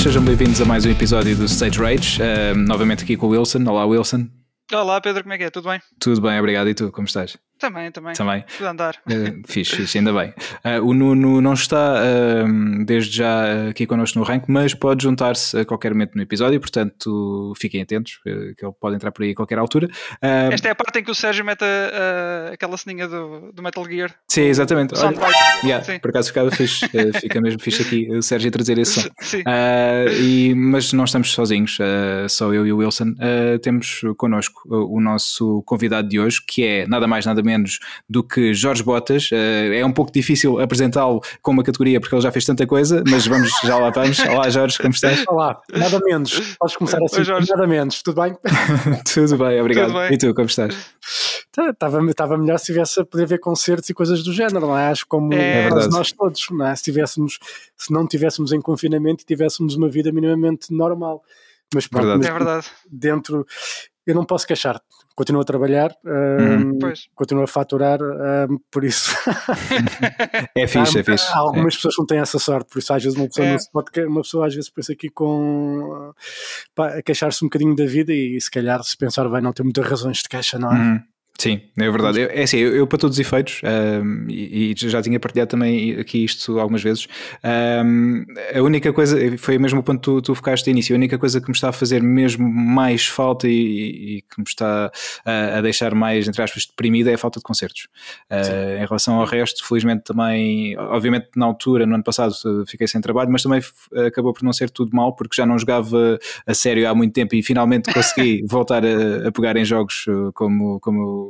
todos, sejam bem-vindos a mais um episódio do Stage Rage. Uh, novamente aqui com o Wilson. Olá, Wilson. Olá, Pedro, como é que é? Tudo bem? Tudo bem, obrigado. E tu, como estás? Também, também. Também. Andar. Uh, fixe, fixe, ainda bem. Uh, o Nuno não está uh, desde já aqui connosco no rank, mas pode juntar-se a qualquer momento no episódio, portanto fiquem atentos, que ele pode entrar por aí a qualquer altura. Esta é a parte em que o Sérgio mete aquela ceninha do, do, Metal Gear. Sim, exatamente. Olha, yeah, Sim. Por acaso ficava fixe, fica mesmo fixe aqui o Sérgio a trazer esse som. Sim. e, mas não estamos sozinhos, só eu e o Wilson. temos connosco o nosso convidado de hoje, que é nada mais nada menos do que Jorge Botas. Uh, é um pouco difícil apresentá-lo com uma categoria porque ele já fez tanta coisa, mas vamos, já lá vamos. Olá Jorge, como estás? Olá, nada menos. Podes começar assim, Oi, nada menos, tudo bem? tudo bem, obrigado. Tudo bem. E tu, como estás? Estava, estava melhor se tivesse a poder ver concertos e coisas do género, não é? Acho como é, nós todos, não é? Se tivéssemos, se não tivéssemos em confinamento e tivéssemos uma vida minimamente normal. Mas pronto, verdade. é verdade. dentro, eu não posso queixar. Continuo a trabalhar, uhum. continuo a faturar, por isso. é fixe, há, é fixe. Há algumas é. pessoas que não têm essa sorte, por isso às vezes uma pessoa, é. uma pessoa às vezes pensa aqui com. Pá, a queixar-se um bocadinho da vida e se calhar, se pensar bem, não tem muitas razões de queixa, não é? Uhum. Sim, é verdade. É assim, eu, eu para todos os efeitos, um, e, e, já tinha partilhado também aqui isto algumas vezes, um, a única coisa, foi o mesmo ponto que tu, tu focaste no início, a única coisa que me está a fazer mesmo mais falta e, e que me está a, a, deixar mais, entre aspas, deprimido é a falta de concertos. Uh, em relação ao resto, felizmente também, obviamente na altura, no ano passado, fiquei sem trabalho, mas também acabou por não ser tudo mal, porque já não jogava a sério há muito tempo e finalmente consegui voltar a, a pegar em jogos como, como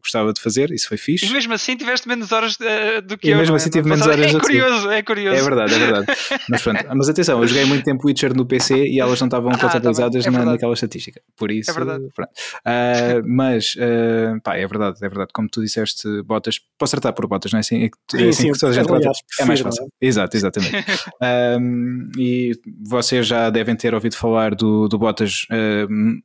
gostava de fazer, isso foi fixe. E mesmo assim tiveste menos horas uh, do que e eu. mesmo assim tive menos horas É curioso, é curioso. É verdade, é verdade. mas pronto, mas atenção, eu joguei muito tempo Witcher no PC e elas não estavam ah, tá contabilizadas tá na, naquela estatística. Por isso, é verdade. Uh, mas, uh, pá, é verdade, é verdade. Como tu disseste, botas, posso tratar por botas, não é assim? É, sim, é assim sim, que toda a gente aliás, é mais fácil. É? Exato, exatamente. e vocês já devem ter ouvido falar do, do Botas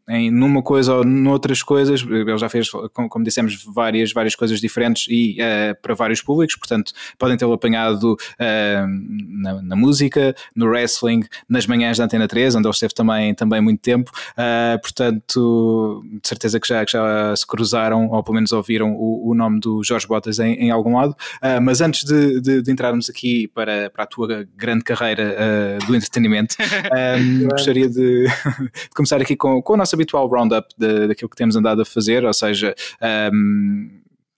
em numa coisa ou noutras coisas. Ele já fez, como, como dissemos, várias, várias coisas diferentes e uh, para vários públicos, portanto podem tê-lo apanhado uh, na, na, música, no wrestling, nas manhãs da Antena 3, onde ele esteve também, também muito tempo, uh, portanto de certeza que já, que já se cruzaram ou pelo menos ouviram o, o nome do Jorge Botas em, em algum lado, mas antes de, de, de, entrarmos aqui para, para a tua grande carreira do entretenimento, um, gostaria de, de, começar aqui com, com o nosso habitual roundup daquilo que temos andado a fazer, ou seja, um,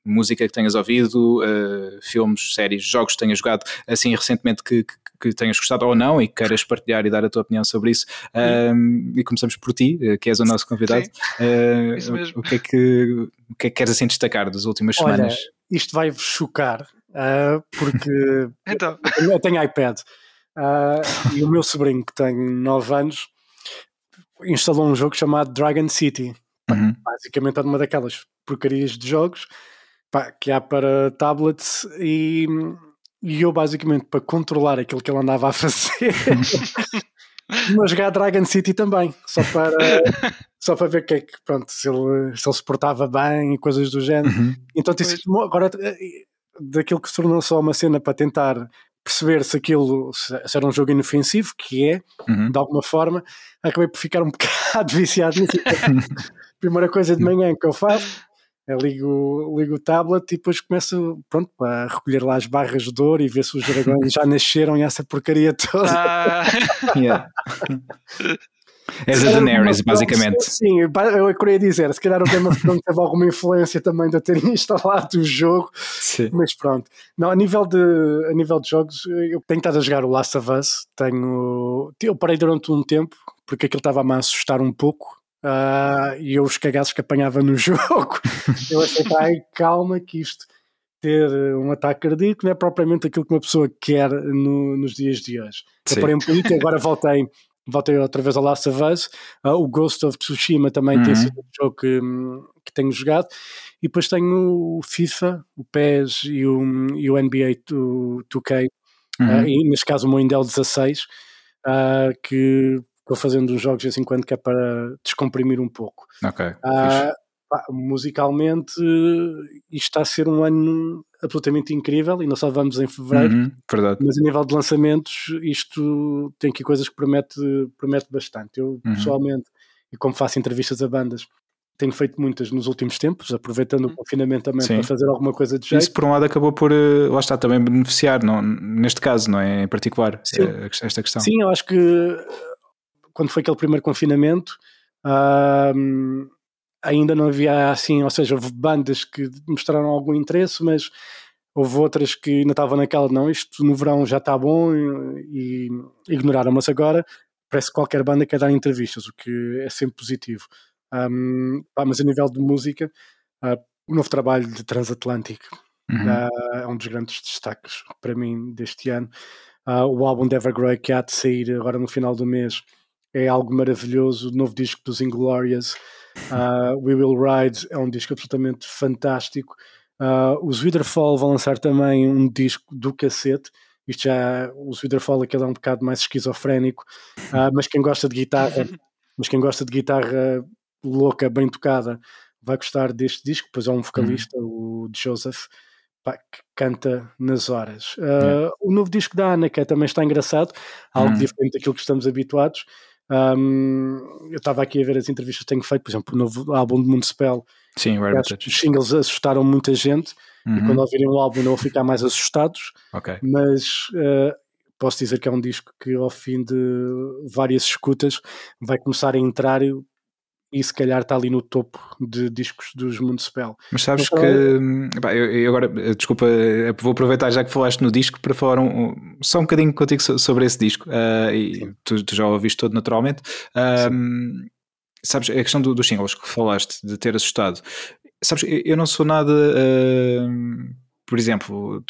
música que tenhas ouvido, uh, filmes, séries, jogos que tenhas jogado assim recentemente que, que, que, tenhas gostado ou não e que queiras partilhar e dar a tua opinião sobre isso. Um, e começamos por ti, eh, que és o nosso convidado. Uh, isso mesmo. O que, é que, o que é que queres assim destacar das últimas Olha, semanas? Isto vai-vos chocar, uh, porque então. eu tenho iPad e o meu sobrinho, que tem 9 anos, instalou um jogo chamado Dragon City. Uhum. Basicamente é uma daquelas porcarias de jogos pá, que há para tablets e, e eu basicamente para controlar aquilo que ele andava a fazer mas jogar Dragon City também só para só para ver que é que pronto se ele se, ele se portava bem e coisas do género uhum. então disse, agora eh, daquilo que se tornou só uma cena para tentar perceber se aquilo se era um jogo inofensivo, que é, uhum. de alguma forma, acabei por ficar um bocado viciado nisso. Primeira coisa de manhã que eu faço eu ligo, ligo o tablet e depois começo pronto, a recolher lá as barras de dor e ver se os dragões já nasceram e essa porcaria toda. Ah. yeah. És a Daenerys, basicamente. Sim, eu queria dizer, se calhar o Game of Thrones teve alguma influência também de eu ter instalado o jogo, sim. mas pronto. Não, a nível, de, a nível de jogos, eu tenho estado a jogar o Last of Us, tenho, eu parei durante um tempo, porque aquilo estava-me a assustar um pouco, Uh, e eu os cagaços que apanhava no jogo, eu achei, ai, calma, que isto ter um ataque cardíaco não é propriamente aquilo que uma pessoa quer no, nos dias de hoje. Eu parei um pouquinho, agora voltei, voltei outra vez ao Last of Us, uh, o Ghost of Tsushima também uhum. tem sido um jogo que, que tenho jogado, e depois tenho o FIFA, o PES e o, e o NBA 2K, uhum. uh, e neste caso o Moindel 16, que vou fazendo uns jogos de vez em quando que é para descomprimir um pouco. Ok. Uh, pá, musicalmente isto está a ser um ano absolutamente incrível e nós só vamos em fevereiro. Uhum, verdade. Mas a nível de lançamentos, isto tem aqui coisas que promete, promete bastante. Eu, Uhum. pessoalmente, e como faço entrevistas a bandas, tenho feito muitas nos últimos tempos, aproveitando o Uhum. confinamento também Sim. para fazer alguma coisa de jeito. Isso por um lado acabou por, eh, lá está, também beneficiar, não, neste caso, não é? Em particular, Sim. eh, esta questão. Sim, eu acho que quando foi aquele primeiro confinamento, ainda não havia assim, ou seja, houve bandas que mostraram algum interesse, mas houve outras que ainda estavam naquela, não, isto no verão já está bom e, e ignoraram, mas agora parece que qualquer banda quer dar entrevistas, o que é sempre positivo. Ahm, pá, mas a nível de música, ah, o novo trabalho de Transatlântico Uhum. ah, é um dos grandes destaques para mim deste ano. Ah, o álbum de Evergrey que há de sair agora no final do mês é algo maravilhoso. O novo disco dos Inglorious, ah, We Will Ride, é um disco absolutamente fantástico. Ah, os Witherfall vão lançar também um disco do cacete. Isto já, os Witherfall aquele é um bocado mais esquizofrénico, ah, mas quem gosta de guitarra, mas quem gosta de guitarra louca, bem tocada, vai gostar deste disco. Pois há um vocalista, o Joseph, pá, que canta nas horas. Uh, Yeah. O novo disco da Ana, que também está engraçado, algo Uhum. diferente daquilo que estamos habituados. Um, eu estava aqui a ver as entrevistas que tenho feito, por exemplo, o novo álbum de Municipal. Sim, os singles assustaram muita gente e Uhum. quando ouvirem o álbum não vão ficar mais assustados, Ok. mas uh, posso dizer que é um disco que ao fim de várias escutas vai começar a entrar e, se calhar está ali no topo de discos dos Municipal. Mas sabes Mas que. pá, eu, eu agora, eh, desculpa, eh, vou aproveitar já que falaste no disco para falar um- um- só um bocadinho contigo so- sobre esse disco. ah, e tu, tu já o ouviste todo naturalmente. Hum, sabes, a questão do- dos singles que falaste, de ter assustado. Sabes, eu, não sou nada. ah, por exemplo,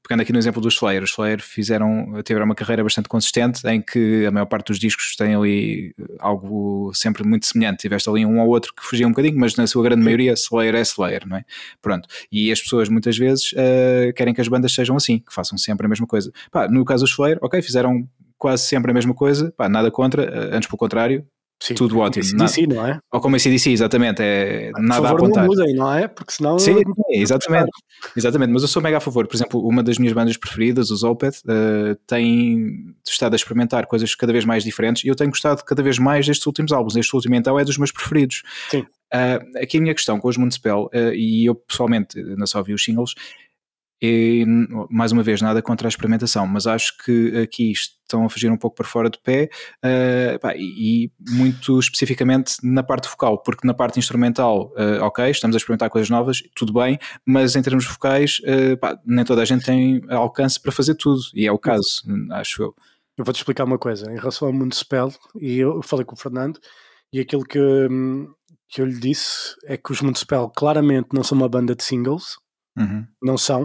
pegando aqui no exemplo dos Slayer, os Slayer fizeram, tiveram uma carreira bastante consistente em que a maior parte dos discos tem ali algo sempre muito semelhante. Tiveste ali um ou outro que fugia um bocadinho, mas na sua grande maioria Slayer é Slayer, não é? Pronto. E as pessoas muitas vezes uh, querem que as bandas sejam assim, que façam sempre a mesma coisa. Pá, no caso dos Slayer, ok, fizeram quase sempre a mesma coisa, pá, nada contra, uh, antes pelo contrário, Sim, tudo ótimo. Nada- sim, não é? ou como a CDC, exatamente, é Por nada a favor, apontar. não mudem, não é? Porque senão. Sim, sim, exatamente. Exatamente, mas eu sou mega a favor. Por exemplo, uma das minhas bandas preferidas, os Opeth, uh, tem estado a experimentar coisas cada vez mais diferentes e eu tenho gostado cada vez mais destes últimos álbuns. Este último, então, é dos meus preferidos. Sim. Uh, aqui a minha questão com os Municipal, uh, e eu pessoalmente não só vi os singles, e, mais uma vez, nada contra a experimentação, mas acho que aqui estão a fugir um pouco para fora de pé uh, pá, e, muito especificamente na parte vocal, porque na parte instrumental, uh, ok, estamos a experimentar coisas novas, tudo bem, mas em termos vocais, uh, pá, nem toda a gente tem alcance para fazer tudo, e é o caso, acho eu. Eu vou-te explicar uma coisa em relação ao Mundo Spell, e eu falei com o Fernando, e aquilo que, hum, que eu lhe disse é que os Mundo Spell claramente não são uma banda de singles, Uhum. não são,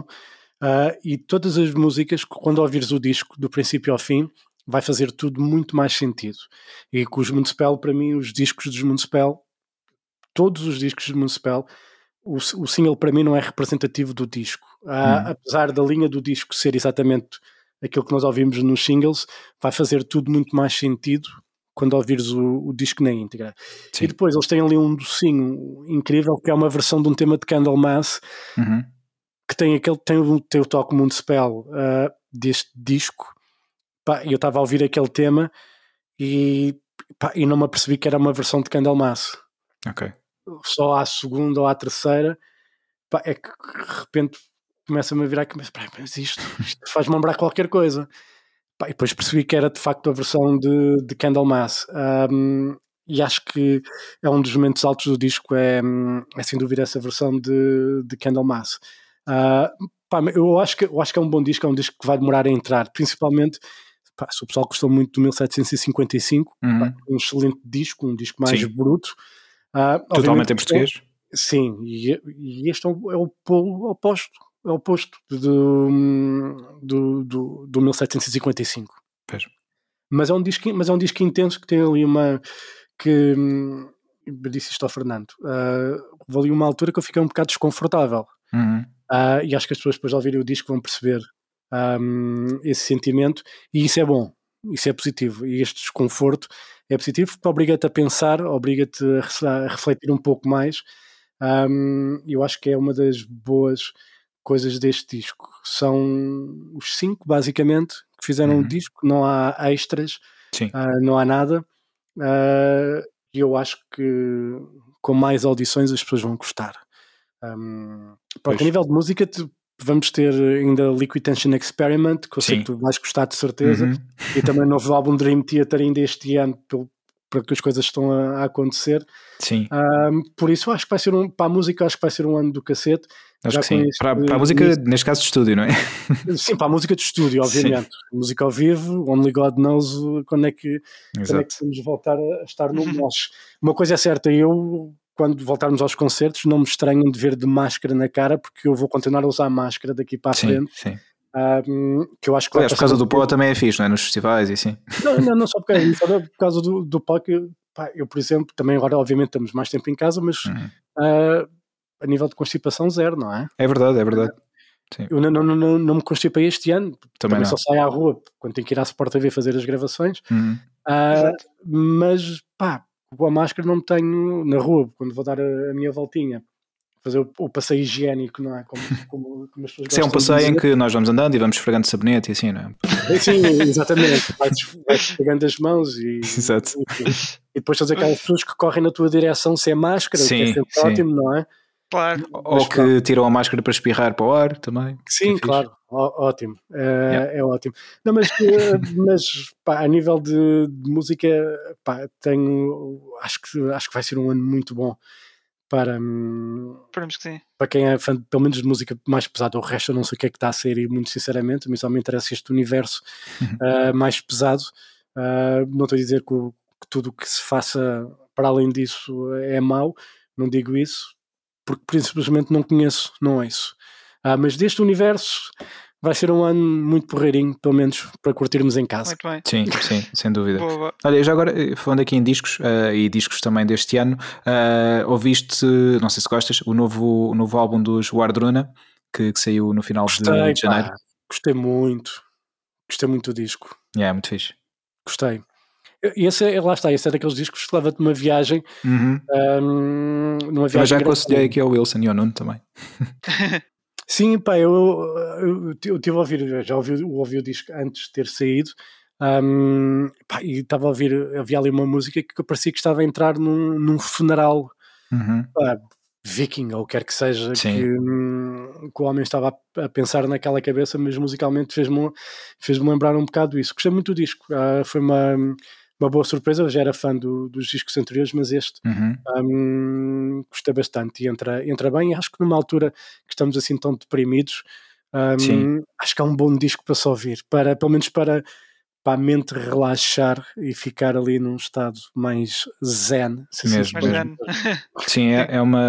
uh, e todas as músicas, quando ouvires o disco do princípio ao fim, vai fazer tudo muito mais sentido. E com os Municipal, para mim, os discos dos Municipal, todos os discos dos Municipal, o, o single para mim não é representativo do disco. Uh, Hum. Apesar da linha do disco ser exatamente aquilo que nós ouvimos nos singles, vai fazer tudo muito mais sentido quando ouvires o, o disco na íntegra. Sim. E depois eles têm ali um docinho incrível que é uma versão de um tema de Candlemass Uhum. Que tem aquele tem o, tem o toque Mundo Spell uh, deste disco. Pá, e eu estava a ouvir aquele tema e, pá, e não me apercebi que era uma versão de Candlemass. Ok. só à segunda ou à terceira pá, é que de repente começa-me a virar que mas, mas isto, isto faz-me lembrar qualquer coisa. Pá, e depois percebi que era de facto a versão de, de Candlemass. Um, e acho que é um dos momentos altos do disco é, é sem dúvida essa versão de, de Candlemass uh, pá, eu, acho que, eu acho que é um bom disco é um disco que vai demorar a entrar principalmente pá, se o pessoal gostou muito do 1755 Uhum. pá, um excelente disco, um disco mais Sim. bruto Uh, Totalmente em português? Sim, e, e este é o, é o polo oposto, é o oposto do, do, do, do 1755. Pois. Mas é um disco, mas é um disco intenso que tem ali uma que hum, disse isto ao Fernando. Uh, houve ali uma altura que eu fiquei um bocado desconfortável. Uhum. Uh, e acho que as pessoas depois de ouvirem o disco vão perceber um, esse sentimento e isso é bom, isso é positivo. E este desconforto é positivo porque obriga-te a pensar, obriga-te a, re- a refletir um pouco mais. Um, eu acho que é uma das boas coisas deste disco. São os cinco, basicamente, que fizeram uhum. o disco, não há extras, uh, não há nada. Uh, e eu acho que com mais audições as pessoas vão gostar. Um, pronto, a nível de música, vamos ter ainda Liquid Tension Experiment, que eu sei que tu vais gostar de certeza, uhum. e também o novo álbum Dream Theater ainda este ano, pelo, para que as coisas estão a, a acontecer. Sim. Um, por isso acho que vai ser um, para a música acho que vai ser um ano do cacete. Acho Já que sim. Para, para, a música, neste caso de estúdio, não é? Sim, para a música de estúdio, obviamente. Sim. Música ao vivo, Only God knows quando é que, quando é que vamos voltar a estar no nós. Uma coisa é certa, eu quando voltarmos aos concertos não me estranham de ver de máscara na cara porque eu vou continuar a usar máscara daqui para a sim, frente. Sim. Um, que eu acho que Aliás, por causa do pó também é fixe, não é? Nos festivais e assim. Não, não, não só por causa, só por causa do, do pó que pá, eu, por exemplo, também agora obviamente estamos mais tempo em casa, mas uhum. uh, a nível de constipação zero, não é? É verdade, é verdade. Sim. Eu não, não, não, não me constipei este ano, também, também só saio à rua quando tenho que ir à Sport TV fazer as gravações, uhum. uh, mas pá, com a máscara não me tenho na rua, quando vou dar a, a minha voltinha fazer o, o, passeio higiênico, não é? Como, como, como as pessoas Se é um passeio em que nós vamos andando e vamos esfregando sabonete e assim, não é? Sim, exatamente. Vais, esfregando as mãos e, Exato. E, e depois tens aquelas pessoas que correm na tua direção sem máscara, sim, que é sempre sim. ótimo, não é? Claro. Ou que claro. tiram a máscara para espirrar para o ar também. Sim, claro, Ó, ótimo, é, yeah. é, ótimo. Não, mas, eh, mas pá, a nível de, de música, pá, tenho, acho que, acho que vai ser um ano muito bom para, Esperamos que sim. para quem é fã, pelo menos de música mais pesada. O resto eu não sei o que é que está a ser e muito sinceramente, mas só me interessa este universo uh, mais pesado. Uh, não estou a dizer que, o, que tudo o que se faça para além disso é mau, não digo isso, porque simplesmente não conheço, não é isso. Uh, mas deste universo vai ser um ano muito porreirinho, pelo menos para curtirmos em casa. Muito bem. Sim, sim, sem dúvida. Boa, boa. Olha, já agora, eh, falando aqui em discos uh, e discos também deste ano, uh, ouviste, não sei se gostas, o novo, o novo álbum dos Wardruna, que, que saiu no final Gostei, de, janeiro. Pá. Gostei muito. Gostei muito do disco. É, yeah, muito fixe. Gostei. Esse é, lá está, esse é daqueles discos que leva-te uma viagem. Uhum. Um, numa viagem Mas já aconselhei aqui ao Wilson e ao Nuno também. Sim, pá, eu, eu, eu tive a ouvir, já ouvi, ouvi o disco antes de ter saído, um, pá, e estava a ouvir, havia ali uma música que parecia que estava a entrar num, num funeral uhum. pá, viking, ou quer que seja, que, hum, que, o homem estava a, a, pensar naquela cabeça, mas musicalmente fez-me fez lembrar um bocado isso. Gostei muito do disco, uh, foi uma uma boa surpresa. Eu já era fã do, dos discos anteriores, mas este uhum. um, gostei bastante e entra, entra bem. Acho que numa altura que estamos assim tão deprimidos, um, acho que é um bom disco para se ouvir, para, pelo menos para, para a mente relaxar e ficar ali num estado mais zen. Se assim mesmo. Sim, é, é, uma,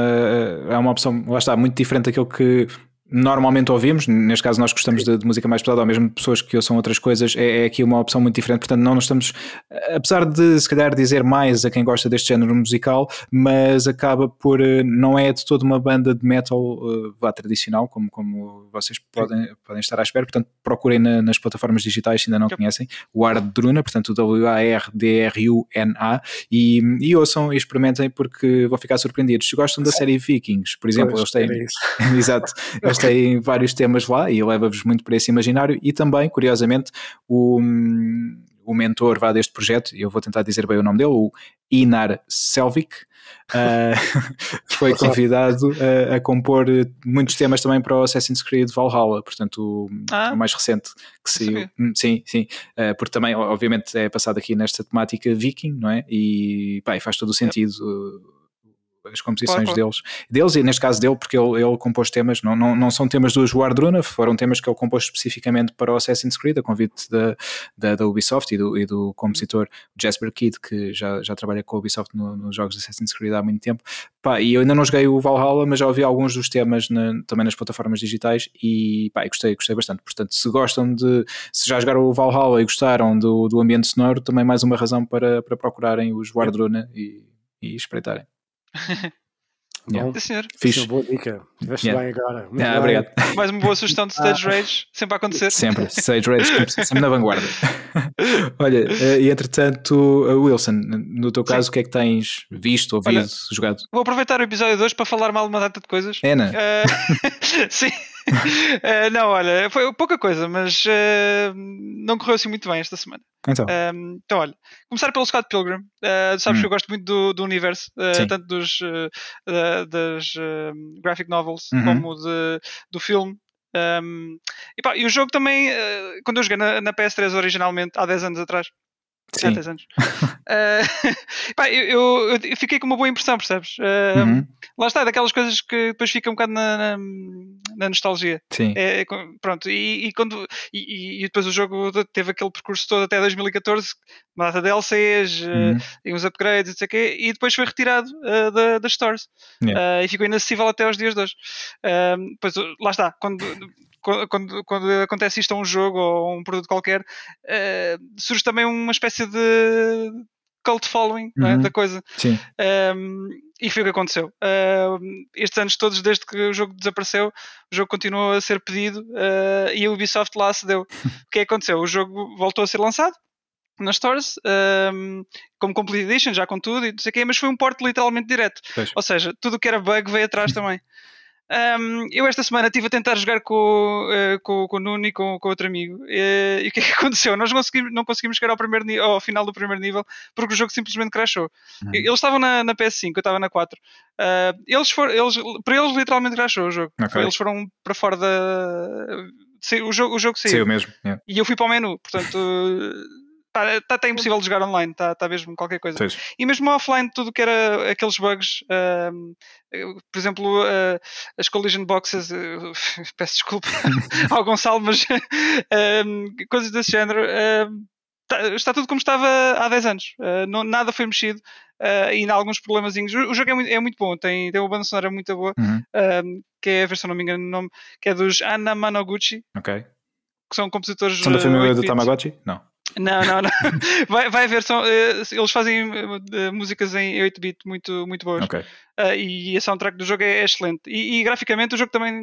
é uma opção, lá está, muito diferente daquilo que normalmente ouvimos, neste caso nós gostamos de, de, música mais pesada, ou mesmo pessoas que ouçam outras coisas, é, é, aqui uma opção muito diferente, portanto não nos estamos, apesar de se calhar dizer mais a quem gosta deste género musical, mas acaba por, eh, não é de toda uma banda de metal uh, vá tradicional, como, como vocês podem, podem estar à espera, portanto procurem na, nas plataformas digitais se ainda não conhecem, o Ardruna, portanto o W-A-R-D-R-U-N-A e, e ouçam e experimentem porque vão ficar surpreendidos. Se gostam da série Vikings, por exemplo, eles têm... Exato, eles tem vários temas lá e leva-vos muito para esse imaginário e também, curiosamente, o, o mentor vá deste projeto, e eu vou tentar dizer bem o nome dele, o Inar Selvik, uh, foi convidado a, a, compor muitos temas também para o Assassin's Creed Valhalla, portanto o, ah, o mais recente que saiu. Hum, sim, sim, uh, porque também obviamente é passado aqui nesta temática viking, não é? E, pá, faz todo o sentido. As composições claro, deles, deles e neste caso dele, porque ele, ele compôs temas, não, não, não são temas do Juardruna, foram temas que ele compôs especificamente para o Assassin's Creed, a convite da, da, da Ubisoft e do, e do compositor Jasper Kidd, que já, já trabalha com a Ubisoft no, nos jogos de Assassin's Creed há muito tempo. Pá, e eu ainda não joguei o Valhalla, mas já ouvi alguns dos temas na, também nas plataformas digitais e pá, gostei, gostei bastante. Portanto, se gostam de, se já jogaram o Valhalla e gostaram do, do ambiente sonoro, também mais uma razão para, para procurarem os Guardruna e, e espreitarem. Yeah. Sim, senhor. Fixe. Boa dica. Estiveste Yeah. bem agora. Muito Ah, bem. obrigado. Mais uma boa sugestão de Stage Rage, sempre a acontecer. Sempre, Sage Rage, sempre, na vanguarda. Olha, eh, e entretanto, eh, Wilson, no teu caso, o que é que tens visto, ouvido, Olha, jogado? Vou aproveitar o episódio de hoje para falar mal de uma data de coisas. Ana, Eh, sim. Eh, não, olha, foi pouca coisa, mas eh, não correu assim muito bem esta semana. então. Um, então, olha, começar pelo Scott Pilgrim. Uh, sabes Hum. que eu gosto muito do, do universo, uh, tanto dos uh, da- das graphic novels Uhum. como de, do filme. Um, e, pá, e o jogo também, uh, quando eu joguei na, na PS3 originalmente, há 10 anos atrás, sim. 10 anos, uh, pá, eu, eu- fiquei com uma boa impressão, percebes? Uh, Uhum, Lá está, daquelas coisas que depois fica um bocado na, na, na nostalgia. sim. É, é pronto, e, e quando, e, e depois o jogo teve aquele percurso todo até 2014, uma data de DLCs eh, Uhum, e uns upgrades, etc. E depois foi retirado eh, da, das stores Yeah. E ficou inacessível até aos dias de hoje. Pois lá está, quando, quando, quando- acontece isto a um jogo ou a um produto qualquer, surge também uma espécie de cult following é, Uhum. da coisa. sim. Um, e foi o que aconteceu. Um, estes anos todos, desde que o jogo desapareceu, o jogo continuou a ser pedido uh, e a Ubisoft lá cedeu. o que é que aconteceu? O jogo voltou a ser lançado nas stores um, como Complete Edition, já com tudo e não sei o quê, mas foi um porte literalmente direto. Pois. Ou seja, tudo o que era bug veio atrás também. Um, eu esta semana estive a tentar jogar com, eh, com, com o Nuno e com, com outro amigo eh, e o que é que aconteceu? Nós não conseguimos, não conseguimos chegar ao, primeiro, ao final do primeiro nível porque o jogo simplesmente crashou. Uhum. Eles estavam na, na PS5, eu estava na 4. Ah, eles foram, eles, para eles literalmente crashou o jogo. Ok. Eles foram para fora da. O jogo, o jogo saiu. Saiu mesmo. yeah. E eu fui para o menu, portanto. Está tá, impossível de jogar online, está tá mesmo qualquer coisa. Pois. E mesmo offline, tudo que era aqueles bugs, eu, por exemplo, ah, as collision boxes, eu peço desculpa ao Gonçalo, mas ahm, coisas desse género, ahm, tá- está tudo como estava há 10 anos. Ah, não, nada foi mexido ah, e ainda há alguns problemazinhos. O, o jogo é muito, é muito bom, tem, tem uma banda sonora muito boa, Uhum, que é, a ver se eu não me engano nome, que é dos Anna Manoguchi, que são compositores. São da ah, família do 8-bit. Tamagotchi? Não. Não, não, não. Vai, vai haver, são, eh, eles fazem eh, músicas em 8-bit muito, muito boas. Ok. Ah, e a soundtrack do jogo é, é excelente. E, e graficamente o jogo também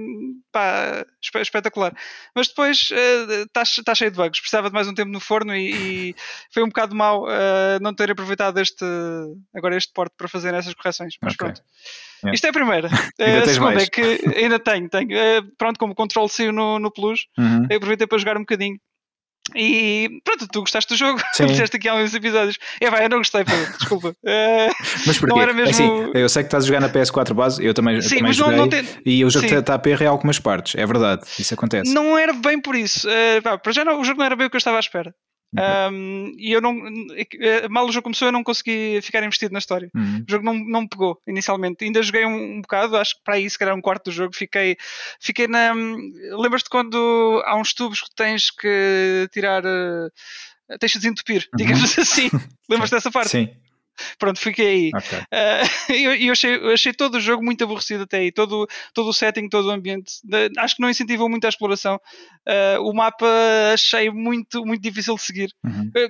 pá, espe- espetacular. Mas depois está tá cheio de bugs. Precisava de mais um tempo no forno e, e foi um bocado mau ah, não ter aproveitado este, agora este porte para fazer essas correções. Mas Ok. pronto. Yeah. Isto é a primeira. Ainda a segunda mais. é que ainda tenho. tenho. Pronto, como o controle saiu no, no Plus, Uhum. eu aproveitei para jogar um bocadinho. E pronto, tu gostaste do jogo, disseste aqui há uns episódios. É, vai, eu não gostei, Pedro, desculpa. Eh, Mas porquê? Não era É mesmo- assim, eu sei que estás a jogar na PS4 base, eu também, sim, também mas não, joguei. não, tem, E o jogo está a perra em algumas partes, é verdade, isso acontece. não era bem por isso. Eh, pá, para já não, o jogo não era bem o que eu estava à espera. Um, e eu não. eh, Mal o jogo começou, eu não consegui ficar investido na história. Uhum. O jogo não, não me pegou inicialmente. Ainda joguei um, um bocado, acho que para aí se calhar um quarto do jogo. Fiquei, fiquei na. Lembras-te quando há uns tubos que tens que tirar. eh, tens de desentupir, digamos assim. Lembras-te dessa parte? Sim, Pronto, fiquei aí. ok. Ah, E eu, eu achei, eu achei todo o jogo muito aborrecido até aí, todo, todo o setting, todo o ambiente. De- acho que não incentivou muito a exploração. Ah, o mapa achei muito, muito difícil de seguir. Uhum. Ah,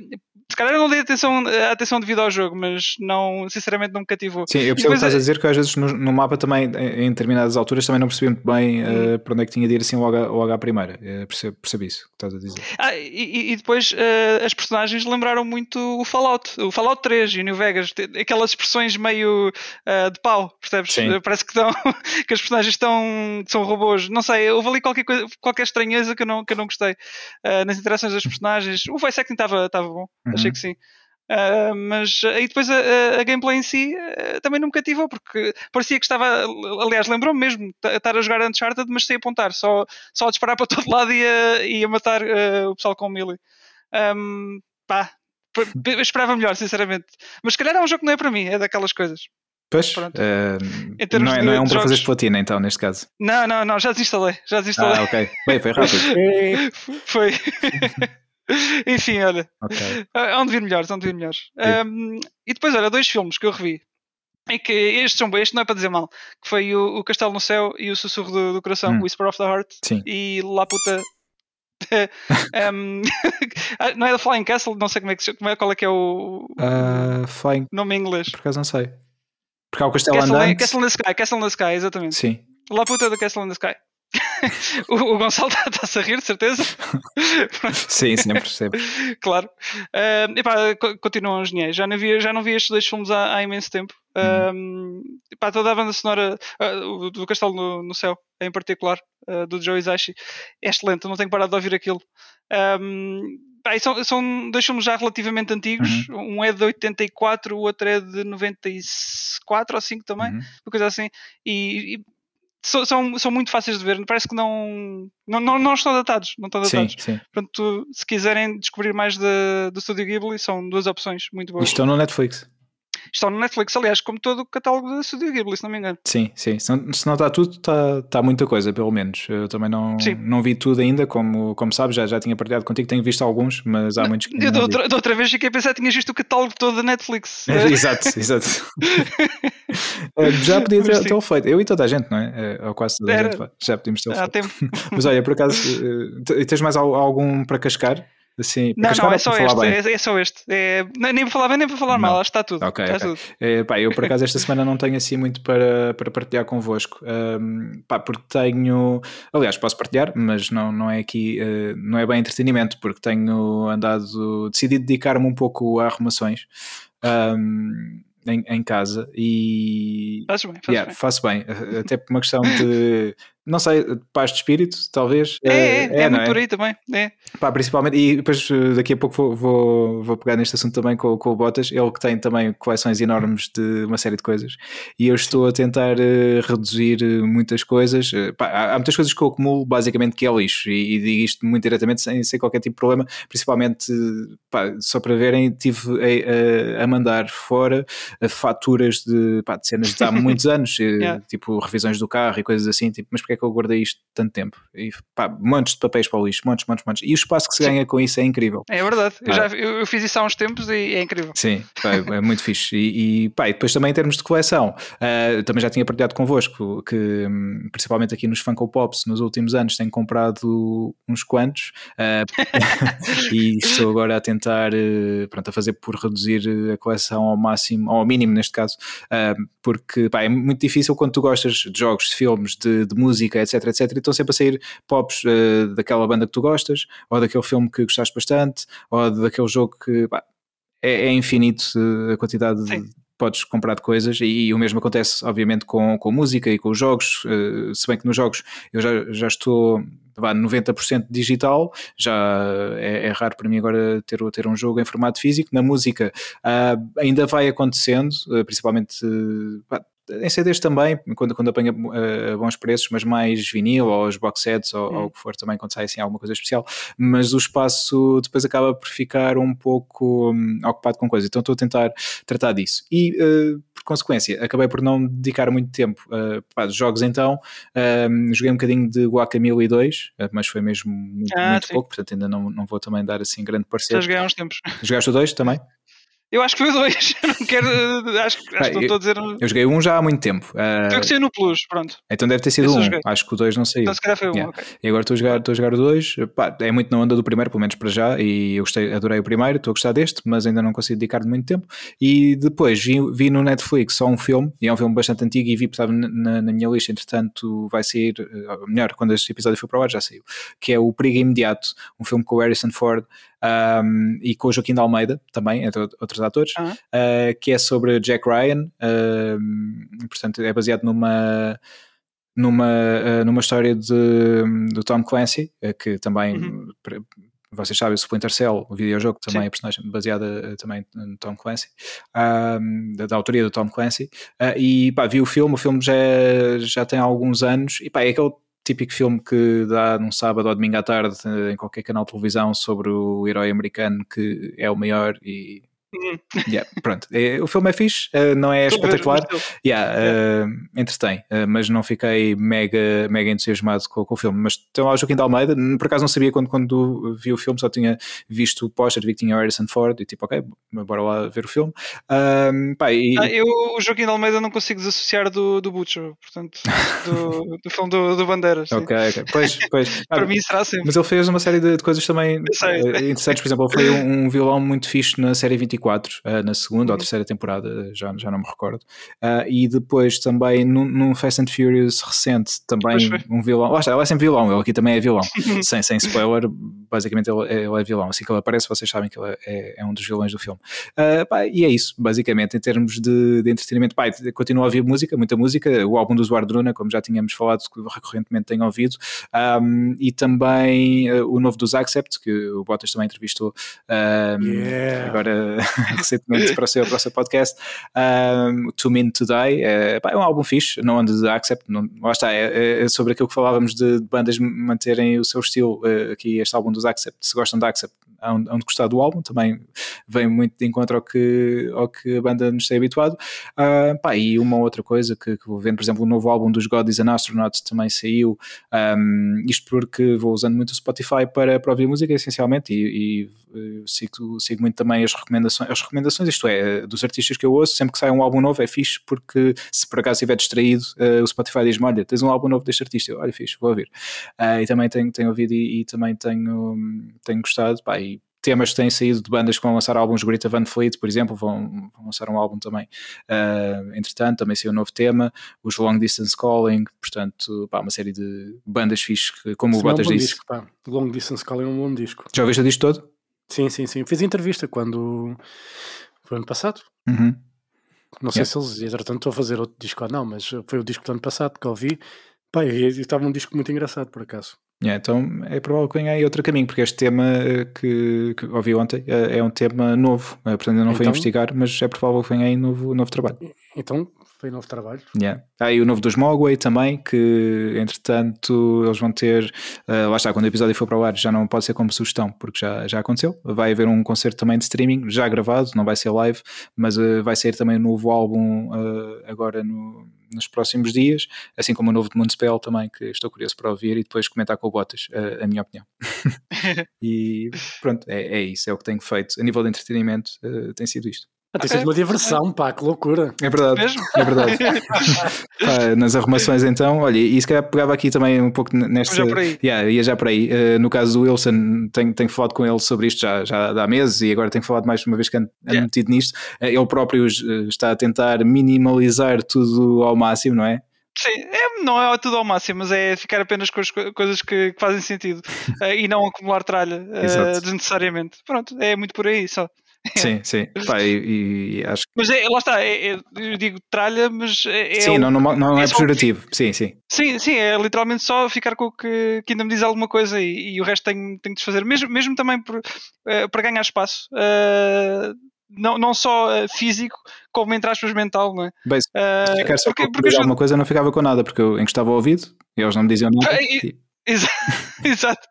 se calhar não dei atenção, a atenção devido ao jogo, mas não, sinceramente não me cativou. Sim, eu percebo o que estás a dizer que às vezes no, no mapa também, em determinadas alturas, também não percebi muito bem Hum. eh, para onde é que tinha de ir assim logo à, logo à primeira. Eh, percebo, percebo isso que estás a dizer. Ah, e- e, depois ah, as personagens lembraram muito o Fallout, o Fallout 3 e o New Vegas, Te- aquelas expressões meio ah, de pau, percebes? Sim. Ah, Parece que, estão, que as personagens estão, são robôs. Não sei, houve ali qualquer, coisa, qualquer estranheza que eu não, que eu não gostei ah, nas interações das personagens. O voice acting estava bom, Uhum. achei que sim. Ah, mas aí depois a, a- gameplay em si ah, também não me cativou porque parecia que estava, aliás, lembrou-me mesmo estar a jogar Uncharted, mas sem apontar, só, só a disparar para todo lado e a, e a matar ah, o pessoal com o melee. Um, pá, p- p- eu esperava melhor, sinceramente. Mas se calhar é um jogo que não é para mim, é daquelas coisas. Pois, termos não, é, não é um para fazer platina então, neste caso. Não, não, não, já desinstalei, já desinstalei. Ah, ok. Bem, foi rápido. Foi. Enfim, olha, ok. há de vir melhores, há de vir melhores. Um, e depois, olha, dois filmes que eu revi. E que estes são bons, este não é para dizer mal. Que foi o, o Castelo no Céu e o Sussurro do, do Coração, Hum. Whisper of the Heart. Sim. E La Puta. Um, não é da Flying Castle, não sei como é que como é, qual é que é o Ah, Flying, nome em inglês. por acaso não sei. Porque há o Castelo Castle, Andante. Castle in the Sky, Castle in the Sky, exatamente. Sim. La puta do Castle in the Sky. o, o Gonçalo está-se a rir, de certeza. sim, sempre, sempre. claro. Uh, epá, continuam geniais. Já não vi, já não vi estes dois filmes há, há imenso tempo. Uhum. Uh, epá, toda a banda sonora uh, do Castelo no, no, Céu, em particular, uh, do Joe Hisaishi, é excelente. não tenho parado de ouvir aquilo. Um, são, são dois filmes já relativamente antigos. Uhum. Um é de 84, o outro é de 94 ou 5 também. Uhum. Uma coisa assim. E, e são, são, são, muito fáceis de ver, parece que não, não, não, não estão datados. Não estão datados. Sim, sim. Portanto, se quiserem descobrir mais de, do Studio Ghibli, são duas opções muito boas. E estão no Netflix. Estão no Netflix, aliás, como todo o catálogo da Studio Ghibli, se não me engano. Sim, sim. Se não, se não está tudo, está, está muita coisa, pelo menos. Eu também não, não vi tudo ainda, como, como sabes, já, já tinha partilhado contigo, tenho visto alguns, mas há muitos que. Eu da outra, outra vez fiquei a pensar que tinhas visto o catálogo todo da Netflix. exato, exato. já podia ter, ter feito. Eu e toda a gente, não é? Ou quase toda a Era. gente. Já podíamos ter feito. Tempo. mas olha, por acaso, eh, tens mais algum para cascar? Assim, não, não, é só, este, é, é, só este. É, nem para falar bem, nem para falar não. mal, está tudo. Ok, está okay. Tudo. É, pá, eu por acaso esta semana não tenho assim muito para, para partilhar convosco, um, pá, porque tenho, aliás, posso partilhar, mas não, não é aqui, uh, não é bem entretenimento, porque tenho andado, decidi dedicar-me um pouco a arrumações. Um, em, em, casa e faz bem, faz yeah, bem. faço bem, até por uma questão de não sei, paz de espírito, talvez. É, é, é, é muito é? por aí também. É. Pá, principalmente, e depois eh, daqui a pouco vou, vou, vou pegar neste assunto também com, com o Botas, ele que tem também coleções enormes de uma série de coisas, e eu estou a tentar uh, reduzir eh, muitas coisas. Pá, há, há, muitas coisas que eu acumulo basicamente que é lixo, e, e digo isto muito diretamente sem, sem qualquer tipo de problema, principalmente, pá, só para verem, tive a, a, a mandar fora faturas de, pá, de cenas de há muitos anos, yeah. tipo revisões do carro e coisas assim, tipo, mas porque é que eu guardei isto tanto tempo? E pá, montes de papéis para o lixo, montes, montes, montes. E o espaço que se ganha com isso é incrível. É verdade, eu, já, eu, fiz isso há uns tempos e é incrível. Sim, pá, é muito fixe. E, e, pá, e depois também em termos de coleção, uh, também já tinha partilhado convosco que, hum, principalmente aqui nos Funko Pops, nos últimos anos tenho comprado uns quantos uh, e estou agora a tentar, uh, pronto, a fazer por reduzir a coleção ao máximo, ou ao mínimo neste caso, porque pá, é muito difícil quando tu gostas de jogos, de filmes, de, de música música, etc, etc. E estão sempre a sair pops uh, daquela banda que tu gostas, ou daquele filme que gostaste bastante, ou daquele jogo que pá, é, é, infinito uh, a quantidade Sim. de podes comprar de coisas e, o mesmo acontece obviamente com, com música e com os jogos, uh, se bem que nos jogos eu já, já estou vá, 90% digital, já é, é, raro para mim agora ter, ter um jogo em formato físico, na música uh, ainda vai acontecendo, principalmente em CDs também, quando, quando apanha uh, bons preços, mas mais vinil ou os box sets ou, hum. ou o que for também, quando sai assim alguma coisa especial. Mas o espaço depois acaba por ficar um pouco um, ocupado com coisas. Então estou a tentar tratar disso. E uh, por consequência, acabei por não dedicar muito tempo uh, pá, dos jogos então. Uh, joguei um bocadinho de Guacamole 2, uh, mas foi mesmo muito, ah, muito pouco, portanto ainda não, não vou também dar assim grande parceiro. Já joguei há uns tempos. Jogaste o 2 também? Eu acho que foi 2. não quero. Acho, que estou a dizer. Eu joguei um já há muito tempo. Uh, Tem que ser no Plus, pronto. Então deve ter sido um. Acho que o 2 não saiu. Então se calhar foi um. Yeah. Okay. E agora estou a jogar, estou a jogar o 2. É muito na onda do primeiro, pelo menos para já. E eu gostei, adorei o primeiro, estou a gostar deste, mas ainda não consigo dedicar muito tempo. E depois vi, vi no Netflix só um filme, e é um filme bastante antigo, e vi, estava na, na minha lista, entretanto vai sair, uh, melhor, quando este episódio foi para o ar já saiu, que é o Perigo Imediato, um filme com o Harrison Ford um, e com o Joaquim de Almeida também, entre outros atores, uh -huh. uh, que é sobre Jack Ryan, uh, portanto é baseado numa numa, uh, numa história de, do Tom Clancy, uh, que também uhum. vocês sabem, o Splinter Cell, o videojogo também Sim. é personagem baseada uh, também no Tom Clancy, da, da, autoria do Tom Clancy, e pá, vi o filme, o filme já, já tem alguns anos, e pá, é aquele típico filme que dá num sábado ou domingo à tarde em qualquer canal de televisão sobre o herói americano que é o maior e Uhum. Yeah, pronto, é, o filme é fixe, uh, não é Estou espetacular, yeah, yeah. Uh, entretém, uh, mas não fiquei mega, mega entusiasmado com, com, o filme. Mas lá o Joaquim de Almeida, por acaso não sabia quando, quando vi o filme, só tinha visto o póster, vi que tinha Harrison Ford e tipo, ok, bora lá ver o filme. Pá, e... ah, eu, o Joaquim de Almeida, não consigo desassociar do, do Butcher, portanto, do, do filme do, do Bandeiras. Ok, ok, pois, pois. Para mim será sempre. Mas ele fez uma série de, de coisas também interessantes, por exemplo, ele foi um, um vilão muito fixe na série 24 24, uh, na segunda uhum. ou terceira temporada, já, já não me recordo. Uh, e depois também num, num, Fast and Furious recente, também um vilão. Lá está, ele é sempre vilão, ele aqui também é vilão. sem, sem spoiler, basicamente ele, é, ele, é vilão. Assim que ele aparece, vocês sabem que ele é, é um dos vilões do filme. Uh, pá, e é isso, basicamente, em termos de, de entretenimento. Pá, continuo a ouvir música, muita música. O álbum do Zuardruna, como já tínhamos falado, que recorrentemente tenho ouvido. Um, e também o novo dos Accept, que o Bottas também entrevistou um, yeah. agora recentemente para o seu, para o seu podcast. Um, To Mean Today é, pá, é um álbum fixe, não ande de Accept, lá está, é, é, sobre aquilo que falávamos de, de bandas manterem o seu estilo. Uh, aqui este álbum dos Accept, se gostam de Accept, hão, hão de gostar do álbum, também vem muito de encontro ao que, ao que a banda nos tem habituado. Uh, pá, e uma outra coisa que, que, vou vendo, por exemplo, o novo álbum dos God is an Astronaut também saiu, um, isto porque vou usando muito o Spotify para, para ouvir música essencialmente e, e sigo, sigo muito também as recomendações, as recomendações, isto é, dos artistas que eu ouço, sempre que sai um álbum novo é fixe porque se por acaso estiver distraído, uh, o Spotify diz-me, olha, tens um álbum novo deste artista, olha fixe, vou ouvir. Uh, e também tenho, tenho ouvido e, e também tenho, tenho gostado, pá, temas que têm saído de bandas que vão lançar álbuns, Greta Van Fleet, por exemplo, vão, vão lançar um álbum também. Uh, entretanto, também saiu um novo tema, os Long Distance Calling, portanto, pá, uma série de bandas fixes que, como sim, o Botas é um disse. Disco, pá. Long Distance Calling é um bom disco. Já ouviste o disco todo? Sim, sim, sim. Fiz entrevista quando foi ano passado. Uhum. Não sei yeah. se eles, entretanto, estou a fazer outro disco ou não, mas foi o disco do ano passado que eu ouvi. Pá, e estava um disco muito engraçado, por acaso. Yeah, então é provável que venha aí outro caminho, porque este tema eh, que, que ouvi ontem é, é um tema novo, eh, portanto eu não então, fui investigar, mas é provável que venha aí novo, novo trabalho. Então foi novo trabalho. Yeah. Há aí o novo dos Mogwai também, que entretanto eles vão ter, uh, lá está, quando o episódio for para o ar já não pode ser como sugestão, porque já, já aconteceu. Vai haver um concerto também de streaming, já gravado, não vai ser live, mas uh, vai ser também um novo álbum uh, agora no nos próximos dias, assim como o novo de Moonspell também, que estou curioso para ouvir e depois comentar com o Botas a, a minha opinião. e pronto, é, é, isso, é o que tenho feito. A nível de entretenimento, uh, tem sido isto. Ah, tem sido uma diversão, pá, que loucura. É verdade, Mesmo? é verdade. pá, nas arrumações então, olha, e se calhar pegava aqui também um pouco nesta... Já por aí. Yeah, ia já por aí. Uh, no caso do Wilson, tenho, tenho falado com ele sobre isto já, já há meses e agora tenho falado mais uma vez que ando, yeah. metido nisto. Uh, ele próprio está a tentar minimalizar tudo ao máximo, não é? Sim, é, não é tudo ao máximo, mas é ficar apenas com as coisas que, que fazem sentido uh, e não acumular tralha uh, desnecessariamente. Pronto, é muito por aí só. Sim, sim. Pá, e, e, acho que... Mas é, lá está, é, é, eu digo tralha, mas é. é sim, não, não, não é, é pejorativo. Sim, sim. Sim, sim, é literalmente só ficar com o que, que ainda me diz alguma coisa e, e o resto tenho, tenho de desfazer. Mesmo, mesmo também por, uh, para ganhar espaço. Uh, não, não só uh, físico, como entre aspas mental, não é? Bem, se uh, ficar só porque, porque alguma coisa, não ficava com nada, porque eu encostava ao ouvido e eles não me diziam nada. Exato.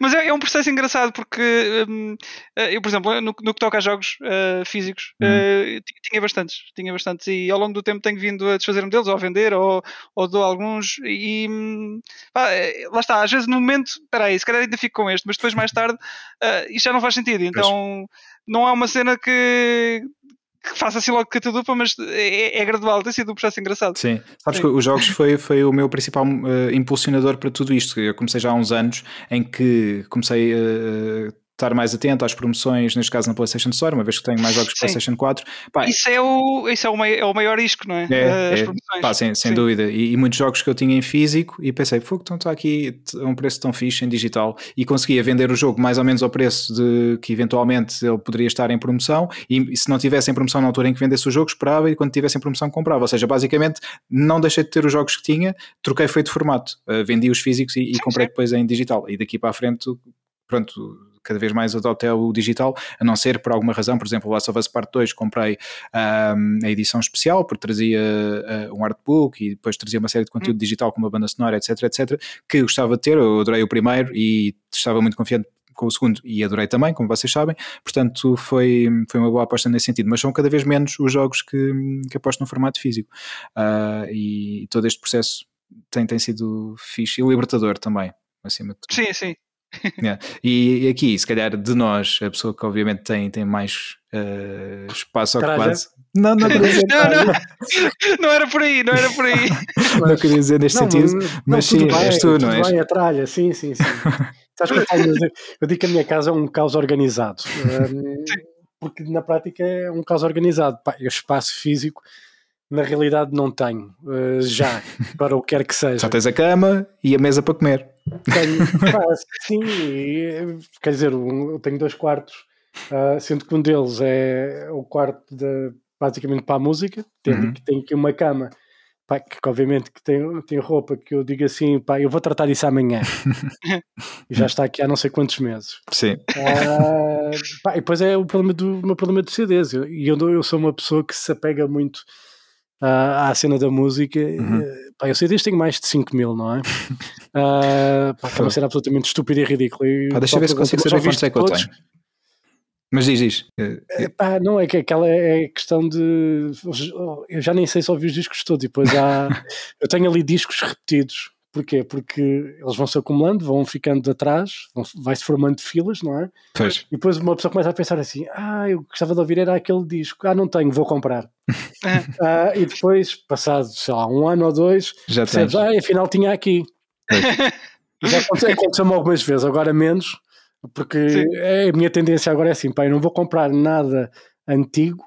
Mas é, é, um processo engraçado porque um, eh, eu, por exemplo, no, no, que toca a jogos uh, físicos, uh, tinha bastantes, tinha bastantes, e ao longo do tempo tenho vindo a desfazer-me deles, ou a vender, ou, ou dou alguns, e hum, pá, lá está, às vezes no momento, espera aí, se calhar ainda fico com este, mas depois mais tarde uh, isto já não faz sentido, então não é uma cena que que faça assim logo catadupa, mas é, é, gradual, tem sido um processo engraçado. Sim, sabes Sim. que os jogos foi, foi o meu principal uh, impulsionador para tudo isto. Eu comecei já há uns anos em que comecei a. Uh, estar mais atento às promoções, neste caso na PlayStation Store, uma vez que tenho mais jogos de PlayStation 4. Pá, isso é o, isso é o, maior, é o maior risco, não é? é, As é pá, sem, dúvida. E, e, muitos jogos que eu tinha em físico e pensei, fogo, então está aqui a um preço tão fixe em digital e conseguia vender o jogo mais ou menos ao preço de que eventualmente ele poderia estar em promoção e, e se não tivesse em promoção na altura em que vendesse o jogo, esperava e quando tivesse em promoção comprava. Ou seja, basicamente não deixei de ter os jogos que tinha, troquei feito formato, uh, vendi os físicos e, e comprei depois em digital. E daqui para a frente, pronto cada vez mais adotei o digital, a não ser por alguma razão, por exemplo, o Last of Us Part 2 comprei um, a edição especial, porque trazia uh, um artbook e depois trazia uma série de conteúdo hum. digital com uma banda sonora, etc, etc, que gostava de ter, eu adorei o primeiro e estava muito confiante com o segundo e adorei também, como vocês sabem, portanto foi, foi uma boa aposta nesse sentido, mas são cada vez menos os jogos que, que aposto no formato físico. Uh, e todo este processo tem, tem sido fixe e libertador também, acima de tudo. Sim, sim, Yeah. E, aqui, se calhar, de nós, a pessoa que obviamente tem, tem mais uh, espaço ocupado. Não, não, não, não, não, era por aí, não era por aí. não queria dizer neste não, sentido, mas, mas sim, bem, és tu, não és? Bem, a tralha, sim, sim, sim. Sabes que eu, eu digo que a minha casa é um caos organizado. Um, porque na prática é um caos organizado. Pá, o espaço físico na realidade não tenho, uh, já, para o que quer que seja. Só tens a cama e a mesa para comer. Tenho, pá, sim, quer dizer, eu tenho dois quartos, uh, sendo que um deles é o quarto de, basicamente para a música, tem, uhum. tem aqui uma cama pá, que, que, obviamente que tem, tem roupa que eu digo assim, pá, eu vou tratar disso amanhã. e já está aqui há não sei quantos meses. Sim. Uh, pá, e depois é o problema do meu problema de CDs. E eu, eu, eu sou uma pessoa que se apega muito uh, à cena da música. Uhum. Uh, pá, eu CDs tenho mais de 5 mil, não é? Uh, pá, que é uma cena absolutamente estúpida e ridícula. Pá, deixa eu ver se consigo saber quantos é que eu tenho. Mas diz, diz. É, pá, não, é que aquela é questão de. Eu já nem sei se ouvi os discos todos e depois há. eu tenho ali discos repetidos. Porquê? Porque eles vão se acumulando, vão ficando atrás, vai-se formando filas, não é? Pois. E depois uma pessoa começa a pensar assim: ah, eu gostava de ouvir era aquele disco, ah, não tenho, vou comprar. ah, e depois, passado, sei lá, um ano ou dois, já percebes, tens. ah, afinal tinha aqui. já aconteceu, aconteceu algumas vezes, agora menos, porque é, a minha tendência agora é assim, pá, eu não vou comprar nada antigo,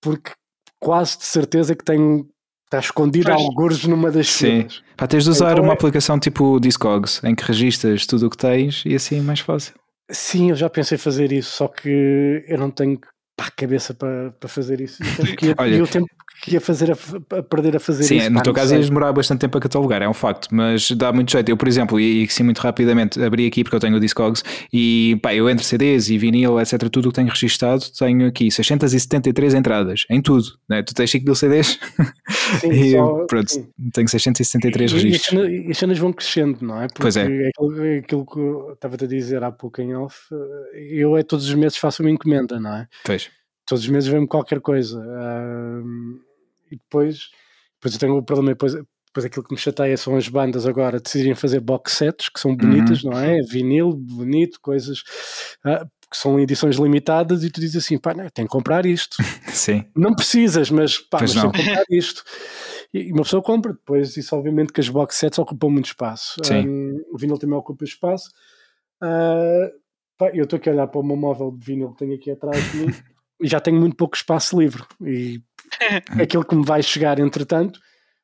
porque quase de certeza que tenho Está escondido pois. algures numa das Sim. Pá, tens de usar então, uma é... aplicação tipo Discogs em que registas tudo o que tens e assim é mais fácil. Sim, eu já pensei fazer isso, só que eu não tenho pá, cabeça para, para fazer isso. E o tempo que ia, Olha, o tempo que ia fazer a, a, perder a fazer sim, isso. Sim, no teu caso ias demorar bastante tempo a catalogar, é um facto, mas dá muito jeito. Eu, por exemplo, e, e sim muito rapidamente abri aqui porque eu tenho o Discogs e pá, eu entre CDs e vinil, etc, tudo o que tenho registado, tenho aqui 673 entradas em tudo. Né? Tu tens 5 mil CDs sim, e só, pronto, sim. tenho 673 e, registros. E as cenas vão crescendo, não é? Porque pois é. Aquilo, aquilo que eu estava a dizer há pouco em off, eu é todos os meses faço uma encomenda, não é? Pois todos os meses vem-me qualquer coisa. Uh, e depois, depois eu tenho o problema, depois, depois aquilo que me chateia são as bandas agora decidirem fazer box sets, que são bonitas, uhum. não é? Vinil, bonito, coisas uh, que são edições limitadas, e tu dizes assim, pá, não, tenho que comprar isto. Sim. Não precisas, mas pá, mas tenho que comprar isto. E uma pessoa compra, depois isso obviamente que as box sets ocupam muito espaço. Um, o vinil também ocupa espaço. Uh, pá, eu estou aqui a olhar para o meu móvel de vinil que tenho aqui atrás de mim já tenho muito pouco espaço livre. E aquilo que me vai chegar, entretanto,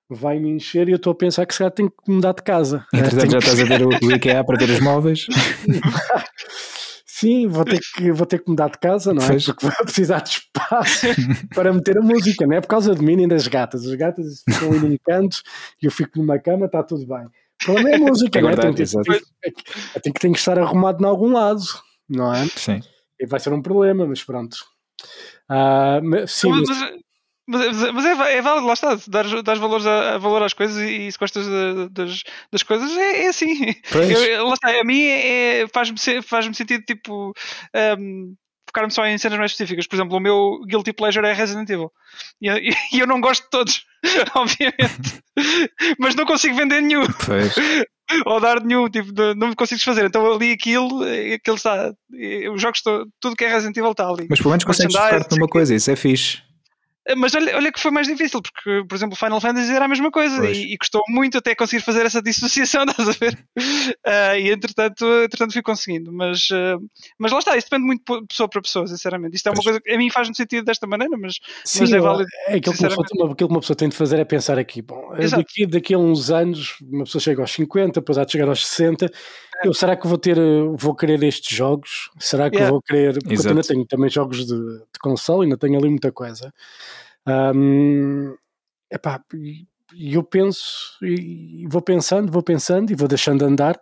vai me encher e eu estou a pensar que se calhar tenho que mudar de casa. Entretanto, já estás a ver o IKEA para ver os móveis. Sim, vou ter, que, vou ter que mudar de casa, não é? Porque vou precisar de espaço para meter a música, não é por causa de mim nem das gatas. As gatas ficam ali num canto e eu fico numa cama, está tudo bem. O problema é a música, é não é? Verdade, tem, que, tem, que, tem que estar arrumado em algum lado, não é? Sim. E vai ser um problema, mas pronto. Uh, mas, sim, mas, mas, mas, é, é válido, lá está, dar, dar valores a, a, valor às coisas e, e se gostas de, das, das coisas é, é assim. Eu, lá está, a mim é, faz-me faz sentido tipo um, focar-me só em cenas mais específicas. Por exemplo, o meu Guilty Pleasure é Resident Evil. E eu, e eu não gosto de todos, obviamente. mas não consigo vender nenhum. Pois. Ou dar nenhum, tipo, não me consigo desfazer. Então ali aquilo, aquilo está. Os jogos, tudo que é Resident Evil está ali. Mas pelo menos consegues focar numa coisa, isso é fixe. Eh, mas olha, olha que foi mais difícil, porque, por exemplo, Final Fantasy era a mesma coisa e, e, custou muito até conseguir fazer essa dissociação, estás a ver? Uh, e entretanto, entretanto fui conseguindo. Mas, uh, mas lá está, isso depende muito de pessoa para pessoa, sinceramente. Isto é uma pois. coisa que a mim faz-me sentido desta maneira, mas, Sim, mas é válido. É aquilo, que uma pessoa, aquilo que uma pessoa tem de fazer é pensar aqui, bom, daqui, daqui a uns anos, uma pessoa chega aos 50, depois há de chegar aos 60. É. Eu, será que vou ter, vou querer estes jogos? Será que yeah. vou querer? Porque eu ainda tenho também jogos de, de console, ainda tenho ali muita coisa. Um, epá, e eu penso, e vou pensando, vou pensando e vou deixando andar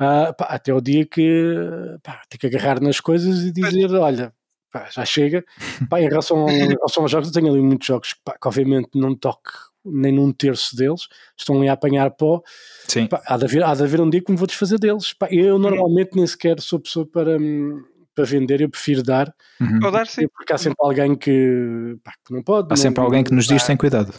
uh, pá, até o dia que pá, tenho que agarrar nas coisas e dizer: olha, pá, já chega. Pá, em, relação, em relação aos jogos, eu tenho ali muitos jogos que, que obviamente não toco nem num terço deles, estão ali a apanhar pó. Sim. Pá, há, de haver, há de haver um dia que me vou desfazer deles. Pá, eu normalmente nem sequer sou pessoa para. Hum, para vender, eu prefiro dar. Uhum. dar sim. Porque há sempre alguém que, pá, que não pode. Há não, sempre alguém que nos diz tem cuidado.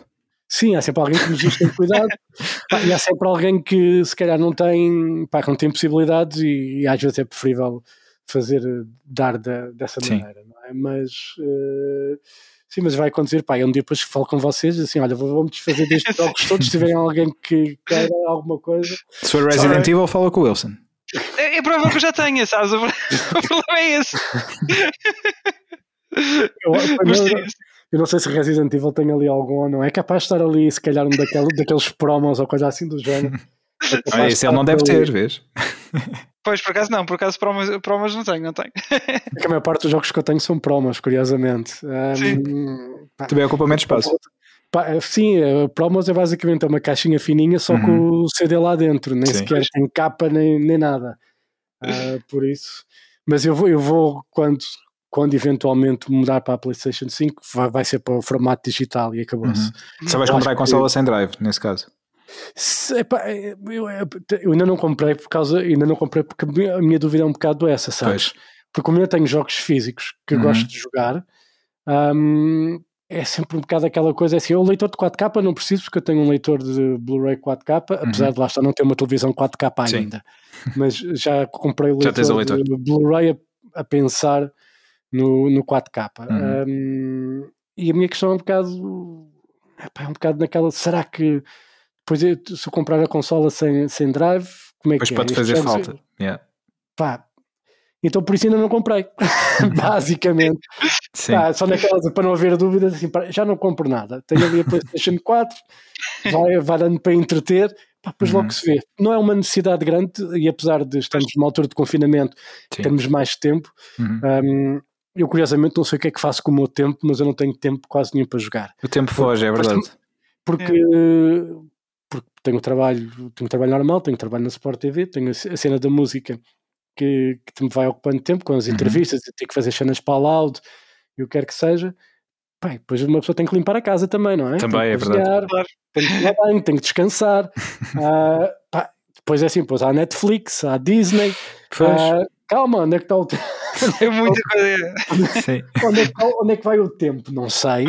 Sim, há sempre alguém que nos diz tem cuidado. pá, e há sempre alguém que se calhar não tem, pá, não tem possibilidades e, e às vezes é preferível fazer, dar da, dessa sim. maneira, não é? Mas. Uh, Sim, mas vai acontecer, pá, um dia depois que falo com vocês, assim, olha, vamos desfazer destes jogos todos, se tiverem alguém que queira alguma coisa. Se for Resident Evil, fala com o Wilson. É, é provável que eu já tenha, sabes? O problema é esse. eu, eu, eu, não sei se Resident Evil tem ali algum ou não. É capaz de estar ali, se calhar, um daquele, daqueles promos ou coisa assim do género. É ah, esse ele não deve ali. ter, vês? Pois, por acaso não, por acaso promos, promos não tenho, não tenho. É a maior parte dos jogos que eu tenho são promos, curiosamente. Sim. Um, Também ocupa menos espaço. Sim, a promos é basicamente uma caixinha fininha, só uhum. com o CD lá dentro, nem Sim. sequer tem capa nem, nem nada. Uh, por isso. Mas eu vou, eu vou quando, quando eventualmente mudar para a PlayStation 5, vai, vai ser para o formato digital e acabou-se. Uhum. Só vais comprar a consola sem drive, nesse caso. Se, epá, eu, eu, ainda não comprei por causa, ainda não comprei porque a minha dúvida é um bocado essa, sabes? Pois. Porque como eu tenho jogos físicos que uhum. gosto de jogar, um, é sempre um bocado aquela coisa é assim, eu leitor de 4K não preciso porque eu tenho um leitor de Blu-ray 4K, uhum. apesar de lá estar não ter uma televisão 4K ainda, mas já comprei o leitor, leitor. de Blu-ray a, a, pensar no, no 4K. Uhum. Um, e a minha questão é um bocado é um bocado naquela, será que depois eu, se eu comprar a consola sem, sem drive, como é pois que é? pode fazer falta. Yeah. Pá, então por isso ainda não comprei, basicamente. Tá, só naquelas, para não haver dúvidas, assim, já não compro nada. Tenho ali a PlayStation 4, vai, vai dando para entreter, pá, depois uhum. logo se vê. Não é uma necessidade grande, e apesar de estarmos numa altura de confinamento, Sim. termos mais tempo. Uhum. Um, eu curiosamente não sei o que é que faço com o meu tempo, mas eu não tenho tempo quase nenhum para jogar. O tempo foge, é verdade. Porque, é. porque tenho trabalho, tenho trabalho normal, tenho trabalho na Sport TV, tenho a cena da música que, que me vai ocupando tempo com as uhum. entrevistas, uhum. tenho que fazer cenas para a loud e o que quer que seja. Pai, depois uma pessoa tem que limpar a casa também, não é? Também é verdade. Tem que tomar banho, tem que descansar. uh, pá, depois é assim, depois há Netflix, há Disney. Uh, calma, onde é que está o tempo? É muita coisa. onde, é que, onde é que vai o tempo? Não sei.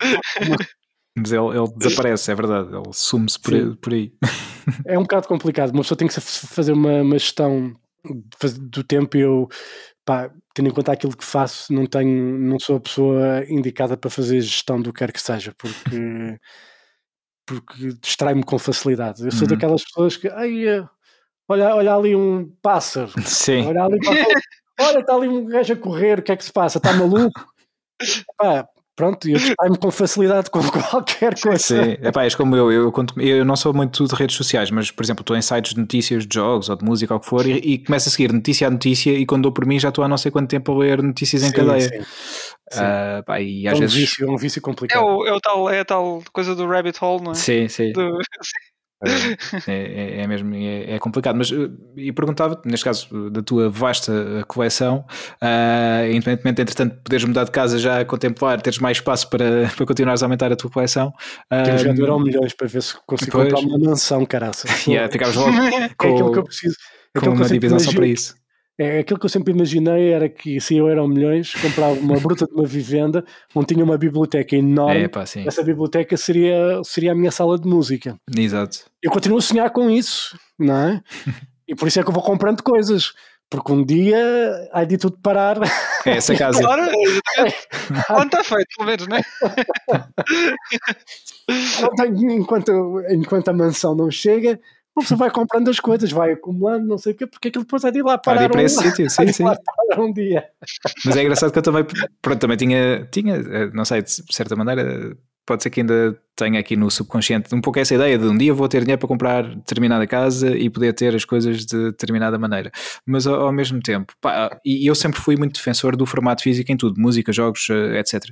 Mas ele, ele desaparece, é verdade, ele sume-se por, por, aí. É um bocado complicado, uma pessoa tem que fazer uma, uma gestão do tempo eu pá, tendo em conta aquilo que faço, não tenho, não sou a pessoa indicada para fazer gestão do que quer que seja, porque porque distrai-me com facilidade. Eu sou uhum. daquelas pessoas que ai, eh, olha, olha ali um pássaro, Sim. olha ali olha, está ali um gajo a correr, o que é que se passa? Está maluco? Pá, pronto, eu distraio-me com facilidade com qualquer coisa. Sim, Epá, és como eu, eu, eu não sou muito de redes sociais, mas por exemplo, estou em sites de notícias de jogos ou de música ou o que for e, e começo a seguir notícia a notícia e quando dou por mim já estou há não sei quanto tempo a ler notícias em sim, cadeia. Sim. Uh, pá, e às é um vezes... vício, é um vício complicado. É, o, é, o tal, é a tal coisa do rabbit hole, não é? Sim, sim. Do... É, é, é, mesmo é, é, complicado, mas eh, e perguntava neste caso da tua vasta coleção, uh, independentemente entretanto poderes mudar de casa já a contemplar, teres mais espaço para, para continuares a aumentar a tua coleção. Uh, Temos que um milhões para ver se consigo comprar uma mansão, caraça. Yeah, logo com, é aquilo que eu preciso. É com uma divisão só para isso. É, aquilo que eu sempre imaginei era que se eu era um milhões, comprava uma bruta de uma vivenda onde tinha uma biblioteca enorme. É, pá, Essa biblioteca seria, seria a minha sala de música. Exato. Eu continuo a sonhar com isso, não é? e por isso é que eu vou comprando coisas. Porque um dia há de tudo parar. É essa casa. Claro, onde está feito, pelo menos, não é? enquanto, enquanto a mansão não chega, você vai comprando as coisas, vai acumulando, não sei o quê, porque aquilo depois é de ir lá parar. para um, esse sítio, sim, sim. um dia. Mas é engraçado que eu também, pronto, também tinha, tinha, eh, não sei, de certa maneira, pode ser que ainda tenha aqui no subconsciente um pouco essa ideia de um dia vou ter dinheiro para comprar determinada casa e poder ter as coisas de determinada maneira. Mas ao, ao mesmo tempo, pá, e eu sempre fui muito defensor do formato físico em tudo, música, jogos, eh, etc.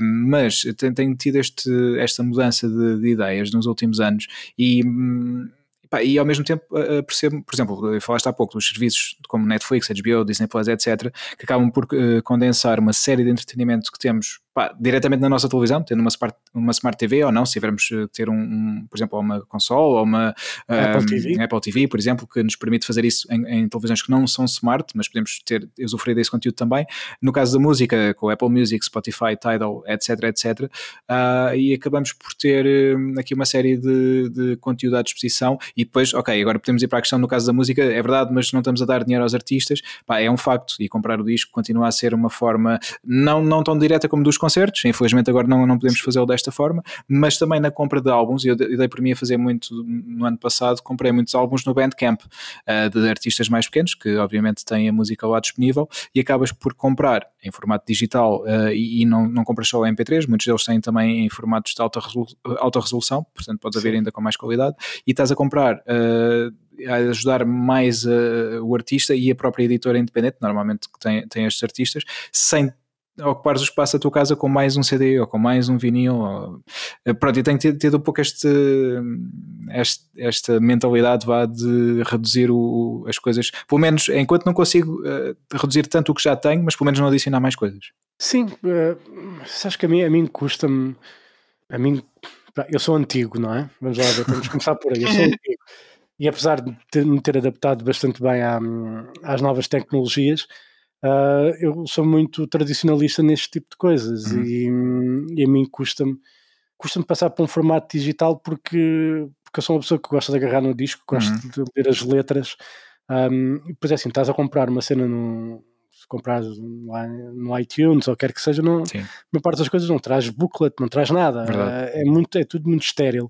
Mas tenho, tenho, tido este, esta mudança de, de ideias nos últimos anos e. Hum, Pá, e ao mesmo tempo uh, percebo, por exemplo, falaste há pouco dos serviços como Netflix, HBO, Disney Plus, etc., que acabam por uh, condensar uma série de entretenimento que temos pá, diretamente na nossa televisão, tendo uma smart, uma smart TV ou não, se tivermos que ter um, um, por exemplo, uma console ou uma Apple, um, TV. Apple TV, por exemplo, que nos permite fazer isso em, em, televisões que não são smart, mas podemos ter usufruir desse conteúdo também. No caso da música, com Apple Music, Spotify, Tidal, etc, etc, uh, e acabamos por ter hum, aqui uma série de, de conteúdo à disposição e depois, ok, agora podemos ir para a questão no caso da música, é verdade, mas não estamos a dar dinheiro aos artistas, pá, é um facto, e comprar o disco continua a ser uma forma não, não tão direta como dos concertos, infelizmente agora não, não podemos fazê-lo desta forma, mas também na compra de álbuns, eu dei por mim a fazer muito no ano passado, comprei muitos álbuns no Bandcamp uh, de artistas mais pequenos, que obviamente têm a música lá disponível, e acabas por comprar em formato digital uh, e, e, não, não compras só MP3, muitos deles têm também em formatos de alta, resolu alta resolução, portanto podes haver ainda com mais qualidade, e estás a comprar. Uh, a ajudar mais uh, o artista e a própria editora independente, normalmente que tem, tem estes artistas, sem ocupares o espaço da tua casa com mais um CD ou com mais um vinil. Ou... Eh, pronto, e tenho tido, tido um pouco este, este, esta mentalidade vá, de reduzir o, as coisas, pelo menos enquanto não consigo uh, reduzir tanto o que já tenho, mas pelo menos não adicionar mais coisas. Sim, uh, sabes que a mim, a mim custa-me. A mim, eu sou antigo, não é? Vamos lá, vamos começar por aí. Eu sou antigo. E apesar de me ter adaptado bastante bem à, às novas tecnologias, uh, eu sou muito tradicionalista neste tipo de coisas uhum. e, e, a mim custa-me custa-me passar para um formato digital porque, porque eu sou uma pessoa que gosta de agarrar no disco, gosto uhum. de ler as letras. Um, depois é assim, estás a comprar uma cena no, se comprar no iTunes ou quer que seja, não, a parte das coisas não traz booklet, não traz nada. É, é, muito, é tudo muito estéril.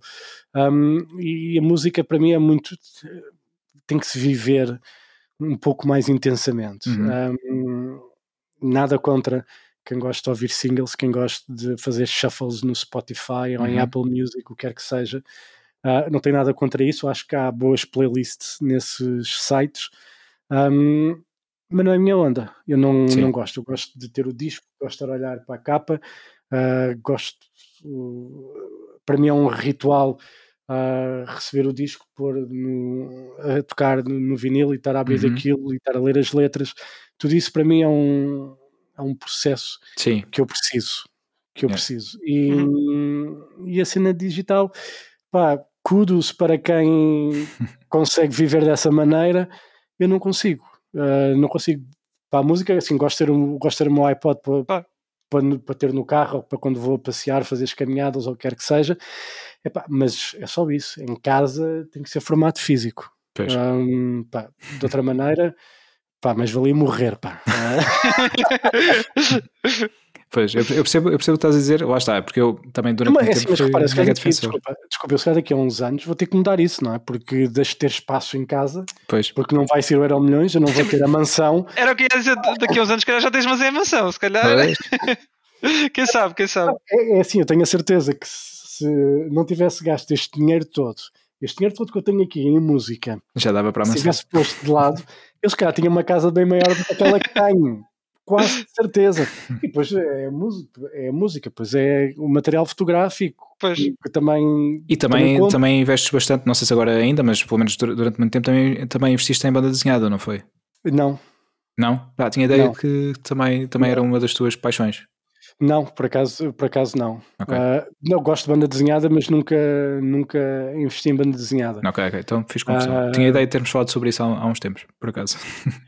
Um, e a música para mim é muito. tem que se viver um pouco mais intensamente. Uhum. Um, nada contra quem gosta de ouvir singles, quem gosta de fazer shuffles no Spotify ou uhum. em Apple Music, o que quer que seja. Uh, não tem nada contra isso, acho que há boas playlists nesses sites. Um, mas não é a minha onda. Eu não, não gosto. Eu gosto de ter o disco, gosto de olhar para a capa, uh, gosto. Uh, para mim é um ritual uh, receber o disco, pôr no, a tocar no, no, vinil e estar a abrir uhum. aquilo e estar a ler as letras. Tudo isso para mim é um, é um processo Sim. que eu preciso. Que eu é. preciso. E, uhum. e a cena digital, pá, kudos para quem consegue viver dessa maneira. Eu não consigo Uh, não consigo. Para a música, assim, gosto de ter, um, gosto de ter o meu iPod para, para, para, ter no carro ou para quando vou passear, fazer as caminhadas ou o que quer que seja. Epá, mas é só isso. Em casa tem que ser formato físico. Um, pá, de outra maneira, pá, mas valia morrer, pá. Pois, eu, percebo, eu percebo o que estás a dizer, lá está, porque eu também durante mas, muito é, tempo mas, repara, mega defensor. Desculpa, desculpa, eu se daqui a uns anos vou ter que mudar isso, não é? Porque deixo de ter espaço em casa, pois. porque não vai ser o Euro Milhões, eu não vou ter a mansão. Era o que ia dizer, daqui a uns anos, que já tens mas é a mansão, se calhar. quem sabe, quem sabe. É, é assim, eu tenho a certeza que se não tivesse gasto este dinheiro todo, este dinheiro todo que eu tenho aqui em música, já dava para a mansão. Se tivesse posto de lado, eu se calhar tinha uma casa bem maior do que aquela que tenho quase certeza. E depois é música, é música, pois é o material fotográfico. Pois. Que também, e também, também, também, investes bastante, não sei se agora ainda, mas pelo menos durante muito tempo também, também investiste em banda desenhada, não foi? Não. Não? Ah, tinha ideia não. que também, também era uma das tuas paixões. Não, por acaso, por acaso não. Okay. Uh, não gosto de banda desenhada, mas nunca, nunca investi em banda desenhada. Ok, ok, então fiz confusão. Uh, Tinha ideia de termos falado sobre isso há, há uns tempos, por acaso.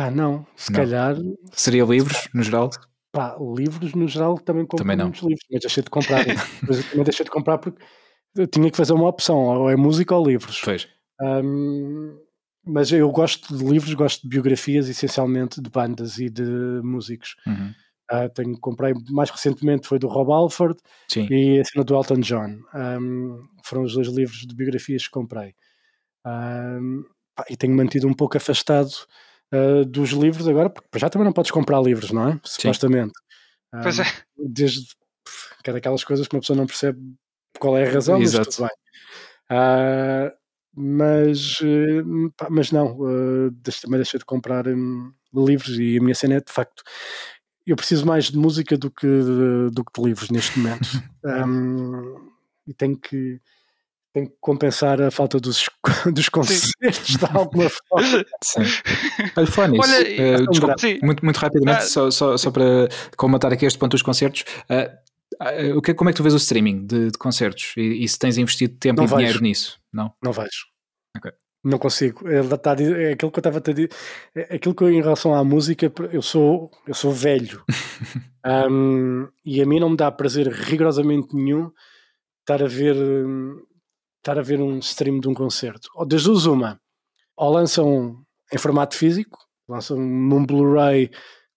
Pá, não, se não. calhar. Seria livros, no geral? Pá, livros no geral também compro também não. muitos livros, mas deixei de comprar. mas eu também deixei de comprar porque eu tinha que fazer uma opção, ou é música ou livros. Pois. Um, mas eu gosto de livros, gosto de biografias, essencialmente de bandas e de músicos. Uhum. Uh, tenho, comprei mais recentemente foi do Rob Alford Sim. e a cena do Elton John. Um, foram os dois livros de biografias que comprei. Um, e tenho mantido um pouco afastado uh, dos livros agora, porque já também não podes comprar livros, não é? Supostamente. Uh, pois é. Desde que é daquelas coisas que uma pessoa não percebe qual é a razão, Exato. mas tudo bem. Uh, mas, mas não, uh, também deixei de comprar um, livros e a minha cena é de facto. Eu preciso mais de música do que de, do que de livros neste momento. um, e tenho que tem que compensar a falta dos, dos concertos de alguma forma. Sim. Olha, falar nisso, Olha, uh, desculpa, muito, muito rapidamente, ah, só, só, só para comentar aqui este ponto dos concertos. Uh, uh, como é que tu vês o streaming de, de concertos e, e, se tens investido tempo não e vejo. dinheiro nisso? Não? Não vejo. Okay. Não consigo. É, tá, é aquilo que eu estava a dizer. É aquilo que eu, em relação à música, eu sou, eu sou velho. um, e a mim não me dá prazer rigorosamente nenhum estar a ver hum, estar a ver um stream de um concerto. Ou das duas, uma, ou lançam em formato físico, lançam um Blu-ray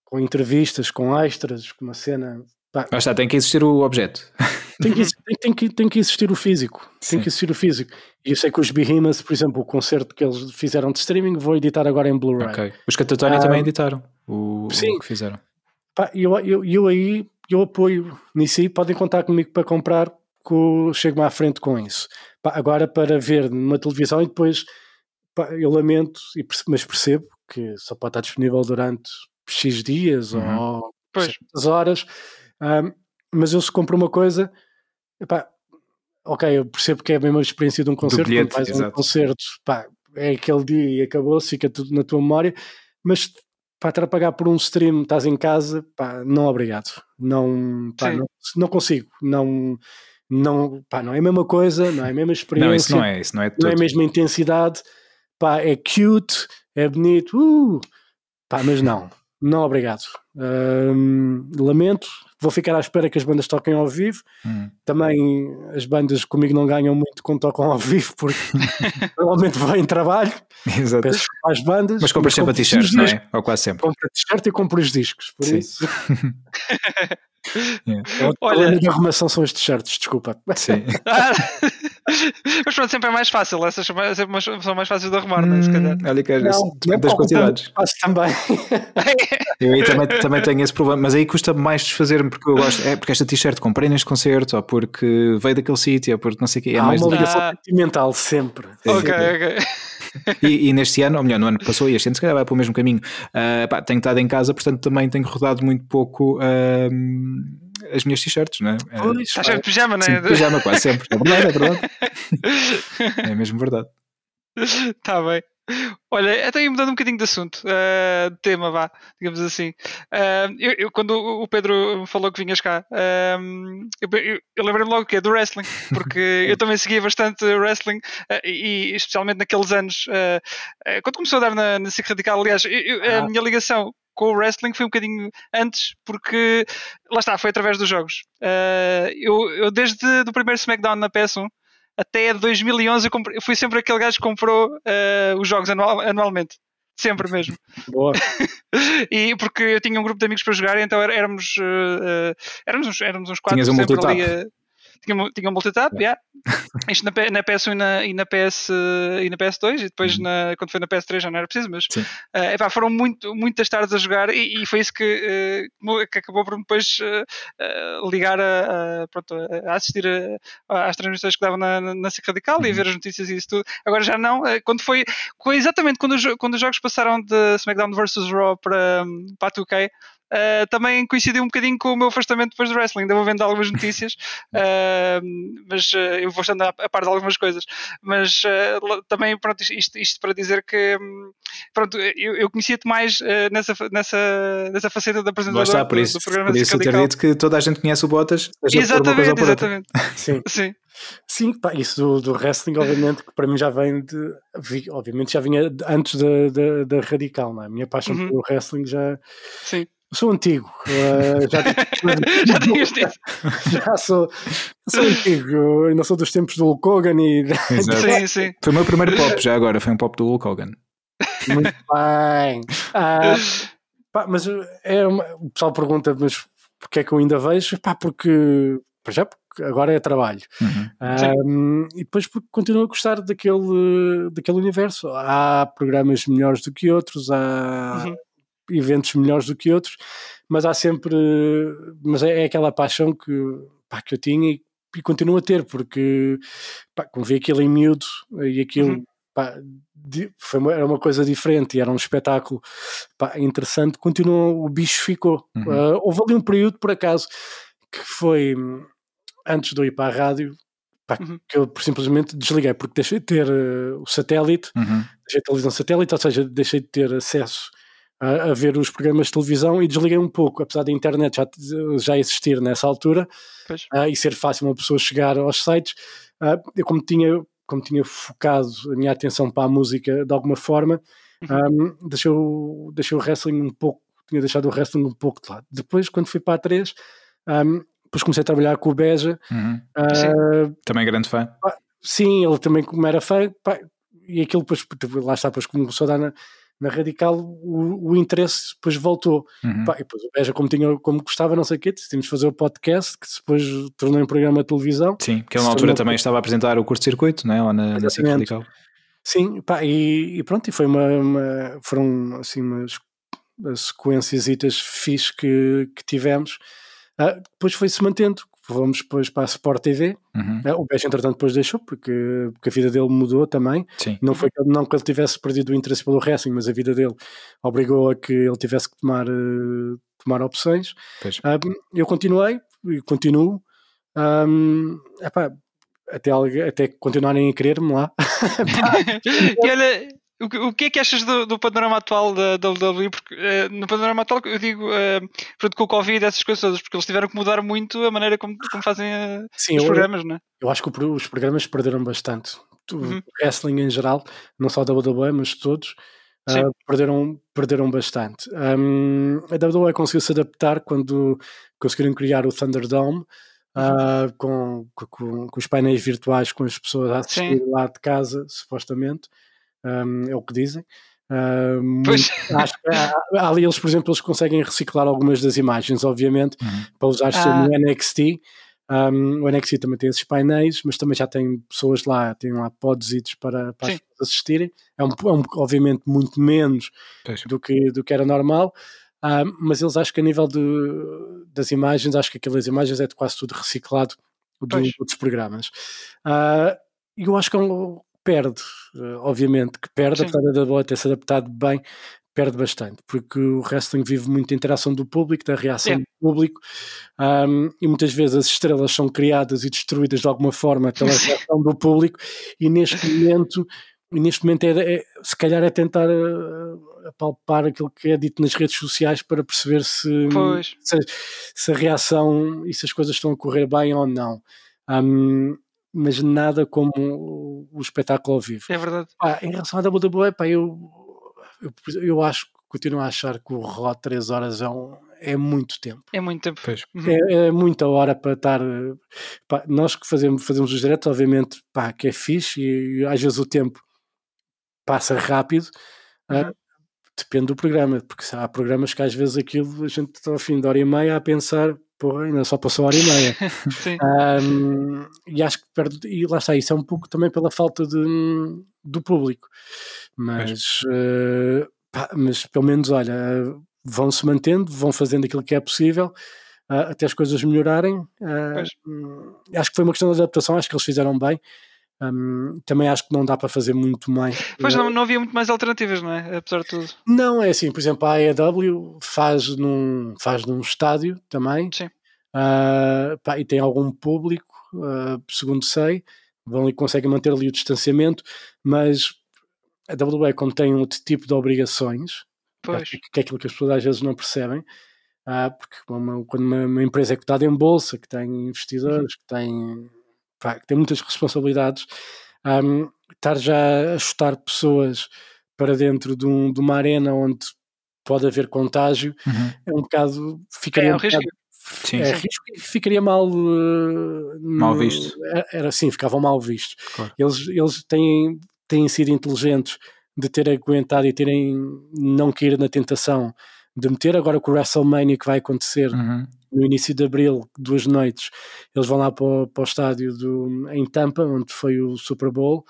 com entrevistas, com extras, com uma cena Pá, está, tem que existir o objeto. Tem que, tem, tem, que, tem que existir o físico. Sim. Tem que existir o físico. E eu sei que os Behemoths, por exemplo, o concerto que eles fizeram de streaming, vou editar agora em Blu-ray. Okay. Os Catatonia ah, também editaram o, sim. o que fizeram. Pá, eu, eu, eu aí eu apoio nisso aí, podem contar comigo para comprar, chego-me à frente com isso. Pá, agora para ver numa televisão e depois pá, eu lamento, mas percebo que só pode estar disponível durante X dias uhum. ou X horas. Um, mas eu se compro uma coisa, epá, ok, eu percebo que é a mesma experiência de um concerto, bilhete, quando faz um concerto, pá, é aquele dia e acabou, fica tudo na tua memória, mas para pagar por um stream, estás em casa, pá, não obrigado. Não, pá, não, não, consigo. Não, não, pá, não é a mesma coisa, não é a mesma experiência. Não, isso não é, isso não é tudo. Não é a mesma intensidade. Pá, é cute, é bonito, uh, pá, mas não, não obrigado. lamento, vou ficar à espera que as bandas toquem ao vivo. Hum. Também as bandas comigo não ganham muito quando tocam ao vivo, porque normalmente vão em trabalho. Exato. Peço às bandas. Mas compras sempre a t-shirt, não é? Ou quase sempre. Compro a t-shirt e compro os discos, por Sim. isso. Yeah. É Olha, da arrumação são os t-shirts, desculpa. Sim. Mas pronto, sempre é mais fácil. Essas são mais fáceis de arrumar, hum, não é? Se calhar. Olha que depende das quantidades. Faço também. eu aí também, também tenho esse problema, mas aí custa mais desfazer-me porque eu gosto. É porque esta t-shirt comprei neste concerto, ou porque veio daquele sítio, ou porque não sei o que. É Há mais uma ligação ah. sentimental sempre. Ok, ok. e, e, neste ano, ou melhor, no ano que passou, e este ano se calhar vai para o mesmo caminho. Uh, pá, tenho estado em casa, portanto também tenho rodado muito pouco. Uh, as minhas t-shirts, não é? Estás sempre de pijama, não é? Sim, pijama quase sempre. É verdade, é verdade. é mesmo verdade. Está bem. Olha, até aí mudando um bocadinho de assunto, uh, de tema, vá, digamos assim. Uh, eu, eu, quando o Pedro falou que vinhas cá, uh, eu, eu, eu lembrei-me logo que é do wrestling, porque eu também seguia bastante wrestling e, e especialmente naqueles anos, quando começou a dar na, na SIC Radical, aliás, a ah. minha ligação com o wrestling foi um bocadinho antes, porque lá está, foi através dos jogos. eu, eu desde o primeiro SmackDown na PS1 até 2011 eu, comprei, eu fui sempre aquele gajo que comprou uh, os jogos anual, anualmente. Sempre mesmo. Boa. e porque eu tinha um grupo de amigos para jogar, então éramos, uh, éramos, éramos uns quatro Tinhas um sempre ali. Uh, tinha, tinha um multitap, yeah. Isto na, na PS1 e na, e na, PS, e na PS2, e depois uhum. na, quando foi na PS3 já não era preciso, mas uh, epá, foram muito, muitas tardes a jogar e, e foi isso que, uh, que acabou por depois uh, ligar a, a, pronto, a assistir a, às transmissões que dava na, na, na SIC Radical uhum. e a ver as notícias e isso tudo. Agora já não, quando foi, foi exatamente quando os, quando os jogos passaram de SmackDown vs Raw para, para a 2K, uh, também coincidiu um bocadinho com o meu afastamento depois do wrestling. Ainda vou vendo algumas notícias, uh, mas uh, eu vou estando a, a, par de algumas coisas. Mas também, pronto, isto, isto, para dizer que, um, pronto, eu, eu conhecia-te mais nessa, nessa, nessa faceta da apresentador está, por isso, do, do programa por isso acredito que toda a gente conhece o Bottas. Exatamente, exatamente. Sim. Sim. Sim, pá, isso do, do, wrestling, obviamente, que para mim já vem de. Obviamente já vinha antes da, da, da Radical, não é? A minha paixão uhum. pelo wrestling já, Sim. Sou antigo. Uh, já, já tinhas dito. Já sou, sou antigo. Ainda sou dos tempos do Hulk Hogan e. Sim, sim. Foi o meu primeiro pop já agora, foi um pop do Hulk Hogan. Muito bem. Uh, pá, mas é uma, o pessoal pergunta, mas porque é que eu ainda vejo? Pá, porque. Já porque agora é trabalho. Uhum. Um, e depois porque continuo a gostar daquele, daquele universo. Há programas melhores do que outros, há. Uhum eventos melhores do que outros, mas há sempre, mas é, é aquela paixão que, pá, que eu tinha e, e continuo a ter, porque pá, como vi aquilo em miúdo e aquilo uhum. pá, foi uma, era uma coisa diferente e era um espetáculo pá, interessante, continuou, o bicho ficou. Uhum. Uh, houve ali um período, por acaso, que foi antes de eu ir para a rádio, Pá, uhum. que eu simplesmente desliguei porque deixei de ter uh, o satélite, uhum. deixei de televisão satélite, ou seja, deixei de ter acesso a, a, ver os programas de televisão e desliguei um pouco, apesar da internet já, já existir nessa altura uh, e ser fácil uma pessoa chegar aos sites, uh, eu como tinha, como tinha focado a minha atenção para a música de alguma forma, uhum. um, deixei, o, deixei o wrestling um pouco, tinha deixado o wrestling um pouco de lado. Depois, quando fui para a 3, um, depois comecei a trabalhar com o Beja. Uhum. Uh, também grande fã. Sim, ele também como era fã, pá, e aquilo depois, lá está, depois começou a dar na, na Radical o, o interesse depois voltou. Uhum. Pá, e depois o Beja, como, tinha, como gostava, não sei o quê, decidimos fazer o podcast, que depois tornou em programa de televisão. Sim, que ele na altura também estava a apresentar o curto-circuito, não é? Lá na, na SIC Radical. Sim, pá, e, e, pronto, e foi uma, uma foram assim umas sequências fixe que, que tivemos. Uh, depois foi-se mantendo, Fomos depois para a Sport TV. Uhum. Eh, o Peixe, entretanto, depois deixou, porque, porque a vida dele mudou também. Sim. Não foi não que ele tivesse perdido o interesse pelo wrestling, mas a vida dele obrigou a que ele tivesse que tomar, uh, tomar opções. Um, eu continuei e continuo. Um, epá, até, até continuarem a querer-me lá. e olha, o, o que é que achas do, do panorama atual da WWE? Porque uh, no panorama atual eu digo uh, pronto, com o Covid e essas coisas todas, porque eles tiveram que mudar muito a maneira como, como fazem uh, Sim, os eu, programas, não é? Eu acho que os programas perderam bastante. O uhum. wrestling em geral, não só a WWE, mas todos. Uh, perderam, perderam bastante. Um, a WWE conseguiu se adaptar quando conseguiram criar o Thunderdome uh, com, com, com, os painéis virtuais com as pessoas a assistir Sim. lá de casa, supostamente um, é o que dizem. Um, acho que há, ali eles, por exemplo, eles conseguem reciclar algumas das imagens, obviamente, uhum. para usar ah. no NXT. Um, o NXT também tem esses painéis, mas também já tem pessoas lá, tem lá podzitos para, para as pessoas assistirem. É, um, é um, obviamente muito menos do que, do que era normal, uh, mas eles acho que a nível de, das imagens, acho que aquelas imagens é de quase tudo reciclado do, dos programas. Uh, eu acho que é um, perde, eh, obviamente, que perde, Sim. apesar da bola ter se adaptado bem, perde bastante, porque o wrestling vive muito da interação do público, da reação do público, um, e muitas vezes as estrelas são criadas e destruídas de alguma forma pela reação do público, e neste momento, e neste momento é, é, se calhar é tentar uh, apalpar aquilo que é dito nas redes sociais para perceber se, se, se, a reação e se as coisas estão a correr bem ou não. Um, mas nada como o, espetáculo ao vivo. É verdade. Pá, em relação à WWE, pá, eu, eu, eu acho, continuo a achar que o Raw 3 horas é, um, é muito tempo. É muito tempo. Uhum. É, é, muita hora para estar. Pá, nós que fazemos, fazemos os diretos, obviamente, pá, que é fixe e, e às vezes o tempo passa rápido. Ah, uhum. Uh, depende do programa, porque há programas que às vezes aquilo a gente está ao fim de hora e meia a pensar porra, ainda só passou hora e meia. Um, e acho que perde, e lá está, isso é um pouco também pela falta de, do público. Mas, uh, pá, mas pelo menos, olha, vão se mantendo, vão fazendo aquilo que é possível. Uh, até as coisas melhorarem. Uh, acho que foi uma questão de adaptação, acho que eles fizeram bem. Um, também acho que não dá para fazer muito mais. Pois não, não havia muito mais alternativas, não é? Apesar de tudo. Não, é assim, por exemplo, a AEW faz num, faz num estádio também. Sim. Uh, pá, e tem algum público, uh, segundo sei, vão e conseguem manter ali o distanciamento, mas a WWE, como tem outro tipo de obrigações, pois. Que, é aquilo que as pessoas às vezes não percebem, uh, porque quando uma, uma, empresa é cotada em bolsa, que tem investidores, que tem pá, que tem muitas responsabilidades, um, estar já a chutar pessoas para dentro de, um, de, uma arena onde pode haver contágio uhum. é um bocado ficaria é, um risco. Sim, é, sim. Risco, ficaria mal uh, mal visto era assim, ficavam mal vistos claro. eles, eles têm, têm sido inteligentes de ter aguentado e terem não cair na tentação de meter agora com o WrestleMania que vai acontecer uhum no início de abril, duas noites, eles vão lá para o, para o estádio do, em Tampa, onde foi o Super Bowl.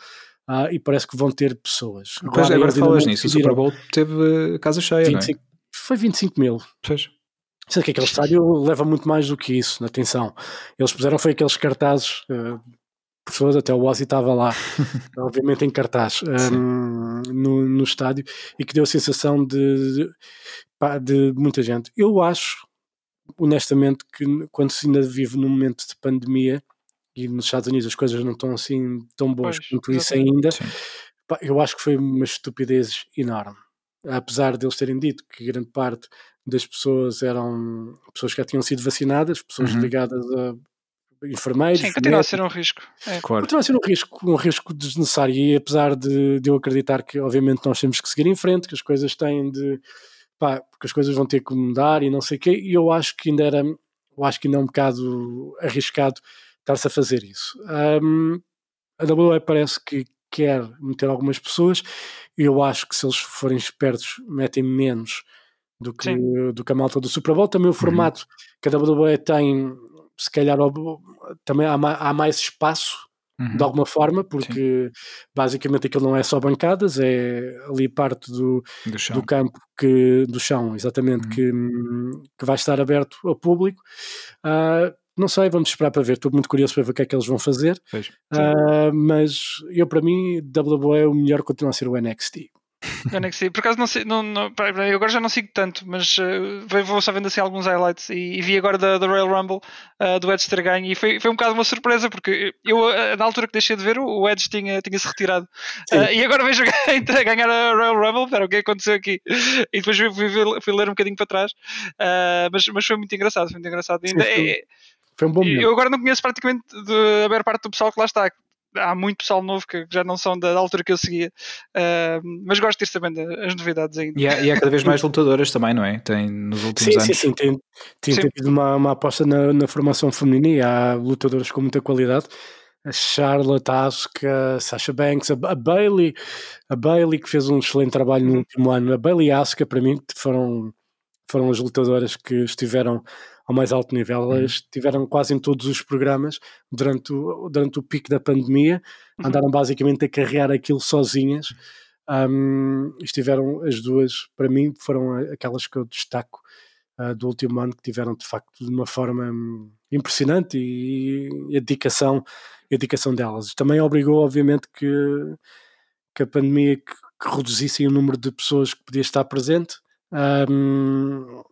Ah, e parece que vão ter pessoas. Pois, agora, agora falas nisso, o Super Bowl teve casa cheia, 25, não é? Foi 25 mil. Pois. Sei que aquele estádio leva muito mais do que isso, atenção. Eles puseram foi aqueles cartazes, uh, pessoas, até o Ozzy estava lá, obviamente em cartaz, um, no, no estádio, e que deu a sensação de, de, de muita gente. Eu acho honestamente que quando se ainda vive num momento de pandemia e nos Estados Unidos as coisas não estão assim tão boas pois, quanto isso ainda, eu acho que foi uma estupidez enorme. Apesar deles terem dito que grande parte das pessoas eram pessoas que já tinham sido vacinadas, pessoas uhum. ligadas a enfermeiros. Sim, continua a ser um risco. É. Claro. Continua a ser um risco, um risco desnecessário. E apesar de, de eu acreditar que, obviamente, nós temos que seguir em frente, que as coisas têm de pá, porque as coisas vão ter que mudar e não sei o quê, e eu acho que ainda era, eu acho que ainda é um bocado arriscado estar-se a fazer isso. Um, a WWE parece que quer meter algumas pessoas. Eu acho que se eles forem espertos, metem menos do que, do que a malta do Super Bowl. Também o uhum. formato uhum. que a WWE tem, se calhar, também há, há mais espaço Uhum. de alguma forma, porque Sim. basicamente aquilo não é só bancadas, é ali parte do, do, do campo que, do chão, exatamente, uhum. que, que vai estar aberto ao público. Uh, não sei, vamos esperar para ver. Estou muito curioso para ver o que é que eles vão fazer. Uh, mas eu, para mim, WWE, o melhor continua a ser o NXT. NXT. Por acaso não sei, não, não, eu agora já não sigo tanto, mas uh, vou só vendo assim alguns highlights e, e vi agora da, da Royal Rumble uh, do Edge ter ganho e foi, foi um bocado uma surpresa porque eu, uh, na altura que deixei de ver, o Edge tinha, tinha se retirado e agora vejo ganhar a Royal Rumble. Pera, o que aconteceu aqui? E depois fui, fui, fui ler um bocadinho para trás, mas, mas foi muito engraçado. Foi muito engraçado. Ainda, Sim, é, foi um bom Eu agora não conheço praticamente a maior parte do pessoal que lá está há muito pessoal novo que já não são da altura que eu seguia, uh, mas gosto de ter também as novidades ainda. E há, e há, cada vez mais lutadoras também, não é? Tem nos últimos sim, anos. Sim, sim, tem, tem, sim. havido uma, uma aposta na, na, formação feminina e há lutadoras com muita qualidade. A Charlotte, a Asuka, a Sasha Banks, a, a, Bailey, a Bailey que fez um excelente trabalho no uhum. último ano. A Bailey e a Asuka, para mim, foram, foram as lutadoras que estiveram ao mais alto nível. Uhum. Elas estiveram quase em todos os programas durante o, durante o pico da pandemia, uhum. andaram basicamente a carregar aquilo sozinhas. Um, estiveram as duas, para mim, foram aquelas que eu destaco uh, do último ano, que tiveram de facto de uma forma um, impressionante e, e, a dedicação, a dedicação delas. Também obrigou, obviamente, que, que a pandemia que, que reduzisse o número de pessoas que podia estar presente. Um,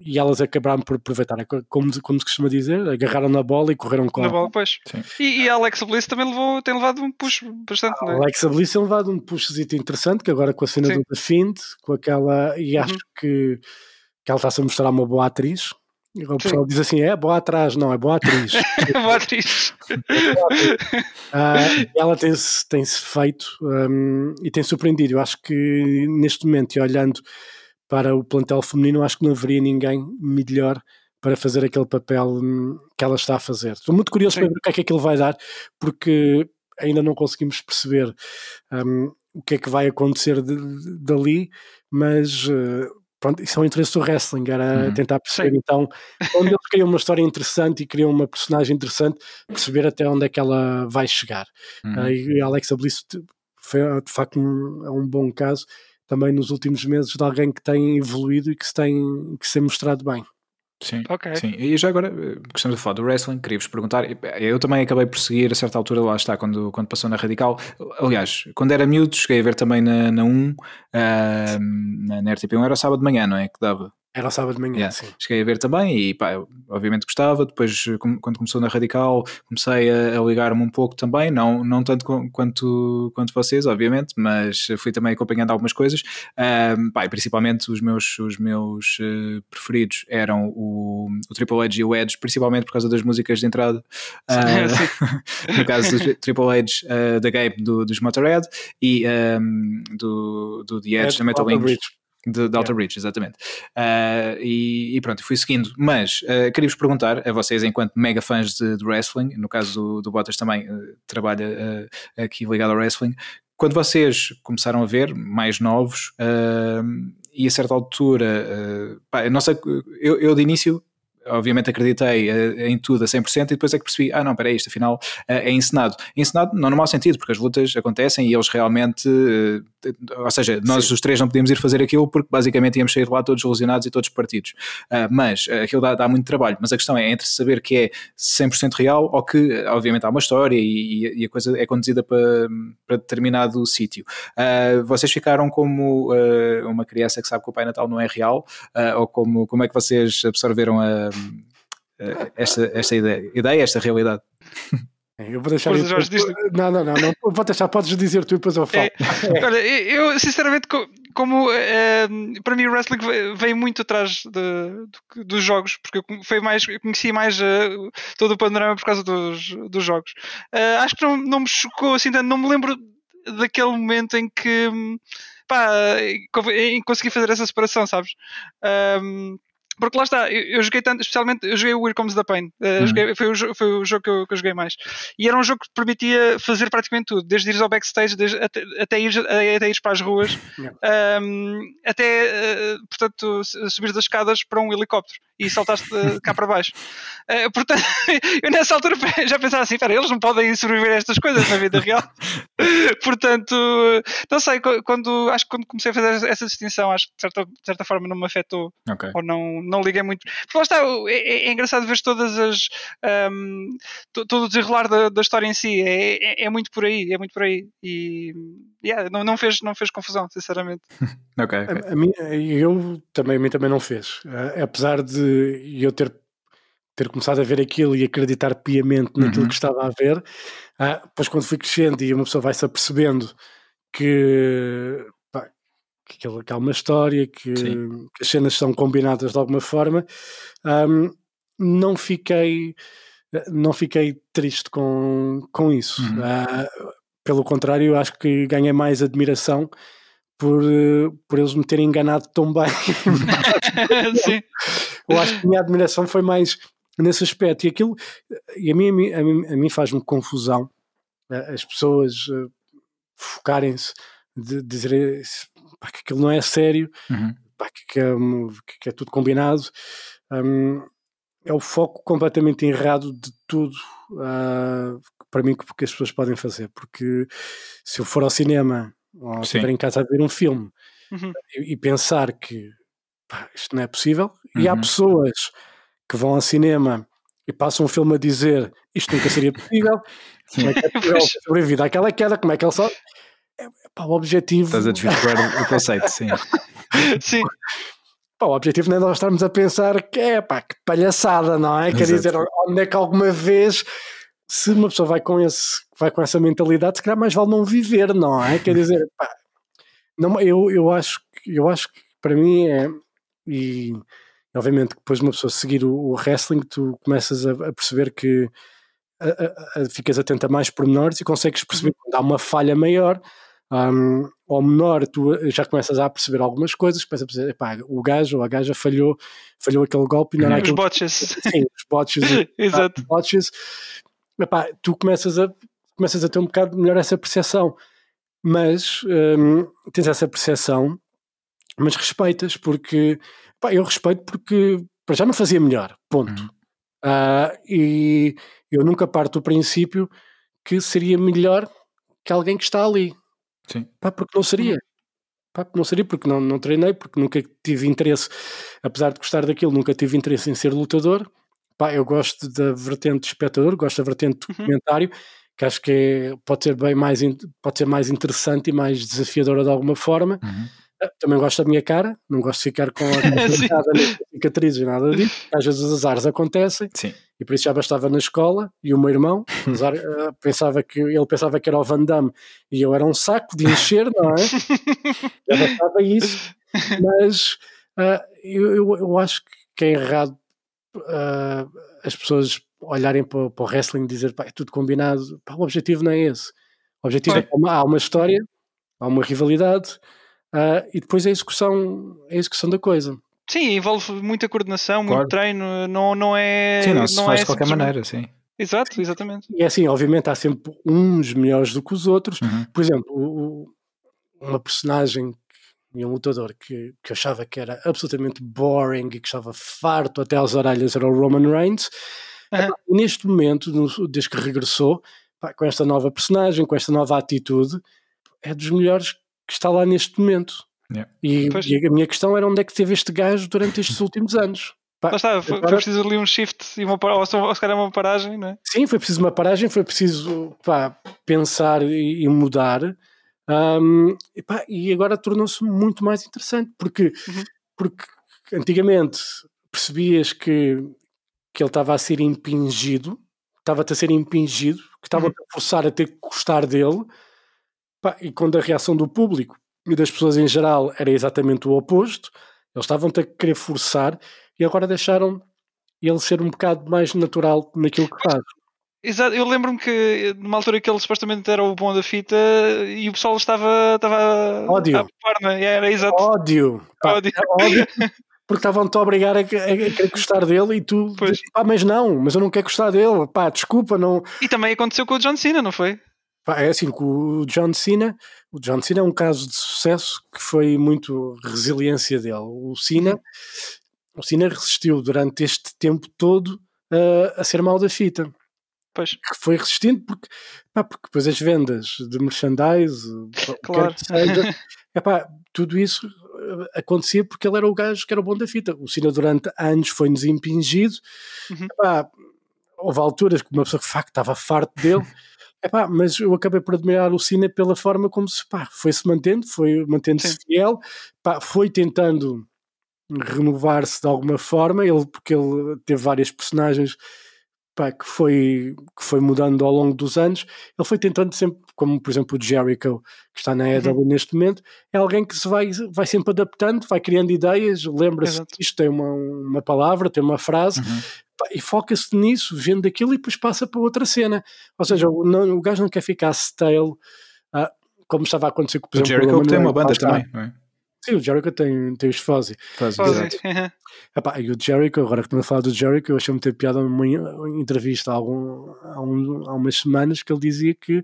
e elas acabaram por aproveitar, é como, como se costuma dizer, agarraram na bola e correram com na bola. Pois. E, e, a Alexa Bliss também levou, tem levado um push bastante. A é? Alexa Bliss tem levado um pushzito interessante, que agora com a cena Sim. do The Fiend, com aquela, e acho uhum. que, que ela está-se a mostrar uma boa atriz. E o pessoal Sim. diz assim: é boa atrás, não, é boa atriz. boa atriz. uh, ela tem-se tem -se feito um, e tem surpreendido. Eu acho que neste momento, e olhando para o plantel feminino, acho que não haveria ninguém melhor para fazer aquele papel hum, que ela está a fazer. Estou muito curioso Sim. para ver o que é que aquilo vai dar, porque ainda não conseguimos perceber um, o que é que vai acontecer de, de, dali, mas uh, pronto, isso é o interesse do wrestling, era uhum. tentar perceber Sim. então onde eles criam uma história interessante e criam uma personagem interessante, perceber até onde é que ela vai chegar. Uhum. Uh, e a Alexa Bliss foi de facto um, é um bom caso também nos últimos meses de alguém que tem evoluído e que se tem, que se tem mostrado bem. Sim, okay. sim. E já agora, gostamos de falar do wrestling, queria-vos perguntar. Eu também acabei por seguir a certa altura, lá está, quando, quando passou na Radical. Aliás, quando era miúdo, cheguei a ver também na, na 1, uh, na, na RTP1, era sábado de manhã, não é? Que dava. Era o sábado de manhã, yeah. sim. Cheguei a ver também e pá, obviamente gostava. Depois, quando começou na Radical, comecei a, a ligar-me um pouco também, não, não tanto quanto, quanto vocês, obviamente, mas fui também acompanhando algumas coisas. Um, pá, principalmente os meus, os meus uh, preferidos eram o, o Triple H e o Edge, principalmente por causa das músicas de entrada. Uh, no caso do Triple H, uh, da Gabe do, dos Motorhead e um, do, do The Edge, da Metal Wings de, de Alter yeah. Bridge, exatamente. Uh, e, e, pronto, fui seguindo. Mas uh, queria-vos perguntar a vocês, enquanto mega fãs de, de wrestling, no caso do, do Bottas também uh, trabalha aqui ligado ao wrestling, quando vocês começaram a ver, mais novos, e a certa altura, pá, não sei, eu, eu de início obviamente acreditei uh, em tudo a 100% e depois é que percebi, ah não, peraí, isto afinal uh, é encenado. Encenado não no mau sentido, porque as lutas acontecem e eles realmente, uh, ou seja, nós Sim. os três não podíamos ir fazer aquilo porque basicamente íamos sair lá todos lesionados e todos partidos. mas aquilo dá, dá, muito trabalho, mas a questão é entre saber que é 100% real ou que obviamente há uma história e, e a coisa é conduzida para, para determinado sítio. vocês ficaram como uma criança que sabe que o Pai Natal não é real ou como, como é que vocês absorveram a eh, esta, esta ideia, ideia, esta realidade. É, eu vou deixar. Depois, Não, não, não, não. Vou deixar, podes dizer tu e depois eu falo. É. Olha, eu sinceramente, como é, para mim o wrestling veio muito atrás de, de, dos jogos, porque eu, foi mais, eu conheci mais uh, todo o panorama por causa dos, dos jogos. Uh, acho que não, não me chocou assim tanto, não me lembro daquele momento em que pá, em consegui fazer essa separação, sabes? Um, porque lá está, eu, eu, joguei tanto, especialmente eu joguei o Here Comes the Pain, uh, joguei, foi, o, foi o jogo que eu, que eu, joguei mais. E era um jogo que permitia fazer praticamente tudo, desde ir ao backstage, desde, até, até, ir, até ir para as ruas, um, até, uh, portanto, subir das escadas para um helicóptero e saltaste cá para baixo. Uh, portanto, eu nessa altura já pensava assim: espera, eles não podem sobreviver a estas coisas na vida real. portanto, não sei, quando, acho que quando comecei a fazer essa distinção, acho que de certa, de certa forma não me afetou okay. ou não, não liguei muito. Porque lá está, é, é, é engraçado ver todas as. Um, todo o desenrolar da, da, história em si, é, é, é, muito por aí, é muito por aí. E yeah, não, não, fez, não fez confusão, sinceramente. ok. okay. A, a mim, eu também, a mim também não fez. Uh, apesar de eu ter ter começado a ver aquilo e acreditar piamente naquilo uhum. que estava a ver, ah, depois quando fui crescendo e uma pessoa vai se apercebendo que, que, que há uma história, que, que, as cenas são combinadas de alguma forma, um, não fiquei não fiquei triste com, com isso. Uhum. Uh, pelo contrário, acho que ganhei mais admiração por, por eles me terem enganado tão bem. Sim. Eu acho que a minha admiração foi mais nesse aspecto. E aquilo, e a mim, a mim, a mim faz-me confusão eh, as pessoas eh, focarem-se de dizer pá, que aquilo não é sério, uhum. pá, que, é, que, é, tudo combinado. Um, é o foco completamente errado de tudo uh, para mim que, as pessoas podem fazer. Porque se eu for ao cinema ou estiver em casa a ver um filme uhum. e, e, pensar que pá, isto não é possível, uhum. e há uhum. pessoas que vão ao cinema e passam um filme a dizer isto nunca seria possível, como é que é possível sobreviver àquela queda, como é que ele só. É, pá, o objetivo. Estás a desvirtuar o conceito, sim. sim. Pá, o objetivo não é nós estarmos a pensar que é pá, que palhaçada, não é? Quer dizer, onde é que alguma vez se uma pessoa vai com, esse, vai com essa mentalidade, se calhar mais vale não viver, não é? Quer dizer, pá, não, eu, eu, acho, eu acho que para mim é. E obviamente depois de uma pessoa seguir o, o wrestling, tu começas a, a perceber que a, a, ficas atento a mais pormenores e consegues perceber uhum. quando há uma falha maior um, ou menor, tu já começas a perceber algumas coisas, começas a perceber, epá, o gajo ou a gaja falhou, falhou aquele golpe e não era Os aquele... botches. Sim, os botches. Exato. Botches. Epá, tu começas a, começas a ter um bocado melhor essa percepção, mas um, tens essa percepção, mas respeitas, porque Pá, eu respeito porque para já não fazia melhor, ponto. Uhum. Uh, e eu nunca parto do princípio que seria melhor que alguém que está ali. Sim. Pá, porque não seria. Uhum. Pá, não seria porque não, não treinei, porque nunca tive interesse, apesar de gostar daquilo, nunca tive interesse em ser lutador. Pá, eu gosto da vertente de espectador, gosto da vertente de documentário, uhum. que acho que é, pode ser bem mais pode ser mais interessante e mais desafiadora de alguma forma. Uhum. Também gosto da minha cara, não gosto de ficar com a cicatrizes e nada disso. Às vezes os azares acontecem Sim. E por isso já bastava na escola. E o meu irmão uh, pensava que ele pensava que era o Van Damme e eu era um saco de encher, não é? já bastava isso, mas uh, eu, eu, acho que é errado uh, as pessoas olharem para, para, o wrestling e dizer pá, é tudo combinado. Pá, o objetivo não é esse. O objetivo é que há uma história, há uma rivalidade Uh, e depois a execução, a execução da coisa. Sim, envolve muita coordenação, claro. muito treino, não, não é. Sim, não se não faz é de qualquer maneira, sim. Exato, exatamente. E é assim, obviamente há sempre uns melhores do que os outros. Uhum. Por exemplo, o, uma personagem e um lutador que, que achava que era absolutamente boring e que estava farto até às orelhas era o Roman Reigns. Uhum. neste momento, desde que regressou, pá, com esta nova personagem, com esta nova atitude, é dos melhores que está lá neste momento. Yeah. E, e, a minha questão era onde é que teve este gajo durante estes últimos anos. Pá, está, foi, agora... foi, preciso ali um shift e uma, ou, ou se calhar uma paragem, não é? Sim, foi preciso uma paragem, foi preciso pá, pensar e, e mudar. Um, e, pá, e, agora tornou-se muito mais interessante porque, uhum. porque antigamente percebias que, que ele estava a ser impingido, estava-te a ser impingido, que estava uhum. a forçar a ter que gostar dele Pá, e quando a reação do público e das pessoas em geral era exatamente o oposto, eles estavam a querer forçar e agora deixaram ele ser um bocado mais natural naquilo que faz. Exato, eu lembro-me que numa altura que ele supostamente era o bom da fita e o pessoal estava, estava ódio. a par, era exato. Ódio. Pá, ódio. ódio. porque estavam-te a obrigar a, a, a, gostar dele e tu, pois. pá, mas não, mas eu não quero gostar dele, pá, desculpa, não. E também aconteceu com o John Cena, não foi? É assim, o John Cena, o John Cena é um caso de sucesso que foi muito resiliência dele. O Cena, o Cena resistiu durante este tempo todo uh, a ser mal da fita. Pois. Foi resistindo porque, pá, porque depois as vendas de merchandise, claro. seja, epá, tudo isso eh, acontecia porque ele era o gajo que era o bom da fita. O Cena durante anos foi-nos impingido. Uhum. Epá, houve alturas que uma pessoa que de facto estava farto dele. Epá, mas eu acabei por admirar o Cena pela forma como se pá, foi se mantendo, foi mantendo-se fiel, pá, foi tentando renovar-se de alguma forma, ele, porque ele teve várias personagens pá, que, foi, que foi mudando ao longo dos anos, ele foi tentando sempre, como por exemplo o Jericho, que está na EW uhum. neste momento, é alguém que se vai, vai sempre adaptando, vai criando ideias, lembra-se que isto tem uma, uma palavra, tem uma frase, uhum. pá, e foca-se nisso, vendo aquilo e depois passa para outra cena. Ou seja, o, não, o gajo não quer ficar stale, ah, como estava a acontecer com o Jericho, que tem uma banda também, não é? Sim, o Jericho tem, tem os Fuzzy. Fuzzy, Epá, e o Jericho, agora que estamos a falar do Jericho, eu achei muito piada numa entrevista há, algum, há, um, há, umas semanas que ele dizia que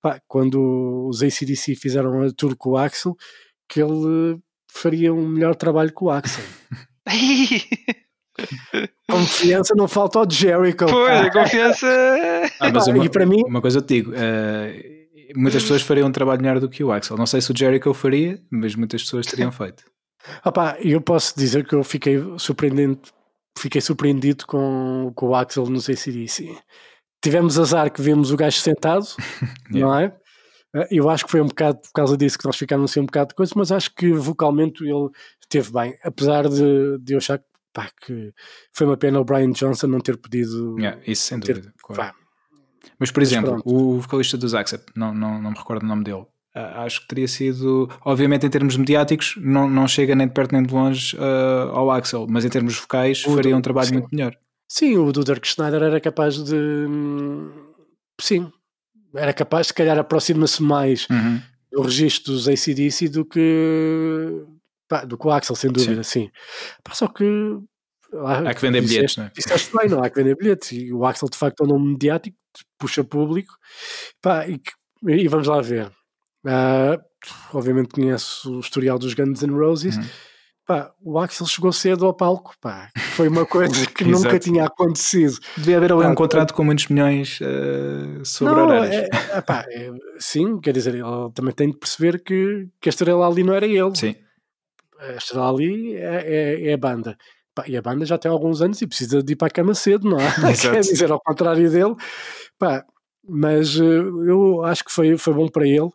pá, quando os ACDC fizeram a tour com o Axel, que ele faria um melhor trabalho com o Axel. confiança não falta ao Jericho. Pois, a confiança. Ah, mas uma, e para mim, uma coisa eu te digo. Uh muitas pessoas fariam um trabalho melhor do que o Axel. Não sei se o Jericho faria, mas muitas pessoas teriam feito. Opa, eu posso dizer que eu fiquei surpreendido, fiquei surpreendido com, com o Axel no ACDC. Tivemos azar que vimos o gajo sentado, yeah. não é? Eh, eu acho que foi um bocado por causa disso que nós ficámos assim um bocado de coisa, mas acho que vocalmente ele esteve bem, apesar de, de eu achar pá, que foi uma pena o Brian Johnson não ter pedido. Yeah, isso sem dúvida. Ter, pá, mas, por exemplo, o vocalista dos Accept, não, não, não me recordo o nome dele, acho que teria sido, obviamente, em termos mediáticos, não, não chega nem de perto nem de longe uh, ao Axel, mas em termos vocais, faria um trabalho sim. muito melhor. Sim, o do Dirk Schneider era capaz de. Sim, era capaz, se calhar, aproxima-se mais uhum. do registro dos ACDC do que. Pá, do que o Axel, sem dúvida, sim. sim. Pá, só que há que vender bilhetes, não é? Disseste bem, não há que vender bilhetes. E o Axel, de facto, é um nome mediático, puxa público. Pá, e, e vamos lá ver. Uh, obviamente conheço o historial dos Guns N' Roses. Uhum. Pá, o Axel chegou cedo ao palco, pá, foi uma coisa que nunca tinha acontecido. Devia haver ali um contrato com muitos milhões uh, sobre não, horários. É, é, pá, é, sim, quer dizer, ele também tem de perceber que, que a estrela ali não era ele. Sim. A estrela ali é, é, é a banda. Pá, e a banda já tem alguns anos e precisa de ir para a cama cedo, não é? Quer dizer, ao contrário dele. Pá, mas eh, eu acho que foi, foi bom para ele.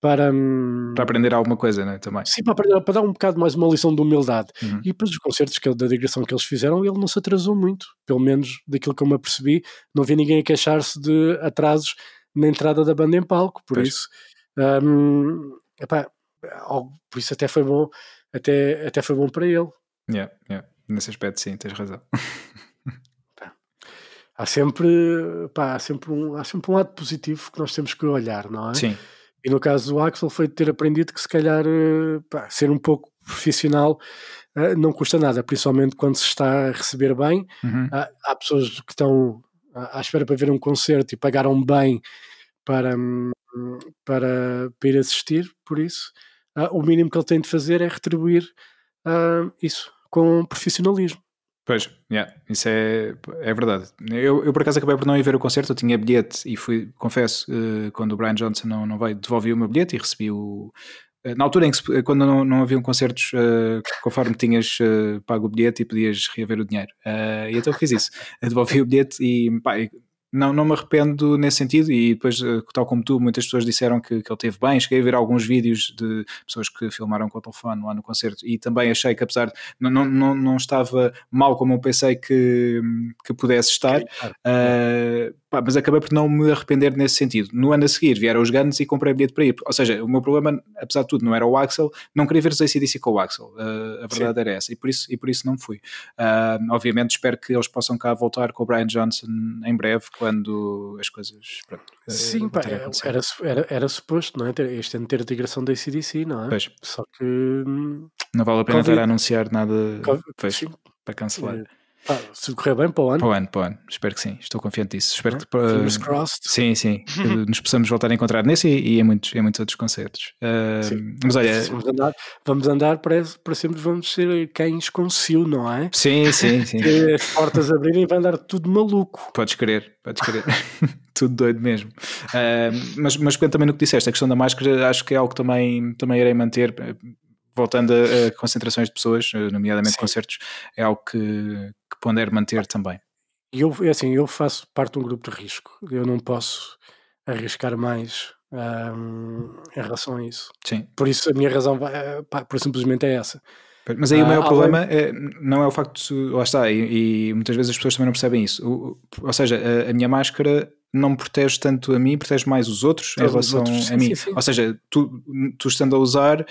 Para, hum, para aprender alguma coisa, né? Também. Sim, para, aprender, para dar um bocado mais uma lição de humildade. Uhum. E depois os concertos que, da digressão que eles fizeram, ele não se atrasou muito. Pelo menos daquilo que eu me apercebi, não vi ninguém a queixar-se de atrasos na entrada da banda em palco. Por pois. isso, um, epá, por isso até foi bom, até, até foi bom para ele. Yeah, yeah. Nesse aspecto, sim, tens razão. há sempre, pá, há sempre, um, há sempre um lado positivo que nós temos que olhar, não é? Sim. E no caso do Axel foi ter aprendido que se calhar eh, pá, ser um pouco profissional uh, não custa nada, principalmente quando se está a receber bem. Uhum. Há, há, pessoas que estão à espera para ver um concerto e pagaram bem para, para, para ir assistir, por isso uh, o mínimo que ele tem de fazer é retribuir uh, isso com profissionalismo. Pois, yeah, isso é, é verdade. Eu, eu por acaso acabei por não ir ver o concerto, eu tinha bilhete e fui, confesso, uh, quando o Brian Johnson não, não veio, devolvi o meu bilhete e recebi o. Uh, na altura em que, quando não, não haviam concertos, uh, conforme tinhas pago o bilhete e podias reaver o dinheiro. e então fiz isso. devolvi o bilhete e pá, não, não me arrependo nesse sentido e depois, eh, tal como tu, muitas pessoas disseram que, que ele teve bem, cheguei a ver alguns vídeos de pessoas que filmaram com o telefone lá no concerto e também achei que apesar de não, não, não, não estava mal como eu pensei que, que pudesse estar, uh, pá, mas acabei por não me arrepender nesse sentido. No ano a seguir vieram os Guns e comprei bilhete para ir. Ou seja, o meu problema, apesar de tudo, não era o Axel, não queria ver os ACDC com o Axel. Uh, a verdade Sim. era essa, e por isso, e por isso não fui. Uh, obviamente espero que eles possam cá voltar com o Brian Johnson em breve, quando as coisas. Pronto, Sim, pá, era, era, era, suposto, não é? Este ano ter a integração da ACDC, não é? Pois. Só que. Hum, não vale a pena estar a anunciar nada para cancelar. Ah, se correr bem para o ano. Para o ano, para o ano. Espero que sim. Estou confiante disso. Espero ah, que uh, crossed. Sim, sim. nos possamos voltar a encontrar nesse e, e em, muitos, em muitos outros concertos. Uh, mas olha. Vamos andar, vamos andar para, para sempre, vamos ser cães com cio, não é? Sim, sim, sim. as portas abrirem e vai andar tudo maluco. Podes querer, podes querer. tudo doido mesmo. Uh, mas, mas também no que disseste, a questão da máscara, acho que é algo que também, também irei manter voltando a, a, concentrações de pessoas, eh, nomeadamente Sim. concertos, é algo que, que pondero manter também. Eu, é assim, eu faço parte de um grupo de risco. Eu não posso arriscar mais um, em relação a isso. Sim. Por isso a minha razão vai, pá, por simplesmente é essa. Mas aí o maior ah, problema é, não é o facto de. Lá está, e, e, muitas vezes as pessoas também não percebem isso. O, ou seja, a, a, minha máscara não protege tanto a mim, protege mais os outros em relação outros, a mim. Sim, sim. Ou seja, tu, tu estando a usar,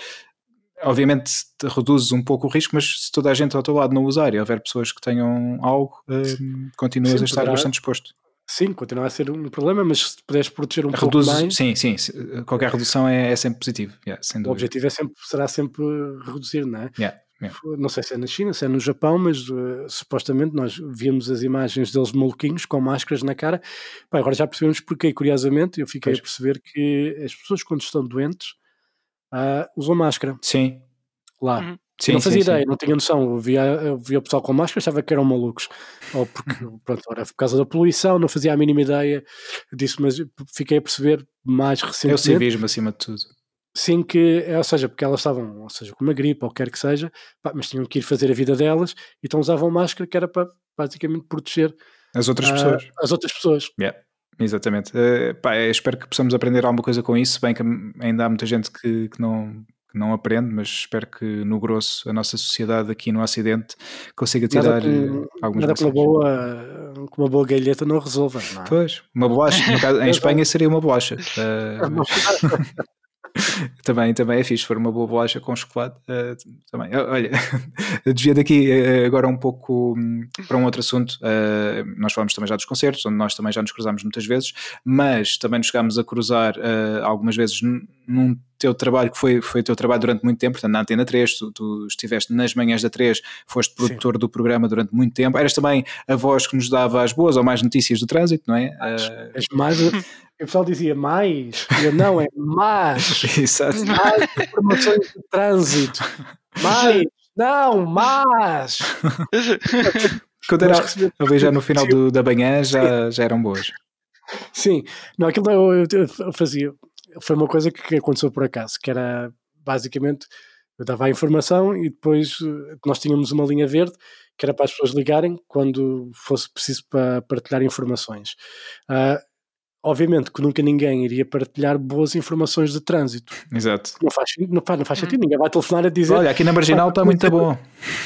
obviamente reduzes um pouco o risco, mas se toda a gente ao teu lado não usar e houver pessoas que tenham algo, um, continuas sim, a estar poderá, bastante exposto. Sim, continua a ser um problema, mas se puderes proteger um pouco mais... Sim, sim, qualquer redução é, é sempre positivo. Yeah, o objetivo é sempre, será sempre reduzir, não é? Yeah. Yeah. Não sei se é na China, se é no Japão, mas uh, supostamente nós víamos as imagens deles maluquinhos com máscaras na cara. Bem, agora já percebemos porque, curiosamente, eu fiquei pois. a perceber que as pessoas, quando estão doentes, uh, usam máscara. Sim. Lá. Uhum. Sim, não fazia sim, ideia, sim. não tinha noção. Eu via, eu via o pessoal com máscara, achava que eram malucos. Ou porque, uhum. pronto, era por causa da poluição, não fazia a mínima ideia disso, mas fiquei a perceber mais recentemente. É o civismo acima de tudo. Sim, que, ou seja, porque elas estavam, ou seja, com uma gripe ou quer que seja, pá, mas tinham que ir fazer a vida delas, então usavam máscara que era para basicamente proteger as outras uh, pessoas. As outras pessoas. Yeah. Exatamente. Uh, pá, espero que possamos aprender alguma coisa com isso, bem que ainda há muita gente que, que não que não aprende, mas espero que no grosso a nossa sociedade aqui no Ocidente consiga tirar eh, algumas nada com uma boa com uma boa galheta não resolva, não é? Pois, uma bolacha, caso, em Espanha seria uma bolacha. Uh, mas... também, também é fixe, for uma boa bolacha com chocolate. Uh, também. Olha, desvia daqui uh, agora um pouco um, para um outro assunto. Uh, nós falamos também já dos concertos, onde nós também já nos cruzamos muitas vezes, mas também nos chegámos a cruzar algumas vezes num teu trabalho, que foi, foi teu trabalho durante muito tempo, portanto, na Antena 3, tu, tu estiveste nas manhãs da 3, foste produtor Sim. do programa durante muito tempo, eras também a voz que nos dava as boas ou mais notícias do trânsito, não é? As, mais, o pessoal dizia mais, eu não, é mais, Exato. mais informações de trânsito, mais, não, mais. Quando era, talvez já no final do, da manhã já, já eram boas. Sim, não, aquilo eu, eu fazia, foi uma coisa que aconteceu por acaso, que era basicamente eu dava a informação e depois eh, nós tínhamos uma linha verde que era para as pessoas ligarem quando fosse preciso para partilhar informações. Uh, obviamente que nunca ninguém iria partilhar boas informações de trânsito. Exato. Não faz, não faz, não faz sentido, ninguém vai telefonar a dizer. Olha, aqui na Marginal está muito bom.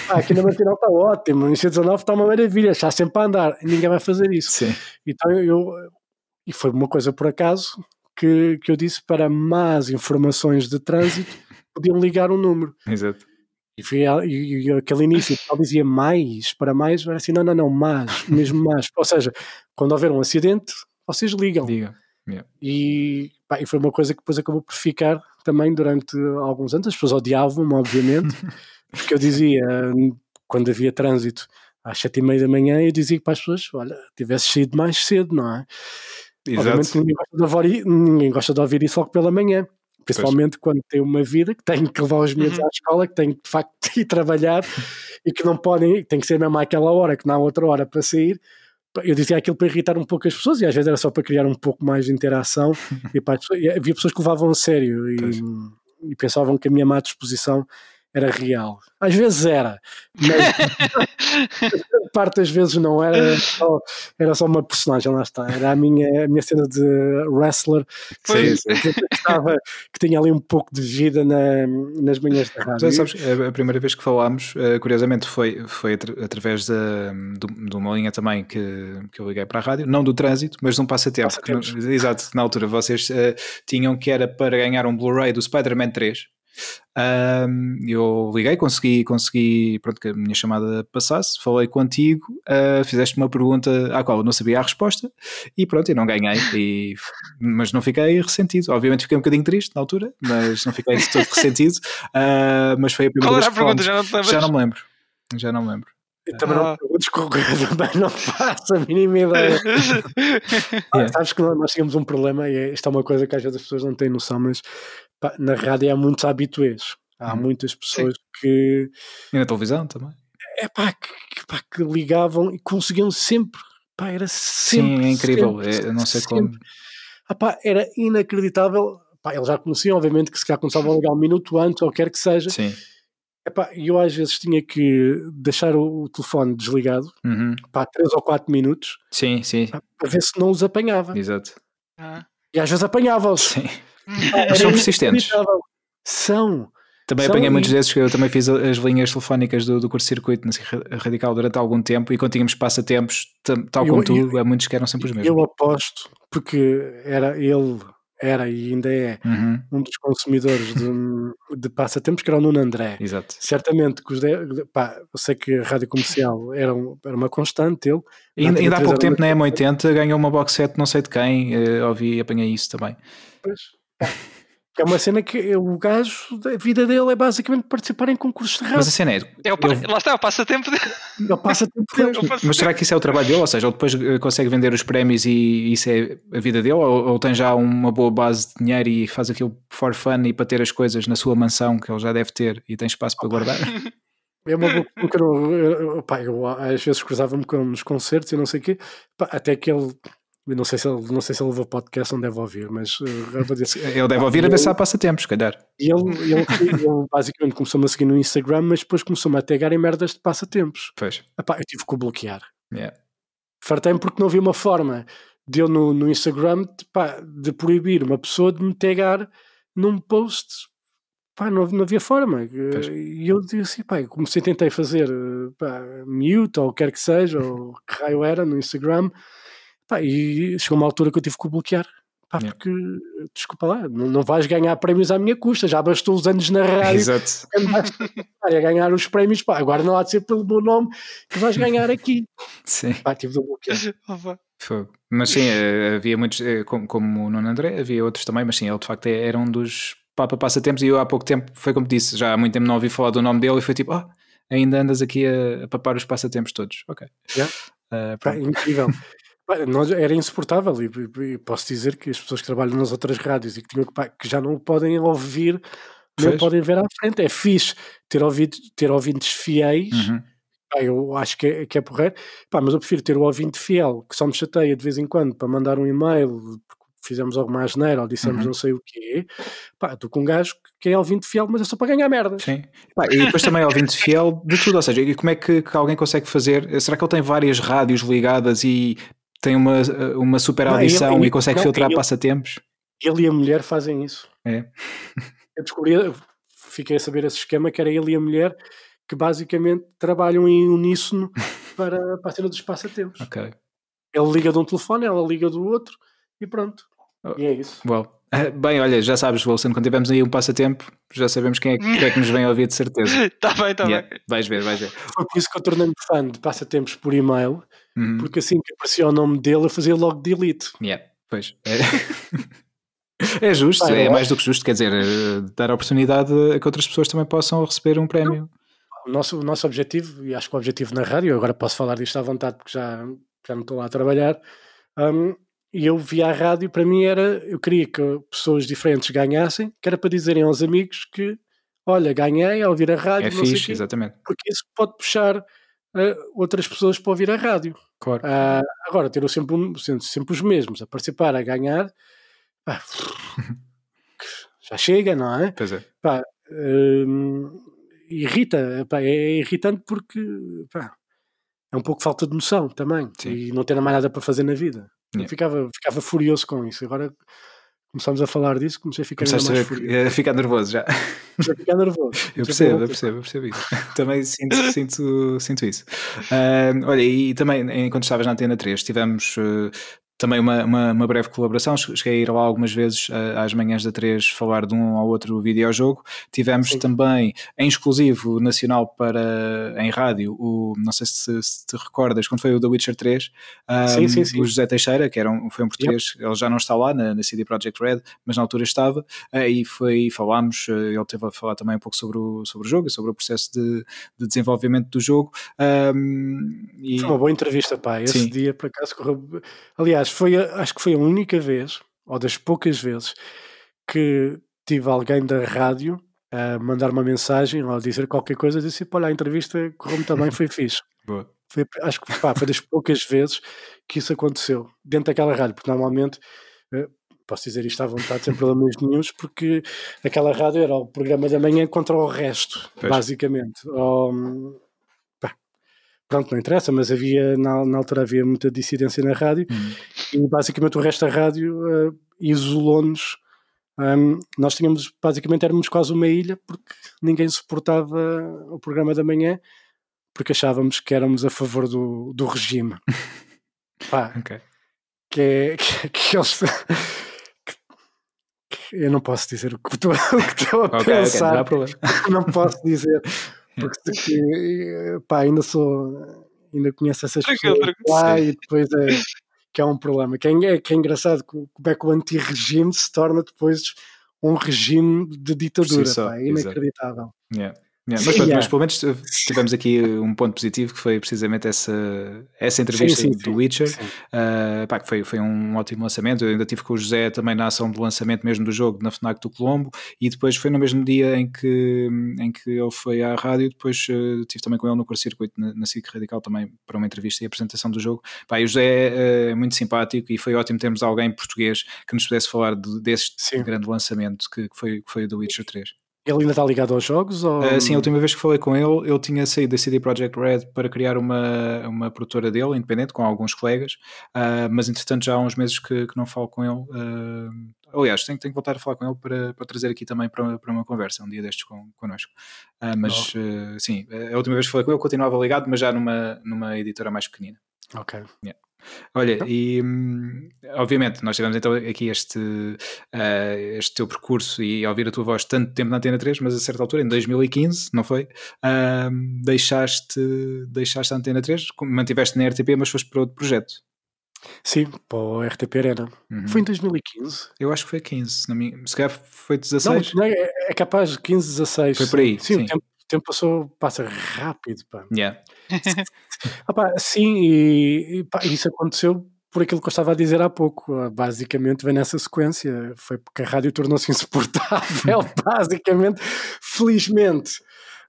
Ah, aqui na Marginal está ótimo, no IC19 está uma maravilha, está sempre a andar, ninguém vai fazer isso. Sim. Então eu, e foi uma coisa por acaso, que, que eu disse para más informações de trânsito podiam ligar um número. Exato. E, foi, e, e aquele início, ele dizia mais, para mais, era assim, não, não, não, mais, mesmo mais. Ou seja, quando houver um acidente, vocês ligam. Liga. Yeah. E, pá, e foi uma coisa que depois acabou por ficar também durante alguns anos. As pessoas odiavam-me, obviamente, porque eu dizia, quando havia trânsito às sete e meia da manhã, eu dizia para as pessoas: olha, tivesse saído mais cedo, não é? Exato. Obviamente ninguém gosta, de ouvir, ninguém gosta de ouvir isso logo pela manhã. Principalmente pois. quando tem uma vida que tem que levar os miúdos uhum. à escola, que tem de facto ir trabalhar e que não podem, tem que ser mesmo àquela hora, que não há outra hora para sair. Eu dizia aquilo para irritar um pouco as pessoas e às vezes era só para criar um pouco mais de interação. e, pá, e havia pessoas que levavam a sério e, e, pensavam que a minha má disposição era real. Às vezes era, mas parte das vezes não era só, era só uma personagem, lá está. Era a minha, a minha cena de wrestler que, que, estava, que tinha ali um pouco de vida na, nas manhãs da rádio. Já sabes, a primeira vez que falámos, eh, curiosamente, foi, foi atra- através da, do- de uma linha também que, que eu liguei para a rádio, não do trânsito, mas de um passatempo. que exato, na altura vocês eh, tinham que era para ganhar um Blu-ray do Spider-Man 3. Ahm, eu liguei, consegui, consegui pronto, que a minha chamada passasse, falei contigo, ah, fizeste uma pergunta à qual eu não sabia a resposta e pronto, eu não ganhei, e, mas não fiquei ressentido. Obviamente fiquei um bocadinho triste na altura, mas não fiquei de todo ressentido. Ah, mas foi a primeira Qual vez era a que pergunta? Já não? Já não me lembro. Já não me lembro. Eu também não Ah. me perguntes que eu também não faço a mínima ideia. Ah. Sabes que nós tínhamos um problema, e é- isto é uma coisa que às vezes as pessoas não têm noção, mas pá, na rádio há muitos habituês. Há Uhum. muitas pessoas que, E na televisão também. é pá, que, que, pá, que ligavam e conseguiam sempre. Pá, era sempre. Sim, é incrível. sempre, É, não sei sempre. como. Ah, pá, era inacreditável. Pá, eles já conheciam, obviamente, que se calhar começavam a ligar um minuto antes, ou quer que seja. Sim. Epá, E eu às vezes tinha que deixar o, o telefone desligado, Uhum. pá, 3 ou 4 minutos, Sim, sim. para ver se não os apanhava. Exato. Ah. E às vezes apanhava-os. Sim. Pá, era são persistentes. São. Também São apanhei muitos desses que eu também fiz as linhas telefónicas do, do curso-circuito na Serra Radical durante algum tempo e quando tínhamos passatempos, tal Eu- como tu, eu- há muitos que eram sempre os mesmos. Eu aposto, porque era ele, era e ainda é Uhum. um dos consumidores de, de passatempos, que era o Nuno André. Exato. Certamente que os de, pá, eu sei que a rádio comercial era, um- era uma constante, ele. E ainda, ainda há TV3 pouco tempo, na M80, ganhou uma box set não sei de quem, eh, ouvi e apanhei isso também. Pois, é uma cena que o gajo, a vida dele é basicamente participar em concursos de Mas rádio. a cena é, É o Lá está, o passatempo dele. Ele passa tempo dele. Mas será que isso é o trabalho dele? Ou seja, ele depois eh, consegue vender os prémios e isso é a vida dele? Ou, ou tem já uma boa base de dinheiro e faz aquilo for fun e para ter as coisas na sua mansão que ele já deve ter e tem espaço para guardar? É uma boa eu, eu às vezes cruzava-me com nos concertos e não sei o quê, pá, até que ele, eu não sei se ele, não sei se ele levou podcast, não deve ouvir, mas dizer, Ele deve ouvir a ver se há passatempos, se calhar. E ele, ele, ele basicamente começou-me a seguir no Instagram, mas depois começou-me a tagar em merdas de passatempos. Pois. Epá, eu tive que o bloquear. Yeah. Fartei-me porque não havia uma forma de eu no, no Instagram de, pá, de proibir uma pessoa de me tagar num post. Pá, não, não havia forma. Pois. E eu disse pá, comecei, tentei fazer pá, mute ou o que quer que seja, ou que raio era no Instagram, pá, e chegou uma altura que eu tive que o bloquear. Pá, Yeah. porque, desculpa lá, não, não vais ganhar prémios à minha custa, já bastou os anos na rádio Exato. andaste a ganhar os prémios, pá, agora não há de ser pelo meu nome que vais ganhar aqui. Sim. Pá, tive de bloquear. Fogo. Mas sim, eh, havia muitos, eh, como, como o Nuno André, havia outros também, mas sim, ele de facto é- era um dos papa passatempos e eu há pouco tempo, foi como disse, já há muito tempo não ouvi falar do nome dele e foi tipo, ah, ainda andas aqui a, a papar os passatempos todos. Ok. Yeah. Pá, pronto. incrível. Era insuportável e, posso dizer que as pessoas que trabalham nas outras rádios e que, tinham que, que já não o podem ouvir, Pois. podem ver à frente. É fixe ter, ouvido, ter ouvintes fiéis. Uhum. Pá, eu acho que é, que é porreiro, Pá, mas eu prefiro ter o ouvinte fiel que só me chateia de vez em quando para mandar um e-mail porque fizemos alguma asneira ou dissemos Uhum. não sei o quê. Pá, estou com um gajo que é ouvinte fiel, mas é só para ganhar merda. Sim. Pá, e depois também ouvinte fiel de tudo, ou seja, e como é que, que alguém consegue fazer? Será que ele tem várias rádios ligadas e tem uma, uma super Não, audição ele- e consegue não, filtrar ele- passatempos? Ele e a mulher fazem isso. É. Eu descobri, fiquei a saber esse esquema que era ele e a mulher que basicamente trabalham em uníssono para, para a cena dos passatempos. Ok. Ele liga de um telefone, ela liga do outro e pronto. Oh. E é isso. Well. Eh, Bem, olha, já sabes, Wilson, quando tivermos aí um passatempo, já sabemos quem é, que- quem é que nos vem ouvir de certeza. Tá bem, tá Yeah, bem. Vais ver, vais ver. Foi por isso que eu tornei-me fã de passatempos por e-mail, Uhum. porque assim que aparecia o nome dele, eu fazia logo delete. Yeah, pois. É, é justo, Pá, eu é mais do que justo, quer dizer, eh, dar a oportunidade a que outras pessoas também possam receber um prémio. O nosso, o nosso objetivo, e acho que o objetivo na rádio, agora posso falar disto à vontade porque já, já não estou lá a trabalhar, hum, e eu via a rádio, para mim era, eu queria que pessoas diferentes ganhassem, que era para dizerem aos amigos que, olha, ganhei ao ouvir a rádio, É não sei fixe, quê, exatamente. porque isso pode puxar eh, outras pessoas para ouvir a rádio. Claro. Ah, agora, ter sempre, um- sendo sempre os mesmos a participar, a ganhar, pá, já chega, não é? Pois é. Pá, hum, irrita, pá, é irritante porque pá, é um pouco falta de noção também Sim. e não ter mais nada para fazer na vida. Yeah. ficava, ficava furioso com isso. Agora começamos a falar disso, comecei a ficar Começaste mais furioso. a ficar nervoso já. Comecei a ficar nervoso. eu percebo, eu percebo, eu percebo isso. também sinto, sinto, sinto isso. Uh, olha, e também enquanto estavas na Antena 3, tivemos uh, também uma, uma, uma, breve colaboração. Cheguei a ir lá algumas vezes às manhãs da 3 falar de um ou outro videojogo. Tivemos Sim. também em exclusivo nacional para em rádio, o, não sei se, se te recordas, quando foi o The Witcher 3, um, sim, sim, o José Teixeira, que era um, foi um português, yep. ele já não está lá na, na CD Projekt Red, mas na altura estava, e foi, falámos, eh, ele teve a falar também um pouco sobre o, sobre o jogo e sobre o processo de, de desenvolvimento do jogo. Um, e... Foi uma boa entrevista, pá. Esse sim. dia, por acaso, correu. Aliás, foi, acho que foi a única vez, ou das poucas vezes, que tive alguém da rádio a mandar uma mensagem ou a dizer qualquer coisa e disse: Olha, a entrevista correu-me também, foi fixe. Boa. Foi, acho que pá, foi das poucas vezes que isso aconteceu dentro daquela rádio, porque normalmente. Uh, posso dizer isto à vontade, sem problemas nenhums, porque aquela rádio era o programa da manhã contra o resto, pois. basicamente. Ou, pronto, não interessa, mas havia, na, na altura havia muita dissidência na rádio uhum. e basicamente o resto da rádio uh, isolou-nos. Um, nós tínhamos, basicamente, éramos quase uma ilha porque ninguém suportava o programa da manhã porque achávamos que éramos a favor do, do regime. Pá, okay. que, é, que, que eles. Eu não posso dizer o que estou, o que estou a okay, pensar. Okay, não, não posso dizer porque pá, ainda sou ainda conheço essas pessoas lá e depois é que é um problema. Que é, que é engraçado como é que o anti-regime se torna depois um regime de ditadura si pá, é inacreditável. Yeah. Yeah, mas, pronto, mas pelo menos tivemos aqui um ponto positivo que foi precisamente essa, essa entrevista sim, sim, do Witcher, uh, pá, que foi, foi um ótimo lançamento. Eu ainda tive com o José também na ação do lançamento mesmo do jogo na FNAC do Colombo e depois foi no mesmo dia em que, em que ele foi à rádio. Depois uh, tive também com ele no curso-circuito na, na SIC Radical também para uma entrevista e apresentação do jogo. Pá, e o José é, é muito simpático e foi ótimo termos alguém português que nos pudesse falar de, desse grande lançamento que, que, foi, que foi o The Witcher 3. Ele ainda está ligado aos jogos? Ou... Uh, sim, a última vez que falei com ele, ele tinha saído da CD Projekt Red para criar uma, uma produtora dele, independente, com alguns colegas, uh, mas entretanto já há uns meses que, que não falo com ele. Uh, aliás, tenho, tenho que voltar a falar com ele para, para trazer aqui também para, para uma conversa, um dia destes com, connosco. mas oh. sim, a última vez que falei com ele continuava ligado, mas já numa, numa editora mais pequenina. Ok. Yeah. Olha, então? e hum, obviamente nós tivemos então aqui este, uh, este teu percurso e ouvir a tua voz tanto tempo na Antena 3, mas a certa altura, em 2015, não foi? Uh, deixaste, deixaste a Antena 3, mantiveste na RTP, mas foste para outro projeto. Sim, para o RTP Arena. Uhum. Foi em 2015? Eu acho que foi 15, se, não me... se calhar foi 16. Não, é, é capaz de 15, 16. Foi por aí. Sim, sim. O, tempo, tempo passou, passa rápido. Pá. Yeah. ah, pá, sim, e, e pá, isso aconteceu por aquilo que eu estava a dizer há pouco. Ah, basicamente vem nessa sequência. Foi porque a rádio tornou-se insuportável, basicamente. Felizmente,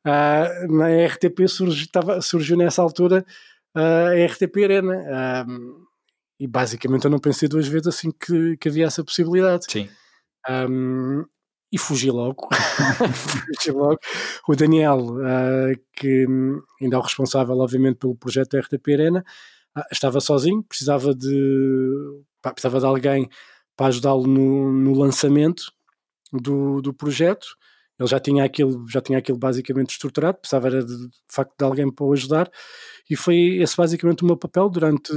uh, na RTP surgiu, estava, surgiu nessa altura uh, a RTP Arena. Uh, e basicamente eu não pensei duas vezes assim que, que havia essa possibilidade. Sim. Um, e fugi logo. fugi logo. O Daniel, uh, que ainda é o responsável, obviamente, pelo projeto da RTP Arena, uh, estava sozinho, precisava de, pá, precisava de alguém para ajudá-lo no, no, lançamento do, do projeto. Ele já tinha aquilo, já tinha aquilo basicamente estruturado, precisava era de, de facto de alguém para o ajudar, e foi esse basicamente o meu papel durante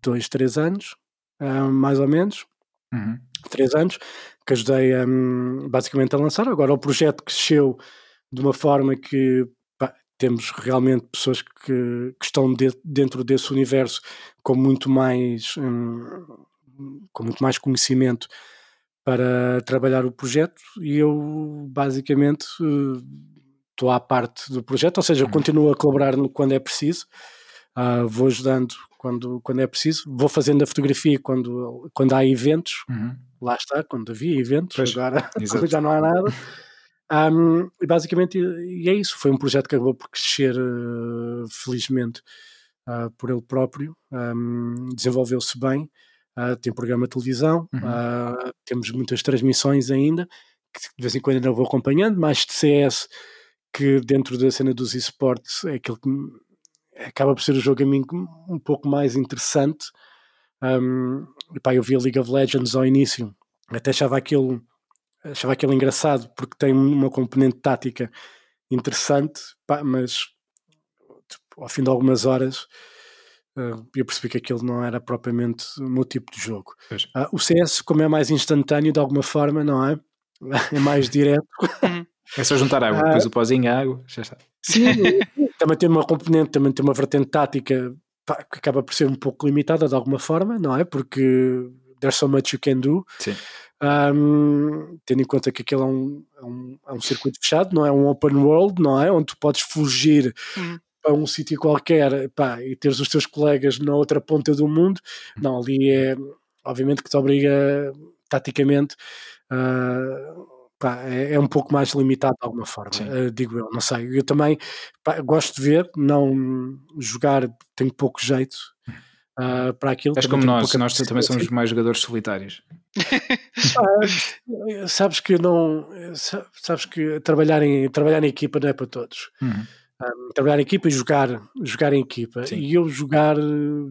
dois, três anos, uh, mais ou menos. Uhum. Três anos, que ajudei um, basicamente a lançar. Agora o projeto cresceu de uma forma que pá, temos realmente pessoas que, que estão de, dentro desse universo com muito mais um, com muito mais conhecimento para trabalhar o projeto e eu basicamente estou uh, à parte do projeto, ou seja, uhum. continuo a colaborar quando é preciso, uh, vou ajudando quando, quando é preciso, vou fazendo a fotografia quando, quando há eventos, uhum lá está, quando havia eventos, pois, agora já não há nada. Um, e basicamente e é isso, foi um projeto que acabou por crescer uh, felizmente uh, por ele próprio, um, desenvolveu-se bem, uh, tem programa de televisão, uhum. temos muitas transmissões ainda, que de vez em quando ainda vou acompanhando, mais de CS que dentro da cena dos esportes é aquilo que acaba por ser o jogo a mim um pouco mais interessante. Um, pá, eu vi a League of Legends ao início, até achava aquilo, achava aquilo engraçado porque tem uma componente tática interessante, pá, mas tipo, ao fim de algumas horas uh, eu percebi que aquilo não era propriamente o meu tipo de jogo. Uh, o CS, como é mais instantâneo de alguma forma, não é? É mais direto. Uhum. É só juntar água, depois o pozinho, a água, já está. Sim, também tem uma componente, também tem uma vertente tática pá, que acaba por ser um pouco limitada de alguma forma, não é? Porque there's so much you can do. Sim. Um, tendo em conta que aquilo é um, é, um, é um, circuito fechado, não é um open world, não é? Onde tu podes fugir uhum. para um sítio qualquer pá, e teres os teus colegas na outra ponta do mundo. Não, ali é obviamente que te obriga taticamente uh, pá, é, é, um pouco mais limitado de alguma forma, uh, digo eu, não sei. Eu também pá, gosto de ver, não jogar, tenho pouco jeito uh, para aquilo. És como nós, nós também somos mais jogadores solitários. ah, sabes que não sabes que trabalhar em, trabalhar em equipa não é para todos. Uhum. Um, trabalhar em equipa e jogar, jogar em equipa. Sim. E eu jogar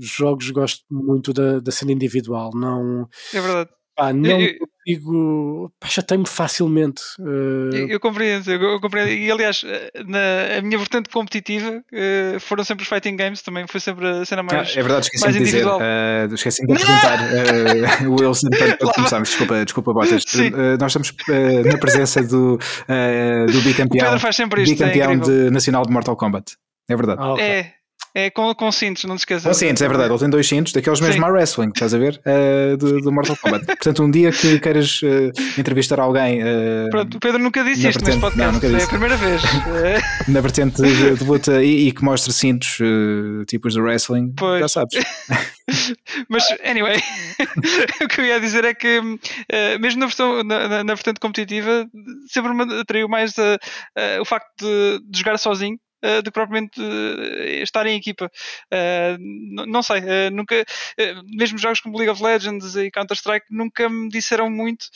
jogos gosto muito da, da cena individual. Não, é verdade. Pá, não eu, consigo. Tenho facilmente. Uh... Eu, eu, compreendo, eu, compreendo. E aliás, na, a minha vertente competitiva uh, foram sempre os fighting games, também foi sempre a cena mais. Ah, é verdade, esqueci de dizer. Uh, esqueci de apresentar uh, o Wilson para, para começarmos. Desculpa, desculpa, Botas. nós estamos na presença do, do bicampeão, Pedro faz sempre isto, bicampeão é de, nacional de Mortal Kombat. É verdade. Ah, okay. É. É com, com cintos, não te esqueças. Com cintos, é verdade. Ele tem dois cintos, daqueles mesmo a wrestling, estás a ver? Uh, do, do, Mortal Kombat. Portanto, um dia que queiras uh, entrevistar alguém. Uh, Pronto, o Pedro nunca disse isto vertente, neste podcast, não, é a primeira vez. na vertente de, de luta e, e, que mostre cintos tipos de wrestling, pois. já sabes. Mas, anyway, o que eu ia dizer é que, mesmo na, versão, na, na, vertente competitiva, sempre me atraiu mais o facto de, de jogar sozinho do que propriamente uh, estar em equipa. Uh, não sei, nunca, mesmo jogos como League of Legends e Counter-Strike nunca me disseram muito,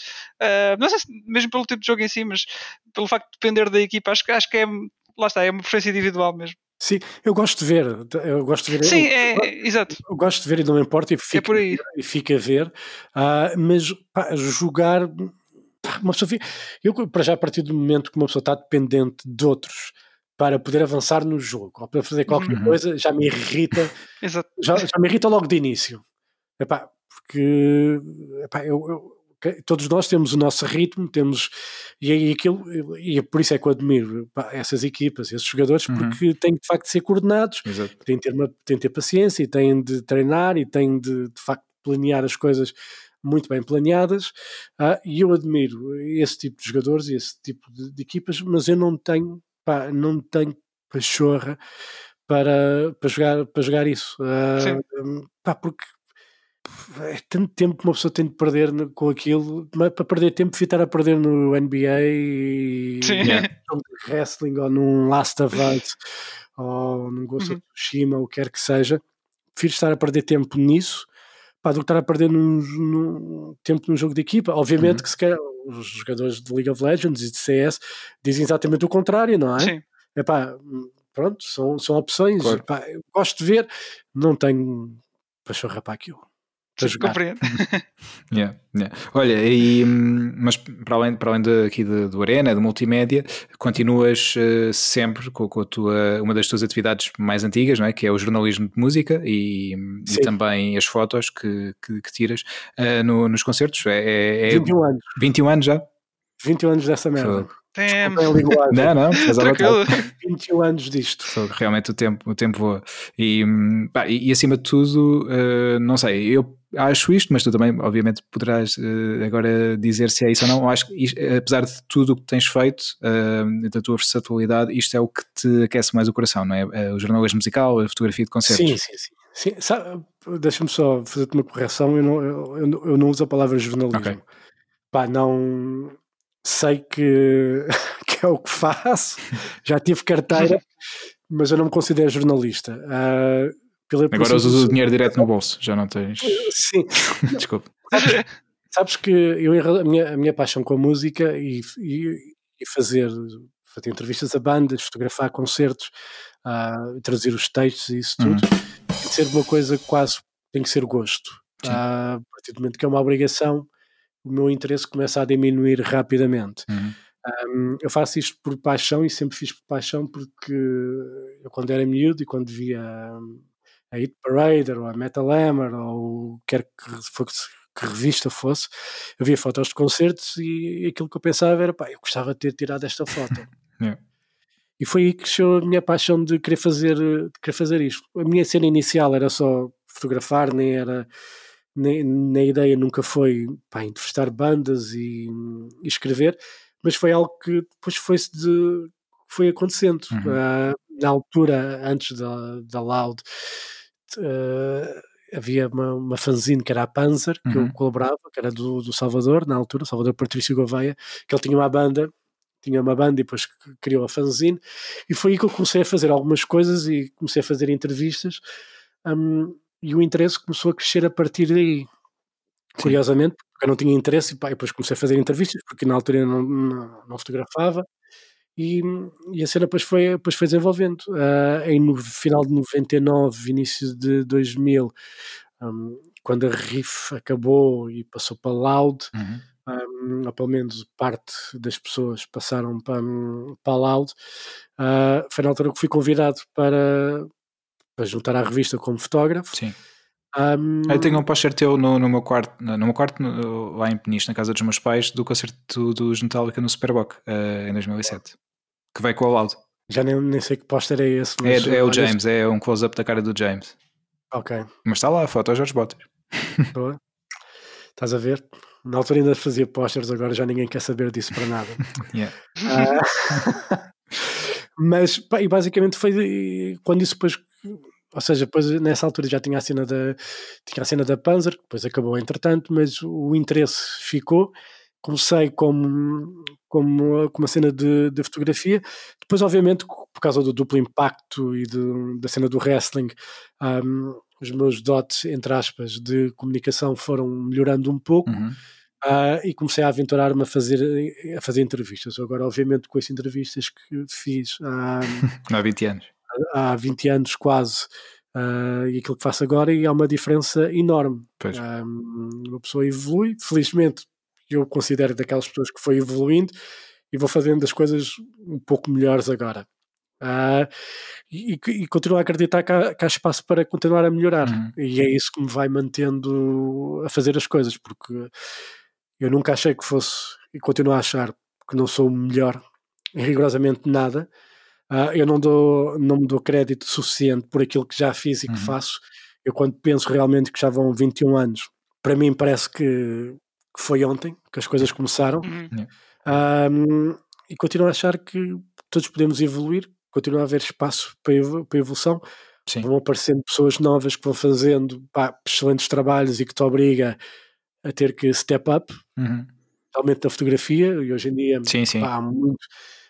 não sei se mesmo pelo tipo de jogo em si, mas pelo facto de depender da equipa, acho, acho que é, lá está, é uma preferência individual mesmo. Sim, eu gosto de ver, eu gosto de ver. Sim, eu, é, exato. Eu gosto de ver e não me importa e fica, é por aí. E fica a ver, uh, mas pá, jogar, pá, uma pessoa eu para já a partir do momento que uma pessoa está dependente de outros para poder avançar no jogo ou para fazer qualquer uhum. coisa já me irrita já, já, me irrita logo de início epá, porque epá, eu, eu, todos nós temos o nosso ritmo temos e, e aquilo e é por isso é que eu admiro epá, essas equipas esses jogadores uhum. porque têm de facto de ser coordenados Exato. têm de ter, uma, têm de ter paciência e têm de treinar e têm de de facto planear as coisas muito bem planeadas uh, e eu admiro esse tipo de jogadores e esse tipo de, de equipas mas eu não tenho pá, não tenho pachorra para, para, jogar, para jogar isso. Uh, pá, porque é tanto tempo que uma pessoa tem de perder no, com aquilo, mas para perder tempo, ficar a perder no NBA e num wrestling ou num Last of Us ou num Ghost uhum. of Tsushima, o que quer que seja. Prefiro estar a perder tempo nisso pá, do que estar a perder num, num tempo num jogo de equipa. Obviamente uhum. que se quer, os jogadores de League of Legends e de CS dizem exatamente o contrário, não é? Sim. É pá, pronto, são, são opções. Claro. Epá, gosto de ver, não tenho pachorra para aquilo. Compreendo. yeah, yeah. Olha, e, mas para além, para além de, aqui de, do Arena, do multimédia, continuas uh, sempre com, com, a tua, uma das tuas atividades mais antigas, não é? que é o jornalismo de música e, e também as fotos que, que, que tiras uh, no, nos concertos. É, é, 21 é anos. 21 anos já? 21 anos dessa merda. Temos. Não, não, mas 21 anos disto. Realmente o tempo, o tempo voa. E, pá, e, e acima de tudo, uh, não sei, eu acho isto, mas tu também, obviamente, poderás uh, agora dizer se é isso ou não. Eu acho que, isto, apesar de tudo o que tens feito, uh, da tua versatilidade, isto é o que te aquece mais o coração, não é? Uh, o jornalismo musical, a fotografia de concertos. Sim, sim, sim. sim. Deixa-me só fazer-te uma correção. Eu não, eu, eu, não uso a palavra jornalismo. Okay. Pá, não sei que, que é o que faço, já tive carteira, mas eu não me considero jornalista. Uh, Agora usas o dinheiro direto no bolso, já não tens. Sim. Desculpa. Sabes que eu, a, minha, a minha paixão com a música e, e, e fazer, fazer entrevistas a bandas, fotografar concertos, uh, traduzir os textos e isso tudo, uhum. tem que ser uma coisa quase, tem que ser gosto. Uh, a partir do momento que é uma obrigação, o meu interesse começa a diminuir rapidamente. Uhum. Um, eu faço isto por paixão e sempre fiz por paixão porque eu quando era miúdo e quando via a Hit Parade ou a Metal Hammer ou quer que que revista fosse, eu via fotos de concertos e aquilo que eu pensava era, pá, eu gostava de ter tirado esta foto. yeah. E foi aí que cresceu a minha paixão de querer fazer, de querer fazer isto. A minha cena inicial era só fotografar, nem era nem, nem a ideia nunca foi pá, entrevistar bandas e, e, escrever, mas foi algo que depois foi, de, foi acontecendo. Uhum. Uh, na altura, antes da, da Loud, uh, havia uma, uma fanzine que era a Panzer, que uhum. eu colaborava, que era do, do Salvador, na altura, Salvador Patrício Gouveia, que ele tinha uma banda, tinha uma banda e depois criou a fanzine, e foi aí que eu comecei a fazer algumas coisas e comecei a fazer entrevistas, um, e o interesse começou a crescer a partir daí. Sim. Curiosamente, porque eu não tinha interesse, e pá, depois comecei a fazer entrevistas, porque na altura eu não, não, não fotografava, e, e, a cena depois foi, depois foi desenvolvendo. Uh, em no final de 99, início de 2000, um, quando a Riff acabou e passou para Loud, uhum. um, ou pelo menos parte das pessoas passaram para, para Loud, uh, foi na altura que fui convidado para, para juntar à revista como fotógrafo. Sim. Um, eu tenho um póster teu no, no meu quarto, no, no meu quarto no, lá em Peniche, na casa dos meus pais, do concerto dos Metallica no Superboc uh, em 2007 que vai com o Loud. Já nem, nem sei que póster é esse. Mas é, é o James, é um close-up da cara do James. Ok. Mas está lá a foto, Jorge Botas. Boa. Estás a ver? Na altura ainda fazia posters, agora já ninguém quer saber disso para nada. yeah. uh, mas pá, e basicamente foi quando isso depois ou seja, depois nessa altura já tinha a cena da tinha a cena da Panzer, que depois acabou entretanto, mas o interesse ficou comecei como, como, como uma cena de, de, fotografia. Depois, obviamente, por causa do duplo impacto e de, da cena do wrestling, um, os meus dotes, entre aspas, de comunicação foram melhorando um pouco. Uhum. Uh, e comecei a aventurar-me a fazer, a fazer entrevistas. Agora, obviamente, com as entrevistas que fiz há, há 20 anos, há 20 anos quase, uh, e aquilo que faço agora, e há uma diferença enorme. Um, uma pessoa evolui, felizmente eu considero daquelas pessoas que foi evoluindo e vou fazendo as coisas um pouco melhores agora. Uh, e, e, continuo a acreditar que há, que há, espaço para continuar a melhorar. Uhum. E é isso que me vai mantendo a fazer as coisas, porque eu nunca achei que fosse, e continuo a achar que não sou o melhor em rigorosamente nada. Uh, eu não, dou, não me dou crédito suficiente por aquilo que já fiz e que uhum. faço. Eu, quando penso realmente que já vão 21 anos, para mim parece que que foi ontem que as coisas começaram. Uhum. Um, e continuo a achar que todos podemos evoluir, continua a haver espaço para, para evolução. Sim. Vão aparecendo pessoas novas que vão fazendo pá, excelentes trabalhos e que te obriga a ter que step up, uhum. totalmente na fotografia. E hoje em dia sim, sim. Pá, há, muito,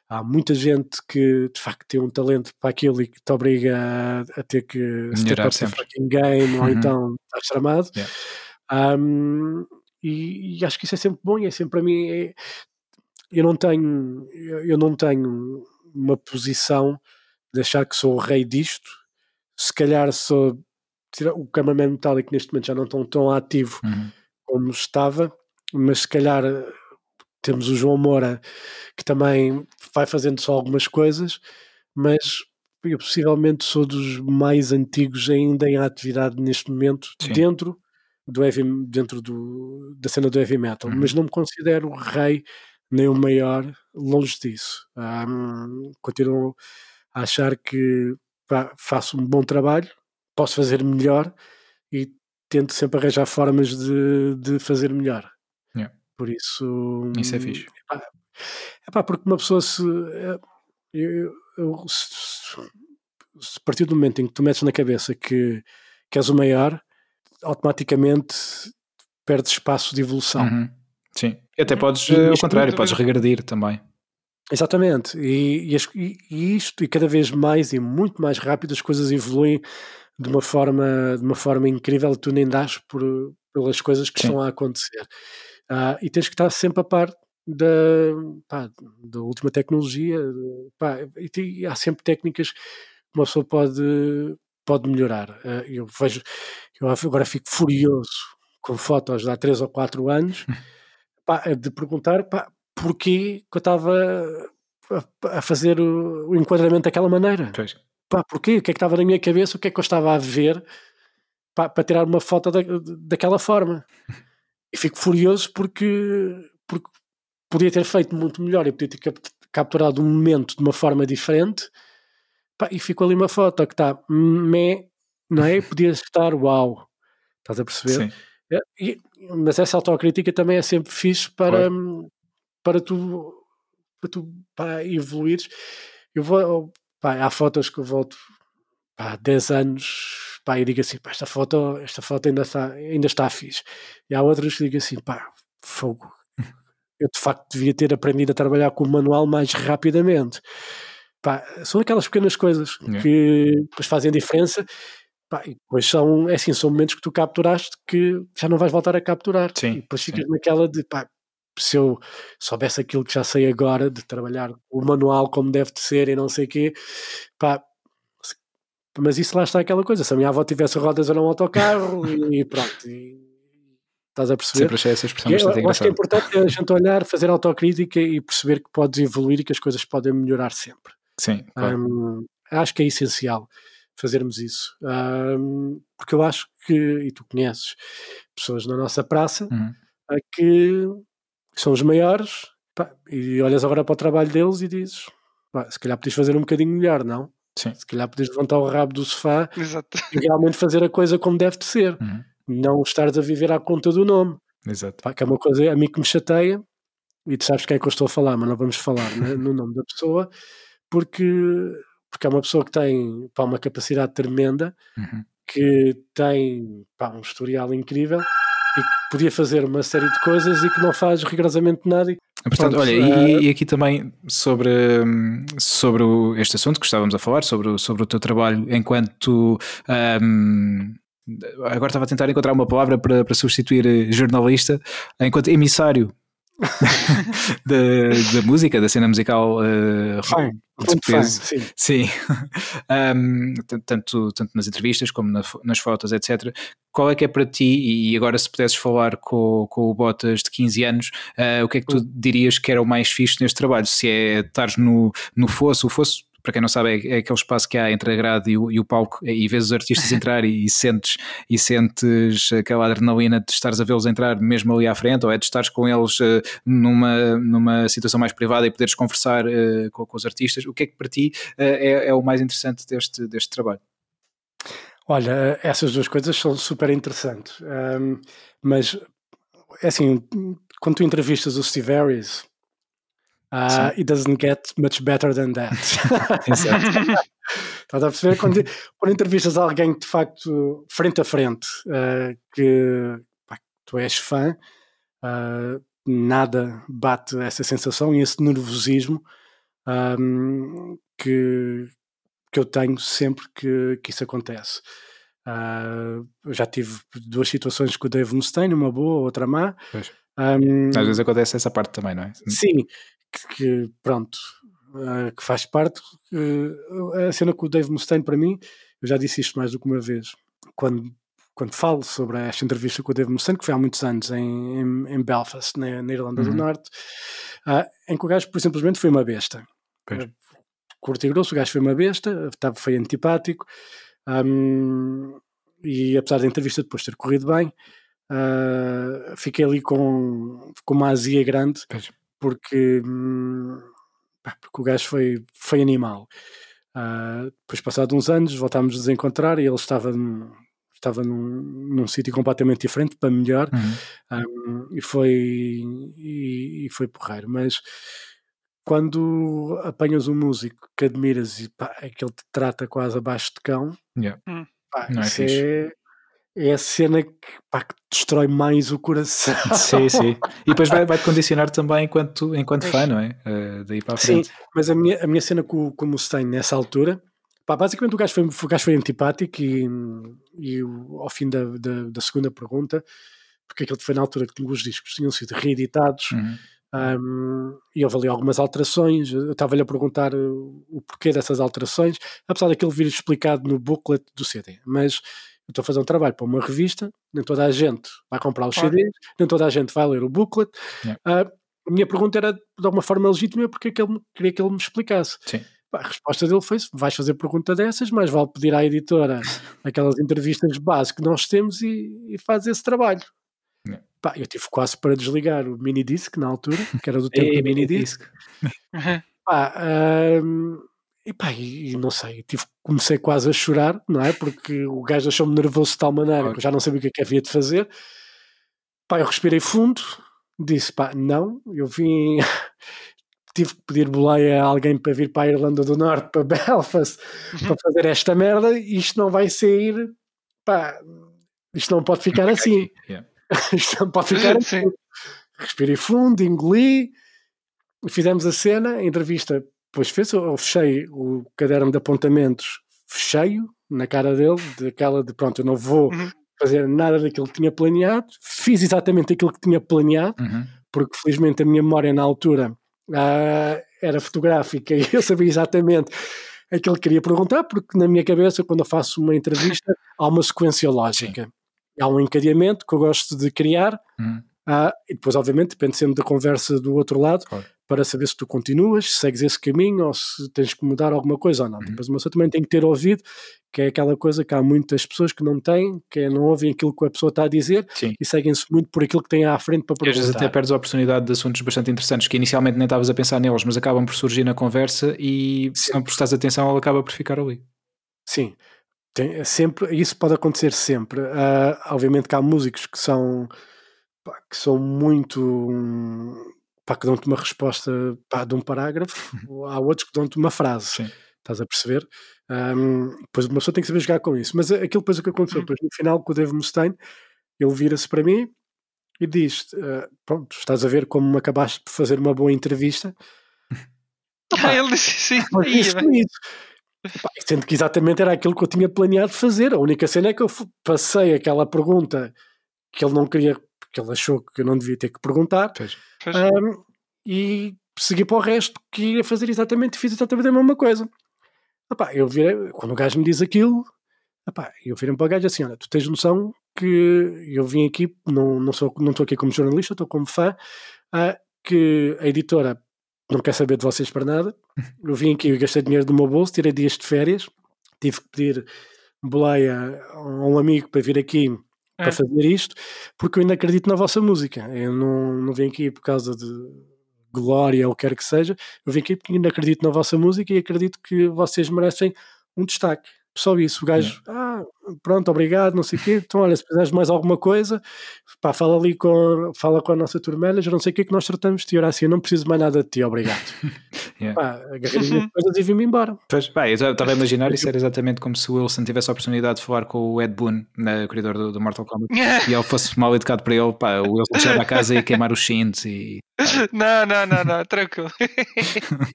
há, muita gente que de facto tem um talento para aquilo e que te obriga a, a ter que Melhorar no fucking game uhum. ou então estás tramado. Yeah. Um, e, e, acho que isso é sempre bom e é sempre para mim é, eu não tenho eu não tenho uma posição de achar que sou o rei disto se calhar sou o cameraman metálico neste momento já não tão, tão ativo uhum. como estava mas se calhar temos o João Moura que também vai fazendo só algumas coisas mas eu possivelmente sou dos mais antigos ainda em atividade neste momento Sim. dentro do heavy, dentro do, da cena do heavy metal, uhum. mas não me considero o rei nem o maior, longe disso. Um, continuo a achar que pá, faço um bom trabalho, posso fazer melhor e tento sempre arranjar formas de, de fazer melhor. Yeah. Por isso. Isso é fixe. É pá, porque uma pessoa se. Eh, eu, eu, se, se, a partir do momento em que tu metes na cabeça que, que és o maior, automaticamente perdes espaço de evolução. Uhum. Sim. E até uhum. podes, e, ao contrário, podes regredir também. Exatamente. E, e, e, isto, e cada vez mais e muito mais rápido, as coisas evoluem de uma forma, de uma forma incrível. Tu nem dás por, pelas coisas que Sim. estão a acontecer. Uh, e tens que estar sempre a par da, pá, da última tecnologia. Pá, e, e, há sempre técnicas que uma pessoa pode, pode melhorar. Uh, eu vejo, eu agora fico furioso com fotos de há 3 ou 4 anos pá, de perguntar pá, porquê que eu estava a, a fazer o, o, enquadramento daquela maneira. Pois. Pá, porquê? O que é que estava na minha cabeça? O que é que eu estava a ver para tirar uma foto da, daquela forma? E fico furioso porque, porque podia ter feito muito melhor e podia ter capturado um momento de uma forma diferente pá, e ficou ali uma foto que está me, não é? Podia estar uau, estás a perceber? Sim. É, e, mas essa autocrítica também é sempre fixe para, claro. para tu para tu pá, evoluires. Eu vou, pá, há fotos que eu volto pá, 10 anos pá, e digo assim, pá, esta foto, esta foto ainda está, ainda está fixe. E há outras que digo assim, pá, fogo. Eu de facto devia ter aprendido a trabalhar com o manual mais rapidamente. Pá, são aquelas pequenas coisas yeah. que depois fazem a diferença. Pá, e depois são, é assim, são momentos que tu capturaste que já não vais voltar a capturar. Sim, e depois ficas sim. naquela de pá, se eu soubesse aquilo que já sei agora de trabalhar o manual como deve de ser e não sei o quê, pá, mas isso lá está aquela coisa, se a minha avó tivesse rodas era um autocarro e pronto, e, estás a perceber? Sempre achei essa expressão eu, eu acho que é importante a gente olhar, fazer autocrítica e perceber que podes evoluir e que as coisas podem melhorar sempre. Sim, claro. um, acho que é essencial fazermos isso, um, porque eu acho que, e tu conheces pessoas na nossa praça, uhum. que são os maiores, pá, e olhas agora para o trabalho deles e dizes, pá, se calhar podias fazer um bocadinho melhor, não? Sim. Se calhar podias levantar o rabo do sofá Exato. e realmente fazer a coisa como deve de ser. Uhum. Não estares a viver à conta do nome. Exato. Pá, que é uma coisa a mim que me chateia, e tu sabes quem é que eu estou a falar, mas não vamos falar né, no nome da pessoa, porque, porque é uma pessoa que tem pá, uma capacidade tremenda, uhum. que tem pá, um historial incrível e que podia fazer uma série de coisas e que não faz rigorosamente nada. E, Portanto, pronto, olha, uh... e, aqui também sobre, sobre este assunto que estávamos a falar, sobre, sobre o teu trabalho enquanto. Um, agora estava a tentar encontrar uma palavra para, para substituir jornalista, enquanto emissário da, da, música, da cena musical uh, fã, de peso. sim. sim. um, tanto, tanto nas entrevistas como na, nas fotos, etc. Qual é que é para ti, e agora se pudesses falar com, com o Botas de 15 anos, uh, o que é que tu dirias que era o mais fixe neste trabalho? Se é estares no, no fosso, o fosso para quem não sabe, é, é, aquele espaço que há entre a grade e o, e o palco, e vês os artistas entrar e, e, sentes, e sentes aquela adrenalina de estares a vê-los entrar mesmo ali à frente, ou é de estares com eles uh, numa, numa situação mais privada e poderes conversar uh, com, com, os artistas. O que é que para ti uh, é, é, o mais interessante deste, deste trabalho? Olha, essas duas coisas são super interessantes, um, mas é assim, quando tu entrevistas o Steve Harris, Uh, it doesn't get much better than that. Estás a perceber? Quando, quando entrevistas alguém que de facto, frente a frente, uh, que pá, tu és fã, uh, nada bate essa sensação e esse nervosismo um, que, que eu tenho sempre que, que isso acontece. Uh, já tive duas situações com o Dave Mustaine, uma boa, outra má. Um, Às vezes acontece essa parte também, não é? Sim, que, pronto, uh, que faz parte. Uh, a cena com o Dave Mustaine, para mim, eu já disse isto mais do que uma vez, quando, quando falo sobre esta entrevista com o Dave Mustaine, que foi há muitos anos em, em, em Belfast, na, na Irlanda uhum. do Norte, uh, em que o gajo, por simplesmente, foi uma besta. Pois. Curto e grosso, o gajo foi uma besta, estava, foi antipático, um, e apesar da entrevista depois ter corrido bem, Uh, fiquei ali com, com uma azia grande pois porque, hum, porque o gajo foi, foi animal. Uh, depois, passado uns anos, voltámos a desencontrar e ele estava num, estava num, num sítio completamente diferente, para melhor, uhum. um, e foi e, e, foi porreiro. Mas quando apanhas um músico que admiras e pá, é que ele te trata quase abaixo de cão, yeah. Hum. pá, Não é é, é a cena que, pá, que destrói mais o coração. Sim, sim. E depois vai, vai-te condicionar também enquanto, enquanto fã, não é? Uh, daí para a frente. Sim, mas a minha, a minha cena com, com o Mustaine nessa altura, pá, basicamente o gajo foi, o gajo foi antipático e, e ao fim da, da, da segunda pergunta porque aquilo foi na altura que os discos tinham sido reeditados. Uhum. Um, e houve ali algumas alterações. Eu estava-lhe a perguntar o porquê dessas alterações, apesar daquilo vir explicado no booklet do CD. Mas eu estou a fazer um trabalho para uma revista, nem toda a gente vai comprar os CDs, nem toda a gente vai ler o booklet. Yeah. Uh, a minha pergunta era de alguma forma legítima porque é que ele, queria que ele me explicasse. Sim. A resposta dele foi: vais fazer pergunta dessas, mas vale pedir à editora aquelas entrevistas base que nós temos e, e faz esse trabalho. Pá, eu tive quase para desligar o mini disc na altura, que era do tempo do mini disc. Pá, um, e pá, e, não sei, tive, comecei quase a chorar, não é? Porque o gajo achou-me nervoso de tal maneira que eu já não sabia o que é que havia de fazer. Pá, eu respirei fundo, disse pá, não, eu vim. tive que pedir boleia a alguém para vir para a Irlanda do Norte, para Belfast, uhum. para fazer esta merda, isto não vai sair, pá, isto não pode ficar assim. Yeah. isto não pode ficar assim. Respirei fundo, engoli, fizemos a cena, a entrevista, depois fez, eu fechei o caderno de apontamentos, fechei na cara dele, daquela de pronto, eu não vou uhum. fazer nada daquilo que tinha planeado, fiz exatamente aquilo que tinha planeado, uhum. porque felizmente a minha memória na altura uh, era fotográfica e eu sabia exatamente aquilo que queria perguntar, porque na minha cabeça, quando eu faço uma entrevista, há uma sequência lógica. Sim. Há um encadeamento que eu gosto de criar, uhum. Uh, e depois, obviamente, depende sempre da conversa do outro lado, claro. para saber se tu continuas, se segues esse caminho ou se tens que mudar alguma coisa ou não. Uhum. Depois, uma pessoa também tem que ter ouvido, que é aquela coisa que há muitas pessoas que não têm, que é não ouvem aquilo que a pessoa está a dizer Sim. e seguem-se muito por aquilo que têm à frente para perguntar. E às vezes até perdes a oportunidade de assuntos bastante interessantes que inicialmente nem estavas a pensar neles, mas acabam por surgir na conversa e se não prestares atenção, ela acaba por ficar ali. Sim. Tem, sempre, isso pode acontecer sempre. Uh, obviamente que há músicos que são pá, que são muito um, pá, que dão-te uma resposta pá, de um parágrafo, há outros que dão-te uma frase. Sim. Estás a perceber? Um, depois uma pessoa tem que saber jogar com isso. Mas aquilo depois o que aconteceu, depois no final com o Dave Mustaine, ele vira-se para mim e diz: uh, Pronto, estás a ver como me acabaste de fazer uma boa entrevista. Ah, ele disse sim. Isso, isso. Pá, sendo que exatamente era aquilo que eu tinha planeado fazer. A única cena é que eu passei aquela pergunta que ele não queria, porque ele achou que eu não devia ter que perguntar, um, e segui para o resto que ia fazer exatamente fiz exatamente a mesma coisa. Epá, eu virei, quando o gajo me diz aquilo, epá, eu virei para o gajo assim: olha, tu tens noção que eu vim aqui, não, não, sou, não estou aqui como jornalista, estou como fã, ah, que a editora não quer saber de vocês para nada. Eu vim aqui, eu gastei dinheiro do meu bolso, tirei dias de férias, tive que pedir boleia a um amigo para vir aqui para É. fazer isto, porque eu ainda acredito na vossa música. Eu não, não vim aqui por causa de glória ou o que quer que seja, eu vim aqui porque ainda acredito na vossa música e acredito que vocês merecem um destaque. Só isso, o gajo, ah, pronto, obrigado, não sei o quê. Então, olha, se precisares de mais alguma coisa, pá, fala ali com, fala com a nossa tour manager, não sei o que que nós tratamos de ti. Ora, assim, eu não preciso mais nada de ti, obrigado. Yeah. Pá, agarrei as coisas e vim-me embora. Pois, pá, eu estava a imaginar isso era exatamente como se o Wilson tivesse a oportunidade de falar com o Ed Boon, na corredor do, do Mortal Kombat, e ele fosse mal educado para ele, pá, o Wilson chega a casa e queimar os cintos e. Não, não, não, não, tranquilo.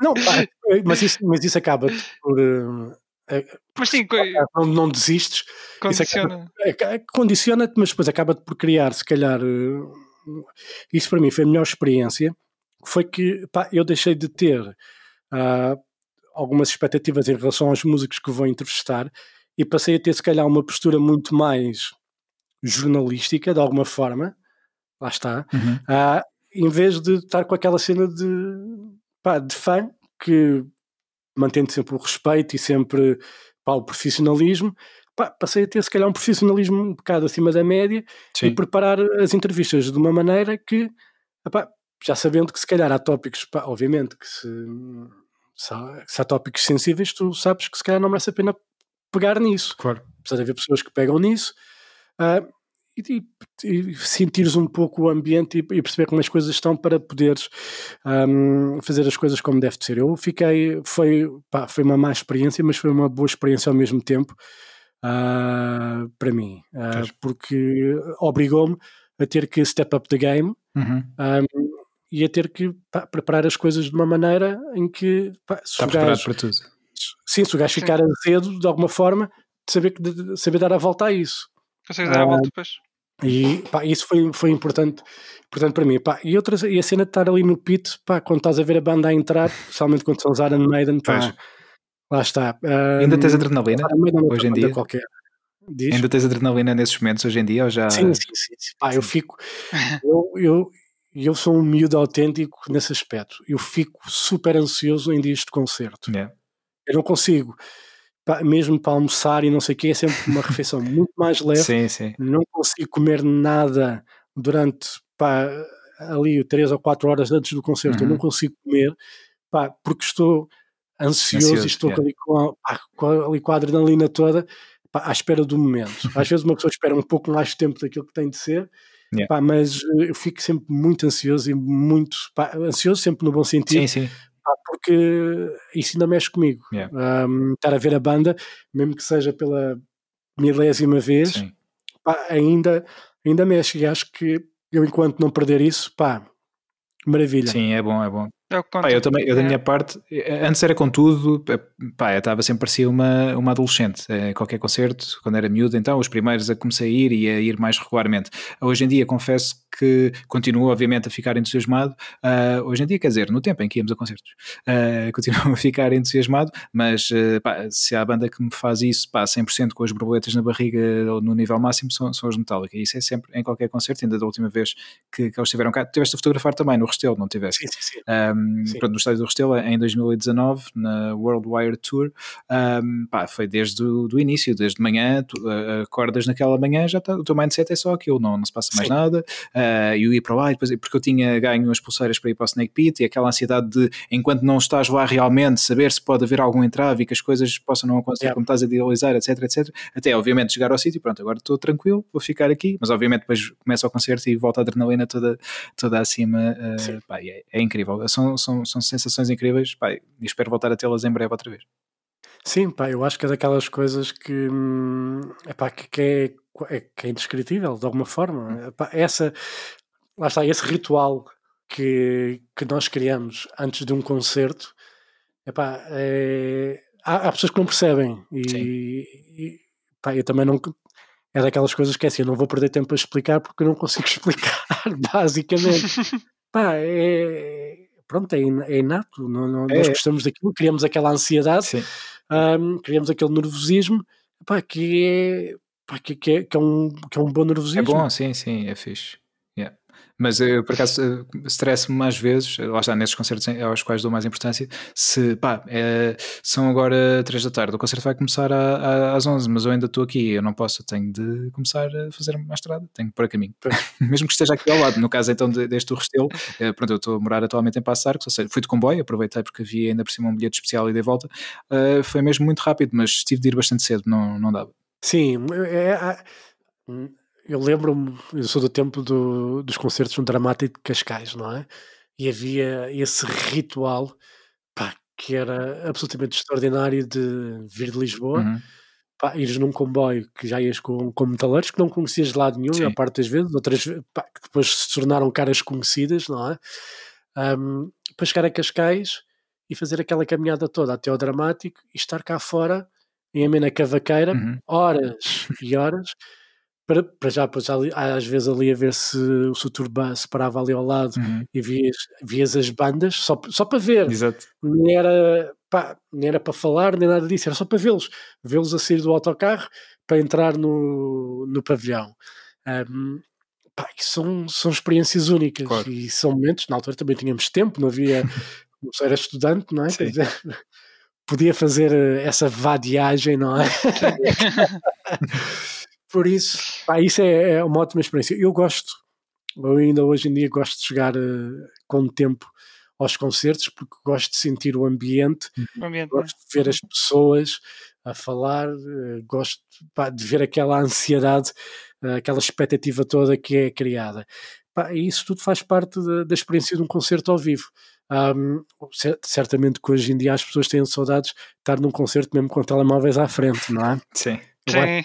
Não, pá, mas, isso, mas isso acaba por. Mas sim, não, não desistes, condiciona. condiciona-te, mas depois acaba-te por criar, se calhar. eh, Isso para mim foi a melhor experiência. Foi que pá, eu deixei de ter ah, algumas expectativas em relação aos músicos que vou entrevistar e passei a ter, se calhar, uma postura muito mais jornalística, de alguma forma. Lá está. Uhum. Ah, em vez de estar com aquela cena de, pá, de fã que mantendo sempre o respeito e sempre pá, o profissionalismo, pá, passei a ter se calhar um profissionalismo um bocado acima da média e Sim. preparar as entrevistas de uma maneira que, epá, já sabendo que se calhar há tópicos, pá, obviamente que se, se, há, se há tópicos sensíveis, tu sabes que se calhar não merece a pena pegar nisso. Claro. Apesar de haver pessoas que pegam nisso. ah, e, e, sentires um pouco o ambiente e, e perceber como as coisas estão para poderes ahm, fazer as coisas como deve de ser. Eu fiquei, foi, pá, foi uma má experiência, mas foi uma boa experiência ao mesmo tempo ah, para mim, Pois. porque obrigou-me a ter que step up the game Uhum. ahm, e a ter que pá, preparar as coisas de uma maneira em que pá, se Está preparado gajo- para tudo. sim, se o gajo ficar azedo de alguma forma, de saber, saber dar a volta a isso. Consegues dar a Ah, volta depois? E pá, isso foi, foi importante, importante para mim. Pá, e, outra, e a cena de estar ali no pit, pá, quando estás a ver a banda a entrar, especialmente quando são os Iron Maiden, pá, lá está. Um, Ainda tens adrenalina hoje em dia? Qualquer. Diz? Ainda tens adrenalina nesses momentos hoje em dia? Ou já... Sim, sim, sim. sim. Pá, eu fico. eu, eu, eu sou um miúdo autêntico nesse aspecto. Eu fico super ansioso em dias de concerto. Yeah. Eu não consigo mesmo para almoçar e não sei o que, é sempre uma refeição muito mais leve. Sim, sim. Não consigo comer nada durante pá, ali 3 ou 4 horas antes do concerto. Uhum. Eu não uhum. consigo comer pá, porque estou ansioso, ansioso e estou yeah. ali, com a, pá, com, ali com a adrenalina toda pá, à espera do momento. Às vezes uma pessoa espera um pouco mais tempo daquilo que tem de ser. Yeah. Pá, mas eu fico sempre muito ansioso e muito ansioso, sempre no bom sentido, sim, sim porque isso ainda mexe comigo. Yeah. Um, estar a ver a banda, mesmo que seja pela milésima vez, pá, ainda, ainda mexe. E acho que eu, enquanto não perder isso, pá, maravilha. Sim, é bom, é bom. Eu, pá, eu também, eu da minha parte, antes era com tudo, pá, eu estava sempre parecia uma, uma adolescente. É, qualquer concerto, quando era miúdo, então os primeiros a comecei a ir e a ir mais regularmente. Hoje em dia, confesso que continuo, obviamente, a ficar entusiasmado. Uh, hoje em dia, quer dizer, no tempo em que íamos a concertos, uh, continuo a ficar entusiasmado, mas uh, pá, se há a banda que me faz isso, pá, 100% com as borboletas na barriga ou no nível máximo, são, são os Metallica. E isso é sempre em qualquer concerto, ainda da última vez que, que eles estiveram cá. Tiveste a fotografar também no Restelo, não tiveste? Sim, sim, sim. Um, pronto, no estádio do Restelo em 2019, na World Wire Tour, um, pá, foi desde o do início, desde manhã, tu uh, acordas naquela manhã, já tá, o teu mindset é só aquilo, não, não se passa mais Sim. nada, uh, e eu ia para lá, e depois, porque eu tinha ganho as pulseiras para ir para o Snake Pit, e aquela ansiedade de, enquanto não estás lá realmente, saber se pode haver algum entrave e que as coisas possam não acontecer yeah. como estás a idealizar, etc, etc, até obviamente chegar ao sítio, pronto, agora estou tranquilo, vou ficar aqui, mas obviamente depois começa o concerto e volta a adrenalina toda, toda acima, uh, pá, é, é, incrível, são, são, são sensações incríveis pá, e espero voltar a tê-las em breve outra vez. Sim, pá, eu acho que é daquelas coisas que, hum, epá, que, que, é, é, que é indescritível de alguma forma. Hum. Epá, essa, lá está, esse ritual que, que nós criamos antes de um concerto, epá, é, há, há pessoas que não percebem e, e pá, eu também não. É daquelas coisas que é assim, eu não vou perder tempo a explicar porque eu não consigo explicar, basicamente. pá, é, pronto, é, é inato, não, não, é. nós gostamos daquilo, criamos aquela ansiedade, um, criamos aquele nervosismo, pá, que é, pá, que, que, é, que, é um, que é um bom nervosismo. É bom, sim, sim, é fixe. Mas eu, por acaso, eh, stress-me mais vezes, lá está, nesses concertos aos quais dou mais importância, se, pá, é, são agora 3 da tarde, o concerto vai começar às 11, mas eu ainda estou aqui, eu não posso, eu tenho de começar a fazer uma estrada, tenho que pôr a caminho. Mesmo que esteja aqui ao lado, no caso então deste Restelo, é, pronto, eu estou a morar atualmente em Passo Arcos, ou seja, fui de comboio, aproveitei porque havia ainda por cima um bilhete especial e de volta, uh, foi mesmo muito rápido, mas tive de ir bastante cedo, não, não dava. Sim, é, é eu lembro-me, eu sou do tempo do, dos concertos no Dramático de Cascais, não é? E havia esse ritual pá, que era absolutamente extraordinário de vir de Lisboa, uhum. pá, ires num comboio que já ias com, com metaleiros que não conhecias de lado nenhum, Sim. a parte das vezes, outras pá, que depois se tornaram caras conhecidas, não é? Um, para chegar a Cascais e fazer aquela caminhada toda até ao Dramático e estar cá fora em amena cavaqueira, uhum. horas e horas para, para já, para já às vezes ali a ver se o Suturba se parava ali ao lado uhum. e vias, vias as bandas só, só para ver. Exato. Nem era, pá, nem era para falar, nem nada disso, era só para vê-los. Vê-los a sair do autocarro para entrar no, no pavilhão. Um, pá, são, são experiências únicas claro. e são momentos. Na altura também tínhamos tempo, não havia. não era estudante, não é? Dizer, podia fazer eh, essa vadiagem, não é? Por isso, pá, isso é, é, uma ótima experiência. Eu gosto, eu ainda hoje em dia gosto de chegar uh, com tempo aos concertos porque gosto de sentir o ambiente, o ambiente gosto de ver as pessoas a falar, uh, gosto pá, de ver aquela ansiedade, uh, aquela expectativa toda que é criada. Pá, e isso tudo faz parte da, da experiência de um concerto ao vivo. Um, certamente que hoje em dia as pessoas têm saudades de estar num concerto mesmo com telemóveis à frente, não é? Sim. Sim.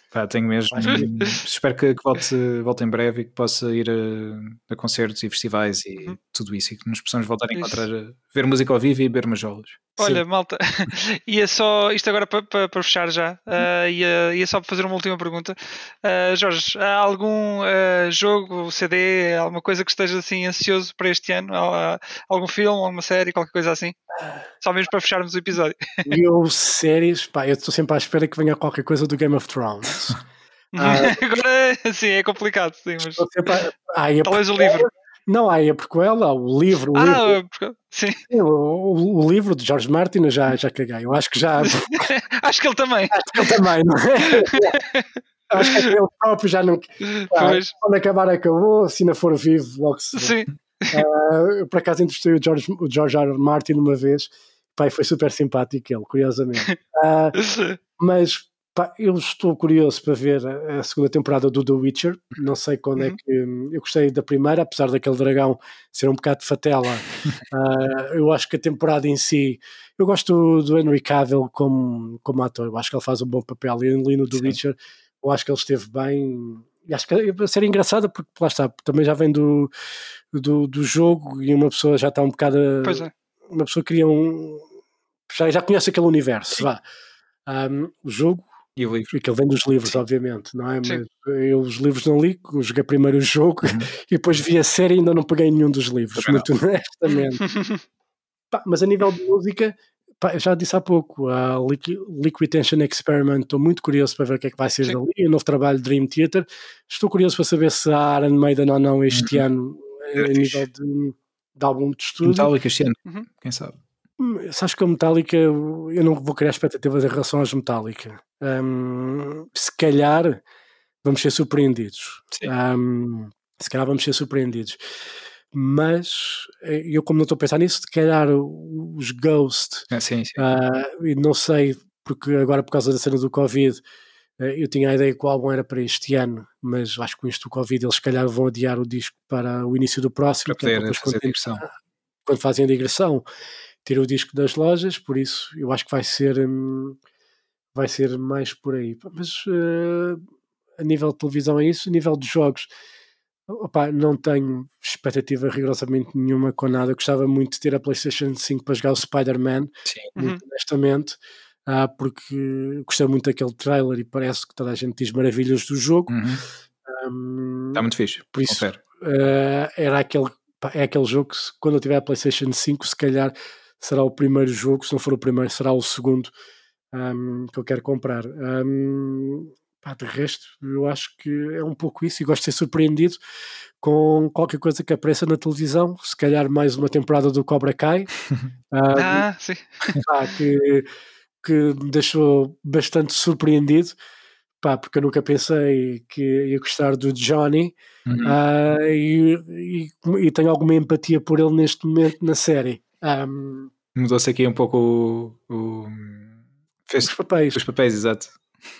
Pá, tenho mesmo. Espero que, que, volte, volte em breve e que possa ir a, a concertos e festivais e uhum. tudo isso e que nos possamos voltar a encontrar, a ver música ao vivo e beber majolas. Olha, Sim. malta, ia só, isto agora para, para, para fechar já, uh, ia, ia só fazer uma última pergunta. Uh, Jorge, há algum uh, jogo, CD, alguma coisa que esteja assim ansioso para este ano? algum filme, alguma série, qualquer coisa assim? Só mesmo para fecharmos o episódio. Eu, séries, pá, eu estou sempre à espera que venha qualquer coisa do Game of Thrones. Ah, Agora, sim, é complicado, sim, mas. Ah, Talvez o livro. Não, há a prequela, o livro. O ah, livro. sim. O, o, o, livro de George Martin eu já, já caguei. Eu acho que já. acho que ele também. Acho que ele também, não é? acho que ele próprio já não. Ah, quando acabar, acabou. Se ainda for vivo, logo se. Sim. Uh, eu, por acaso, entrevistei o George, o George R. R. Martin uma vez. Pai, foi super simpático ele, curiosamente. Uh, mas Pá, eu estou curioso para ver a segunda temporada do The Witcher. Não sei quando é uhum. é que. Eu gostei da primeira, apesar daquele dragão ser um bocado de fatela. uh, eu acho que a temporada em si. Eu gosto do Henry Cavill como, como ator. Eu acho que ele faz um bom papel. E ali no The Sim. Witcher, eu acho que ele esteve bem. E acho que a série engraçada porque lá está, também já vem do, do, do jogo e uma pessoa já está um bocado. Pois é. Uma pessoa cria um. Já, já conhece aquele universo, Sim. vá. Um, o jogo e o livro. Porque ele vem dos livros, Sim. obviamente, não é? Mas eu os livros não li, eu joguei primeiro o jogo uhum. e depois vi a série e ainda não peguei nenhum dos livros, Também muito não. honestamente. pá, mas a nível de música, pá, já disse há pouco, a Liquid Tension Experiment, estou muito curioso para ver o que é que vai ser Sim. dali, o novo trabalho Dream Theater. Estou curioso para saber se há Iron Maiden ou não este uhum. ano, a nível de, de álbum de estudo. Metallica este ano, uhum. quem sabe. Sabes que a Metallica, eu não vou criar expectativas em relação às Metallica. Um, se calhar vamos ser surpreendidos. Um, se calhar vamos ser surpreendidos. Mas eh, eu, como não estou a pensar nisso, se calhar os Ghost, ah, sim, sim. Uh, e não sei, porque agora por causa da cena do Covid, uh, eu tinha a ideia que o álbum era para este ano, mas acho que com isto do Covid eles se calhar vão adiar o disco para o início do próximo. Para poder fazer quando, a digressão. Quando fazem a digressão tira o disco das lojas, por isso eu acho que vai ser hum, vai ser mais por aí. Mas uh, a nível de televisão é isso, a nível de jogos opa, não tenho expectativa rigorosamente nenhuma com nada. Eu gostava muito de ter a PlayStation 5 para jogar o Spider-Man, muito uhum. honestamente. Ah, porque gostei muito daquele trailer e parece que toda a gente diz maravilhas do jogo. Uhum. Um, Está muito fixe. Por isso, uh, era aquele, é aquele jogo que, quando eu tiver a PlayStation 5, se calhar será o primeiro jogo, se não for o primeiro, será o segundo um, que eu quero comprar. Um, pá, de resto, eu acho que é um pouco isso e gosto de ser surpreendido com qualquer coisa que apareça na televisão, se calhar mais uma temporada do Cobra Kai. um, ah, sim. Pá, que, que me deixou bastante surpreendido. Pá, porque eu nunca pensei que ia gostar do Johnny uhum. uh, e, e, e, tenho alguma empatia por ele neste momento na série. Um, Mudou-se aqui um pouco o, o... Fez... os papéis. Os papéis, exato.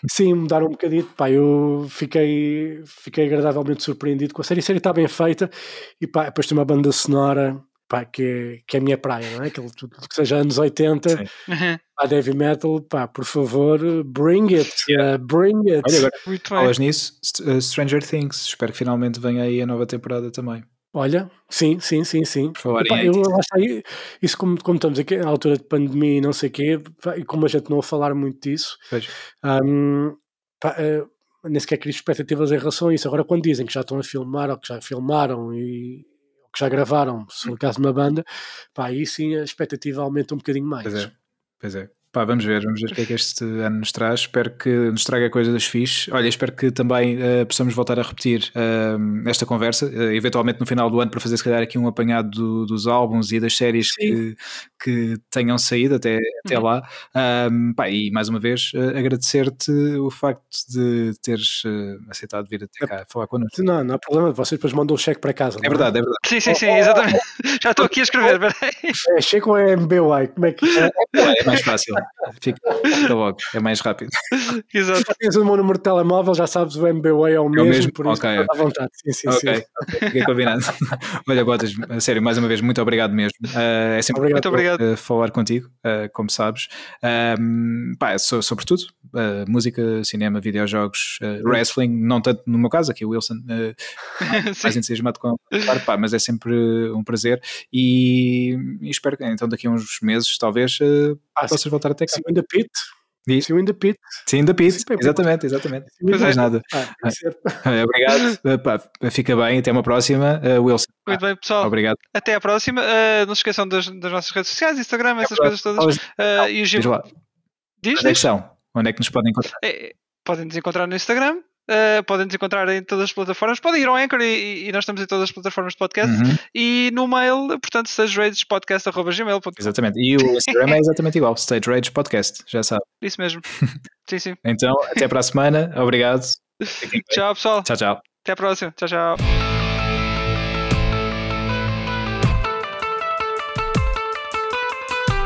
Sim, mudaram um bocadinho. Pá, eu fiquei, fiquei agradavelmente surpreendido com a série. A série está bem feita e pá, depois tem uma banda sonora pá, que, é, que é a minha praia, não é? Aquilo tudo que seja anos 80, Sim. pá, heavy metal, pá, por favor, bring it, yeah. uh, bring it. Olha, agora, falas nisso, uh, Stranger Things, espero que finalmente venha aí a nova temporada também. Olha, sim, sim, sim, sim. Epá, eu, aí, isso como, como estamos aqui à altura de pandemia e não sei o quê, e como a gente não a falar muito disso, um, pá, uh, nem sequer crio expectativas em relação a isso. Agora, quando dizem que já estão a filmar ou que já filmaram e que já gravaram, se for o caso de uma banda, pá, aí sim a expectativa aumenta um bocadinho mais. Pois é, pois é. Pá, vamos ver, vamos ver o que é que este ano nos traz. Espero que nos traga coisas fixe. Olha, espero que também uh, possamos voltar a repetir uh, esta conversa, uh, eventualmente no final do ano, para fazer se calhar aqui um apanhado do, dos álbuns e das séries que, que, tenham saído até, até uhum. lá. Um, pá, e mais uma vez agradecer-te o facto de teres aceitado vir até cá falar connosco. Não, não há problema, vocês depois mandam o cheque para casa. É, é verdade, é verdade. Sim, sim, sim, exatamente. Já estou aqui a escrever, É cheque ou é MBY? Como é que é? É mais fácil. Fica, fica logo, é mais rápido. Exato. Tens o meu número de telemóvel, já sabes, o MBWay é o mesmo, mesmo? por isso okay. à vontade. Sim, sim, ok, sim. okay. fiquei combinado. Olha, Gotas, sério, mais uma vez, muito obrigado mesmo. Uh, é sempre muito obrigado. Uh, falar contigo, uh, como sabes. Um, pá, so, sobretudo, música, cinema, videojogos, wrestling, não tanto no meu caso, aqui o Wilson, mais entusiasmado com a pá, mas é sempre um prazer e, e espero que então daqui a uns meses, talvez, ah, possas voltar até cá. Sim, ainda pit. Sim, in the pit. Sim, the pit, exatamente, exatamente. Não mais nada. Ah, obrigado, Pá, fica bem, até uma próxima, uh, Wilson. Muito bem, pessoal. Obrigado. Até à próxima. Uh, não se esqueçam das, das, nossas redes sociais, Instagram, essas coisas todas. Uh, e o Gil... Diz lá. Diz, Onde é que são? Onde é que nos podem encontrar? É, podem nos encontrar no Instagram, Uh, podem nos encontrar em todas as plataformas. Podem ir ao Anchor e, e nós estamos em todas as plataformas de podcast. Uhum. E no mail, portanto, stageragespodcast.gmail.com. Exatamente. E o Instagram é exatamente igual, Stage Rage Podcast, já sabe. Isso mesmo. sim, sim. Então, até para a semana. Obrigado. tchau, pessoal. Tchau, tchau. Até a próxima. Tchau, tchau.